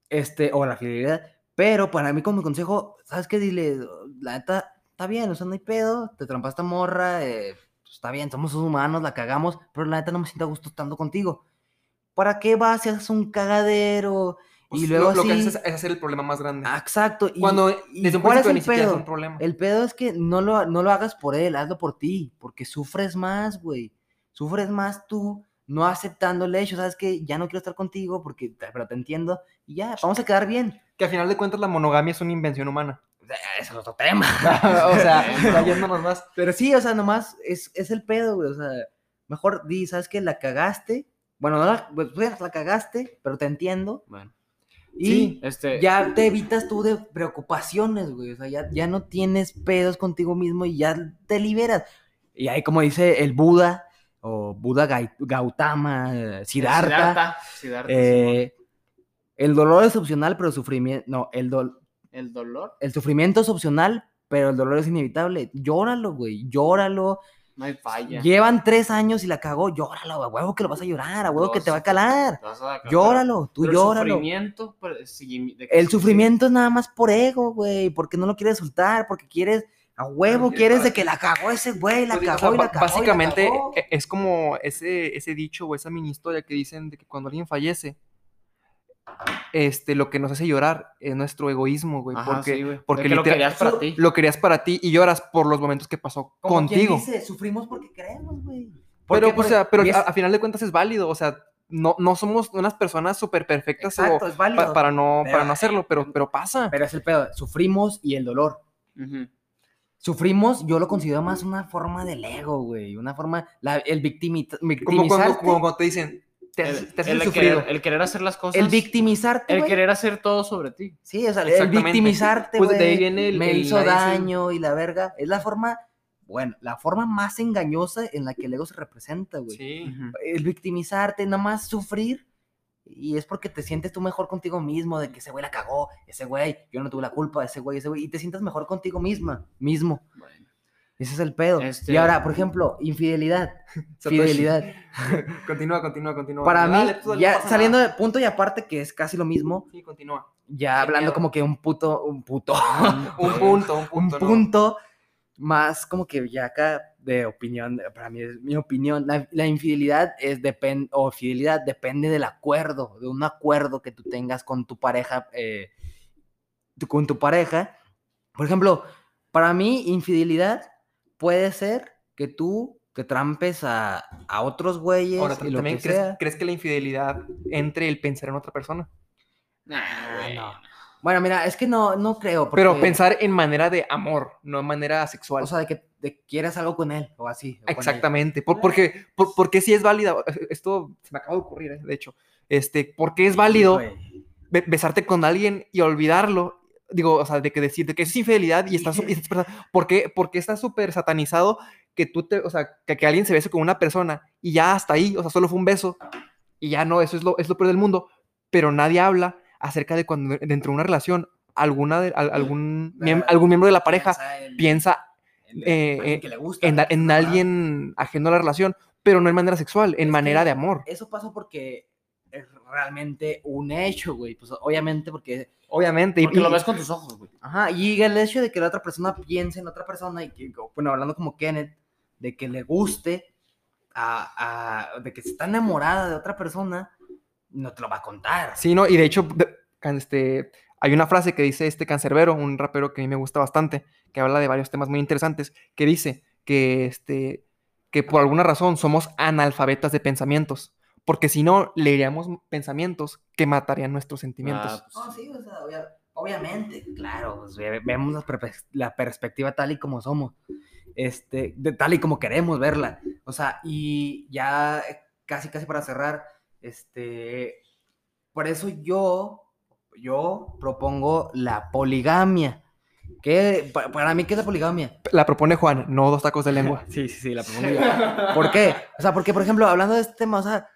Speaker 3: Este, o la fidelidad. Pero para mí como consejo, ¿sabes qué? Dile, la neta, está bien, o sea, no hay pedo, te trampaste morra, eh, pues, está bien, somos humanos, la cagamos, pero la neta no me siento a gusto estando contigo. ¿Para qué vas y haces un cagadero?
Speaker 2: Pues,
Speaker 3: y luego
Speaker 2: lo, lo que haces es, es hacer el problema más grande.
Speaker 3: Ah, exacto. Y,
Speaker 2: Cuando
Speaker 3: y
Speaker 2: desde un
Speaker 3: ¿cuál es el
Speaker 2: ni siquiera es
Speaker 3: pedo?
Speaker 2: un problema.
Speaker 3: El pedo es que no lo, no lo hagas por él, hazlo por ti, porque sufres más, güey. Sufres más tú no aceptando el hecho, sabes que ya no quiero estar contigo porque, pero te entiendo y ya, vamos a quedar bien.
Speaker 2: Que al final de cuentas la monogamia es una invención humana.
Speaker 3: Ese es otro tema. (laughs)
Speaker 2: o sea, (laughs) yéndonos más.
Speaker 3: Pero sí, o sea, nomás es, es el pedo, güey. O sea, mejor di, ¿sabes que La cagaste. Bueno, no la, pues, pues, la cagaste, pero te entiendo.
Speaker 1: Bueno,
Speaker 3: Y
Speaker 2: Sí,
Speaker 1: este,
Speaker 3: ya te evitas tú de preocupaciones, güey. O sea, ya, ya no tienes pedos contigo mismo y ya te liberas. Y ahí, como dice el Buda, o Buda Gautama, eh, Siddhartha,
Speaker 1: Siddhartha, Siddhartha,
Speaker 3: eh, el dolor es opcional, pero el sufrimiento. No, el, dol-
Speaker 1: Simón. el dolor,
Speaker 3: el sufrimiento es opcional, pero el dolor es inevitable. Llóralo, güey. Llóralo.
Speaker 1: no hay falla.
Speaker 3: Llevan tres años y la cagó. Llóralo, a huevo que lo vas a llorar, a huevo que te va a calar.
Speaker 1: A
Speaker 3: Llóralo, tú
Speaker 1: pero el
Speaker 3: llóralo.
Speaker 1: sufrimiento, pues, de que
Speaker 3: El sufrimiento es nada más por ego, güey, porque no lo quieres soltar, porque quieres, a huevo,
Speaker 2: quieres
Speaker 3: de que la cagó ese güey, la
Speaker 2: Pues, o
Speaker 3: cagó
Speaker 2: sea,
Speaker 3: y la cagó. y la
Speaker 2: básicamente
Speaker 3: cagó.
Speaker 2: es como ese, ese dicho o esa mini historia que dicen de que cuando alguien fallece, este, lo que nos hace llorar es nuestro egoísmo, güey.
Speaker 1: Ajá,
Speaker 2: porque
Speaker 1: sí, güey.
Speaker 2: porque
Speaker 1: que lo
Speaker 2: literal-
Speaker 1: querías para
Speaker 3: eso
Speaker 1: ti.
Speaker 2: lo querías para ti y lloras por los momentos que pasó
Speaker 3: Como quien
Speaker 2: contigo.
Speaker 3: dice, sufrimos porque queremos, güey.
Speaker 2: Pero,
Speaker 3: Porque,
Speaker 2: o sea, pero
Speaker 3: es-
Speaker 2: a, a final de cuentas es válido, o sea, no, no somos unas personas súper perfectas o-
Speaker 3: Exacto, es válido.
Speaker 2: pa- para, no,
Speaker 3: Pero-
Speaker 2: para no hacerlo, pero, pero pasa.
Speaker 3: Pero es el pedo, sufrimos y el dolor.
Speaker 1: Ujú.
Speaker 3: Sufrimos, yo lo considero más una forma del ego, güey. Una forma, la- el victimi-
Speaker 2: Como cuando, como te dicen, te,
Speaker 1: El,
Speaker 2: te
Speaker 1: el querer, el querer hacer las cosas.
Speaker 3: el victimizarte,
Speaker 1: el querer hacer todo sobre ti.
Speaker 3: Sí, o sea, el victimizarte,
Speaker 2: Pues
Speaker 3: güey.
Speaker 2: de ahí viene el-
Speaker 3: me
Speaker 2: el-
Speaker 3: hizo daño y la verga. Es la forma, bueno, la forma más engañosa en la que el ego se representa, güey.
Speaker 2: Sí.
Speaker 3: El victimizarte, nada más sufrir. Y es porque te sientes tú mejor contigo mismo, de que ese güey la cagó, ese güey, yo no tuve la culpa, ese güey, ese güey, y te sientas mejor contigo misma, mismo.
Speaker 1: Bueno,
Speaker 3: Ese es el pedo.
Speaker 1: Este-
Speaker 3: Y ahora, por ejemplo, infidelidad. (laughs) Fidelidad. (laughs)
Speaker 2: Continúa, continúa, continúa.
Speaker 3: Para mí,
Speaker 2: Dale, dale,
Speaker 3: ya saliendo
Speaker 2: nada.
Speaker 3: de punto y aparte, que es casi lo mismo,
Speaker 2: Sí, continúa.
Speaker 3: ya
Speaker 2: Qué
Speaker 3: hablando
Speaker 2: miedo.
Speaker 3: como que un puto, un puto, (laughs)
Speaker 2: Un punto, un
Speaker 3: un
Speaker 2: punto. ¿no?
Speaker 3: punto más como que ya acá de opinión, para mí es mi opinión, la, la infidelidad es depende, o fidelidad depende del acuerdo, de un acuerdo que tú tengas con tu pareja, eh, con tu pareja. Por ejemplo, para mí infidelidad puede ser que tú te trampes a, a otros güeyes
Speaker 2: Ahora,
Speaker 3: y lo
Speaker 2: ¿también
Speaker 3: que
Speaker 2: crees,
Speaker 3: sea.
Speaker 2: crees que la infidelidad entre el pensar en otra persona?
Speaker 1: Nah,
Speaker 3: no. Bueno, mira, es que no, no creo.
Speaker 2: Pero
Speaker 3: porque-
Speaker 2: pensar en manera de amor, no en manera sexual.
Speaker 3: O sea, de que de quieres algo con él o así. o.
Speaker 2: Exactamente. Por, porque, por, porque sí es válida. Esto se me acaba de ocurrir, eh, de hecho. Este, porque es válido be- besarte con alguien y olvidarlo. Digo, o sea, de que decir de que es infidelidad y estás. y estás- ¿Por qué, por qué está súper satanizado que tú te. O sea, que, que alguien se bese con una persona y ya hasta ahí, o sea, solo fue un beso y ya no, eso es lo, es lo peor del mundo. Pero nadie habla acerca de cuando dentro de una relación alguna de, al- algún, algún miembro de la pareja
Speaker 3: Piensa en-
Speaker 2: piensa eh,
Speaker 3: alguien
Speaker 2: eh,
Speaker 3: que le gusta,
Speaker 2: en,
Speaker 3: ¿no?
Speaker 2: en
Speaker 3: Ajá.
Speaker 2: alguien ajeno a la relación, pero no en manera sexual, en
Speaker 3: Es
Speaker 2: manera de amor.
Speaker 3: Eso pasa porque es realmente un hecho, güey. Pues obviamente porque.
Speaker 2: Obviamente. y-
Speaker 1: Porque lo
Speaker 2: y-
Speaker 1: ves con tus ojos, güey.
Speaker 3: Ajá, y el hecho de que la otra persona piense en otra persona y que, bueno, hablando como Kenneth, de que le guste, a, a- de que está enamorada de otra persona, no te lo va a contar.
Speaker 2: Sí, no, y de hecho, este, hay una frase que dice este cancerbero, un rapero que a mí me gusta bastante, que habla de varios temas muy interesantes, que dice que, este, que por alguna razón somos analfabetas de pensamientos, porque si no, leeríamos pensamientos que matarían nuestros sentimientos.
Speaker 1: Ah, pues,
Speaker 3: No, sí, o sea, obvia- obviamente, claro, pues, ve- vemos la, la perspectiva tal y como somos, este, de tal y como queremos verla, o sea, y ya casi, casi para cerrar, este, por eso yo, yo propongo la poligamia, que pa- para mí, ¿qué es la poligamia?
Speaker 2: La propone Juan, no dos tacos de lengua. (laughs)
Speaker 3: Sí, sí, sí, la (laughs) propongo yo. ¿Por qué? O sea, porque, por ejemplo, hablando de este tema, o sea,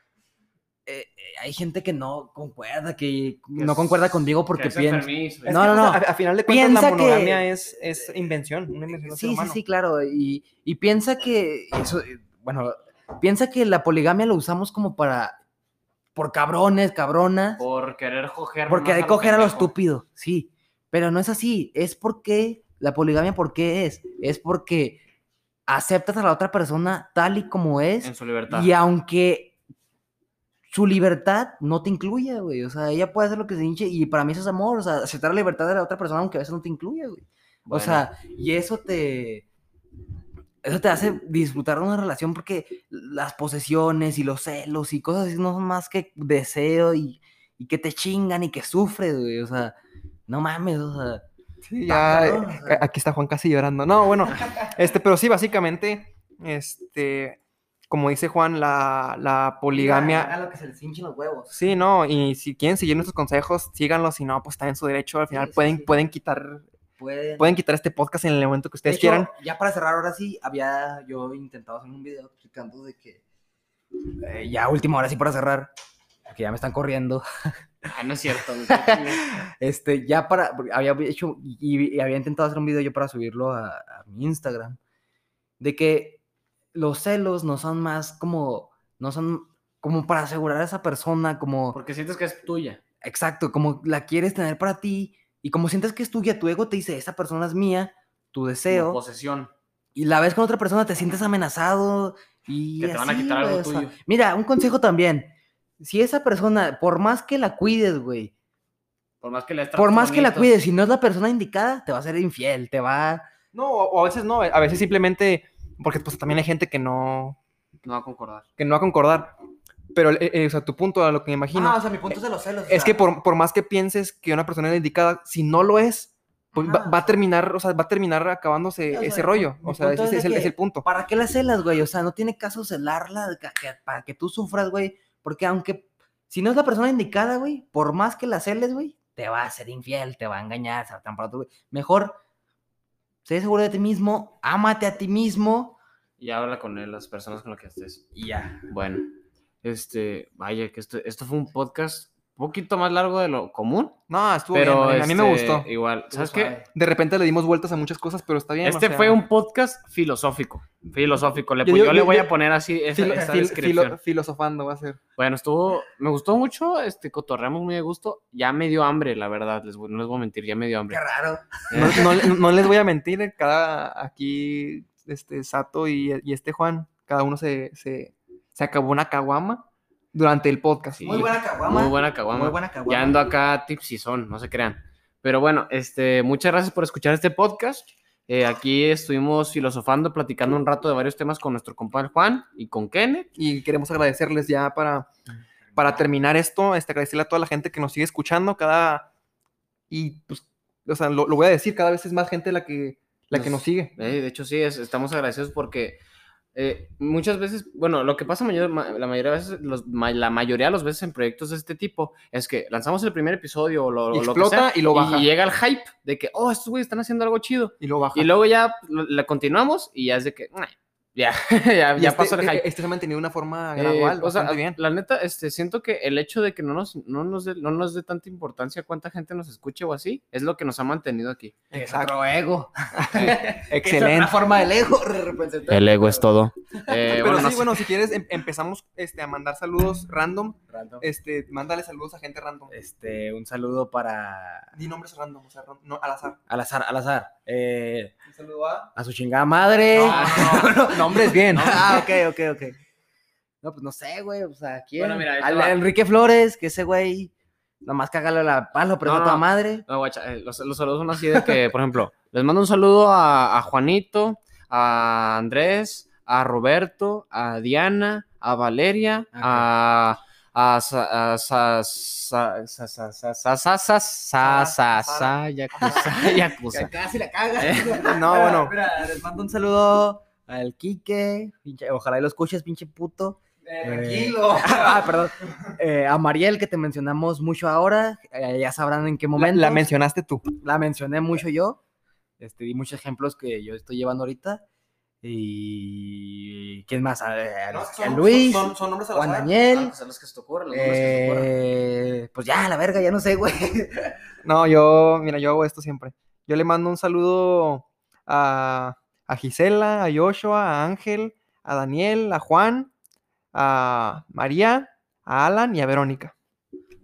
Speaker 3: eh, eh, hay gente que no concuerda, que no
Speaker 1: es-
Speaker 3: concuerda conmigo porque
Speaker 1: que
Speaker 3: piensa... No,
Speaker 2: que,
Speaker 3: no, no.
Speaker 2: A, a final de cuentas,
Speaker 3: Piensa
Speaker 2: la
Speaker 3: que-
Speaker 2: monogamia es, es invención, una invención
Speaker 3: Sí, sí, sí, claro. Y, y piensa que eso, bueno, piensa que la poligamia lo usamos como para, por cabrones, cabronas,
Speaker 1: Por querer coger.
Speaker 3: porque
Speaker 1: nomás
Speaker 3: hay
Speaker 1: lo
Speaker 3: que coger a lo estúpido, sí. Pero no es así, es porque, la poligamia, ¿por qué es? Es porque aceptas a la otra persona tal y como es,
Speaker 1: En su libertad.
Speaker 3: y aunque su libertad no te incluya, güey, o sea, ella puede hacer lo que se hinche, y para mí eso es amor, o sea, aceptar la libertad de la otra persona aunque a veces no te incluya, güey. O sea, y eso te. Eso te hace disfrutar de una relación porque las posesiones y los celos y cosas así no son más que deseo y, y que te chingan y que sufres, güey. O sea, no mames, o sea.
Speaker 2: Sí, ya, eh, aquí está Juan casi llorando. No, bueno, (laughs) este, pero sí, básicamente, este, como dice Juan, la, la poligamia.
Speaker 3: Hagan lo que se les hinchen los huevos.
Speaker 2: Sí, no, y si quieren seguir nuestros consejos, síganlos, si no, pues está en su derecho. Al final
Speaker 3: sí,
Speaker 2: pueden,
Speaker 3: sí.
Speaker 2: pueden quitar,
Speaker 3: Pueden.
Speaker 2: pueden quitar este podcast en el momento que
Speaker 3: De
Speaker 2: ustedes
Speaker 3: hecho,
Speaker 2: quieran.
Speaker 3: Ya para cerrar, ahora sí, había yo intentado hacer un video explicando de que. eh, ya última hora sí para cerrar. Que ya me están corriendo.
Speaker 1: Ah, no es cierto. (laughs) güey.
Speaker 3: Este, ya para, porque había hecho y, y había intentado hacer un video yo para subirlo a, a mi Instagram, de que los celos no son más como, no son como para asegurar a esa persona, como,
Speaker 1: Porque sientes que es tuya.
Speaker 3: exacto, como la quieres tener para ti, y como sientes que es tuya, tu ego te dice, esa persona es mía, tu
Speaker 1: Como
Speaker 3: deseo,
Speaker 1: posesión.
Speaker 3: y la ves con otra persona, te sientes amenazado, y
Speaker 1: Que te van a quitar algo
Speaker 3: güey, o sea,
Speaker 1: tuyo.
Speaker 3: mira, un consejo también, si esa persona, por más que la cuides, güey,
Speaker 1: Por más que le
Speaker 3: por más que la cuides, si no es la persona indicada, te va a ser infiel, te va...
Speaker 2: No, o, o a veces no, a veces simplemente, porque pues también hay gente que no,
Speaker 1: No va a concordar.
Speaker 2: que no va a concordar. Pero, eh, eh, o sea, tu punto, a lo que me imagino,
Speaker 3: Ah, o sea, mi punto es de los celos. o
Speaker 2: es
Speaker 3: sea,
Speaker 2: que por, por más que pienses que una persona es indicada, si no lo es, pues va, va a terminar, o sea, va a terminar acabándose
Speaker 3: O sea,
Speaker 2: ese rollo. O sea, ese,
Speaker 3: es
Speaker 2: es, el, es el punto.
Speaker 3: ¿Para qué la celas, güey? O sea, no tiene caso celarla que- que- para que tú sufras, güey. Porque aunque, si no es la persona indicada, güey, por más que la celes, güey, te va a ser infiel, te va a engañar, se va a trampar otro, güey. Mejor, sé seguro de ti mismo, ámate a ti mismo
Speaker 1: Y habla con él, las personas con las que estés.
Speaker 3: y ya.
Speaker 1: Bueno, este, vaya, que esto, esto fue un podcast un poquito más largo de lo común.
Speaker 2: No, estuvo
Speaker 1: Pero
Speaker 2: bien. A mí me
Speaker 1: este,
Speaker 2: gustó.
Speaker 1: Igual, ¿sabes qué?
Speaker 2: De repente le dimos vueltas a muchas cosas, pero está bien. o
Speaker 1: Este
Speaker 2: sea,
Speaker 1: fue un podcast filosófico. Filosófico. Le,
Speaker 2: Yo
Speaker 1: le voy
Speaker 2: yo-
Speaker 1: a poner así esa,
Speaker 2: filo-
Speaker 1: esa
Speaker 2: fil-
Speaker 1: descripción.
Speaker 2: filo- filosofando va a ser.
Speaker 1: Bueno, estuvo, me gustó mucho, este, cotorreamos muy de gusto. Ya me dio hambre, la verdad, les, voy- no les voy a mentir, ya me dio hambre.
Speaker 3: Qué raro.
Speaker 2: No, no- no les voy a mentir, cada aquí este, Sato y, y este Juan, cada uno se, se, se acabó una caguama durante el podcast.
Speaker 1: Sí.
Speaker 3: Muy buena caguama.
Speaker 1: Muy buena caguama.
Speaker 3: Muy buena caguama.
Speaker 1: Ya ando acá tipsizón, no se crean. Pero bueno, este, muchas gracias por escuchar este podcast. Eh, aquí estuvimos filosofando, platicando un rato de varios temas con nuestro compadre Juan y con Kenneth.
Speaker 2: Y queremos agradecerles ya para, para terminar esto, este, agradecerle a toda la gente que nos sigue escuchando cada... Y pues, o sea, lo, lo voy a decir, cada vez es más gente la que, la que
Speaker 1: Nos-
Speaker 2: nos sigue.
Speaker 1: Eh, de hecho, sí, es- estamos agradecidos porque eh, muchas veces, bueno, lo que pasa mayor- ma- la mayoría de veces, los- la mayoría de las veces en proyectos de este tipo es que lanzamos el primer episodio o lo,
Speaker 2: Y
Speaker 1: o lo que
Speaker 2: explota
Speaker 1: sea,
Speaker 2: y lo baja.
Speaker 1: llega el hype de que, oh, estos güeyes están haciendo algo chido.
Speaker 2: Y lo baja.
Speaker 1: Y luego ya la continuamos y ya es de que, "Nah, ya, (laughs) ya, ya
Speaker 2: este,
Speaker 1: pasó el hype.
Speaker 2: Este se ha mantenido de una forma
Speaker 1: Eh,
Speaker 2: gradual,
Speaker 1: o sea,
Speaker 2: bastante bien.
Speaker 1: la neta, este, siento que el hecho de que no nos, no, nos dé, no nos dé tanta importancia cuánta gente nos escuche o así, es lo que nos ha mantenido aquí.
Speaker 3: Es
Speaker 2: Exacto.
Speaker 3: otro ego. (laughs) Es
Speaker 2: Excelente.
Speaker 3: otra forma del ego. (laughs)
Speaker 1: El ego es todo. Eh,
Speaker 2: Pero
Speaker 1: bueno,
Speaker 2: sí,
Speaker 1: no sé.
Speaker 2: bueno, si quieres, em- empezamos este, a mandar saludos random.
Speaker 3: Random.
Speaker 2: Este, mándale saludos a gente random.
Speaker 3: Este, un saludo para.
Speaker 2: Di nombres random, o sea, ron- no, al azar.
Speaker 3: Al azar, al azar. Eh,
Speaker 2: Un saludo a.
Speaker 3: a su chingada madre.
Speaker 2: No, no, no, nombres bien.
Speaker 3: Ah, ok, ok, ok. No, pues no sé, güey, o sea, ¿quién?
Speaker 1: Bueno, mira,
Speaker 3: Al, Enrique Flores, que ese güey, nomás cágale la palo, pero
Speaker 1: no,
Speaker 3: no, madre.
Speaker 1: No, guacha, los, saludos son así de que, por ejemplo, les mando un saludo a, Juanito, a Andrés, a Roberto, a Diana, a Valeria, okay. a a Yakuza.
Speaker 3: Casi la cagas.
Speaker 2: No, bueno.
Speaker 3: Les mando un saludo al Quique. pinche- ojalá y lo escuches, pinche puto.
Speaker 2: tranquilo. (laughs)
Speaker 3: ah, perdón. Eh, a Mariel, que te mencionamos mucho ahora. eh, ya sabrán en qué
Speaker 2: La,
Speaker 3: momento.
Speaker 2: la mencionaste tú.
Speaker 3: La mencioné mucho yo. Este, di muchos ejemplos que yo estoy llevando ahorita. Y. ¿Quién más? A, a- a Luis.
Speaker 2: Son, son nombres al
Speaker 3: Juan. Daniel.
Speaker 1: pues, los que se te ocurren, los que se
Speaker 3: eh, pues ya, la verga, ya no sé, güey. (laughs)
Speaker 2: No, yo, mira, yo hago esto siempre. Yo le mando un saludo a, a Gisela, a Joshua, a Ángel, a Daniel, a Juan, a María, a Alan y a Verónica.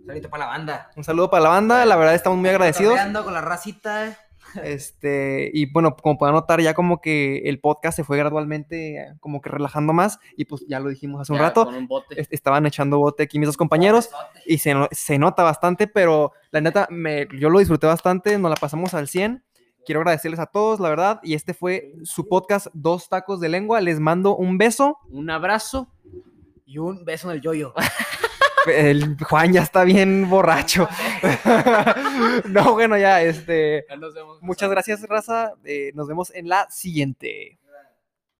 Speaker 3: Ahorita para la banda.
Speaker 2: Un saludo para la banda, la verdad estamos muy agradecidos.
Speaker 3: Con la racita.
Speaker 2: Este, y bueno, como pueden notar, ya como que el podcast se fue gradualmente como que relajando más. Y pues ya lo dijimos hace un
Speaker 1: Ya,
Speaker 2: rato.
Speaker 1: Con un bote.
Speaker 2: est- Estaban echando bote aquí mis dos compañeros. y se, no- se nota bastante, pero la neta, me, yo lo disfruté bastante, nos la pasamos al 100. Quiero agradecerles a todos, la verdad, y este fue su podcast Dos Tacos de Lengua. Les mando un beso.
Speaker 1: Un abrazo.
Speaker 3: Y un beso en el yoyo. (laughs)
Speaker 2: El Juan ya está bien borracho. (laughs) no, bueno, ya, este,
Speaker 1: Ya nos vemos.
Speaker 2: muchas gracias, raza. eh, nos vemos en la siguiente.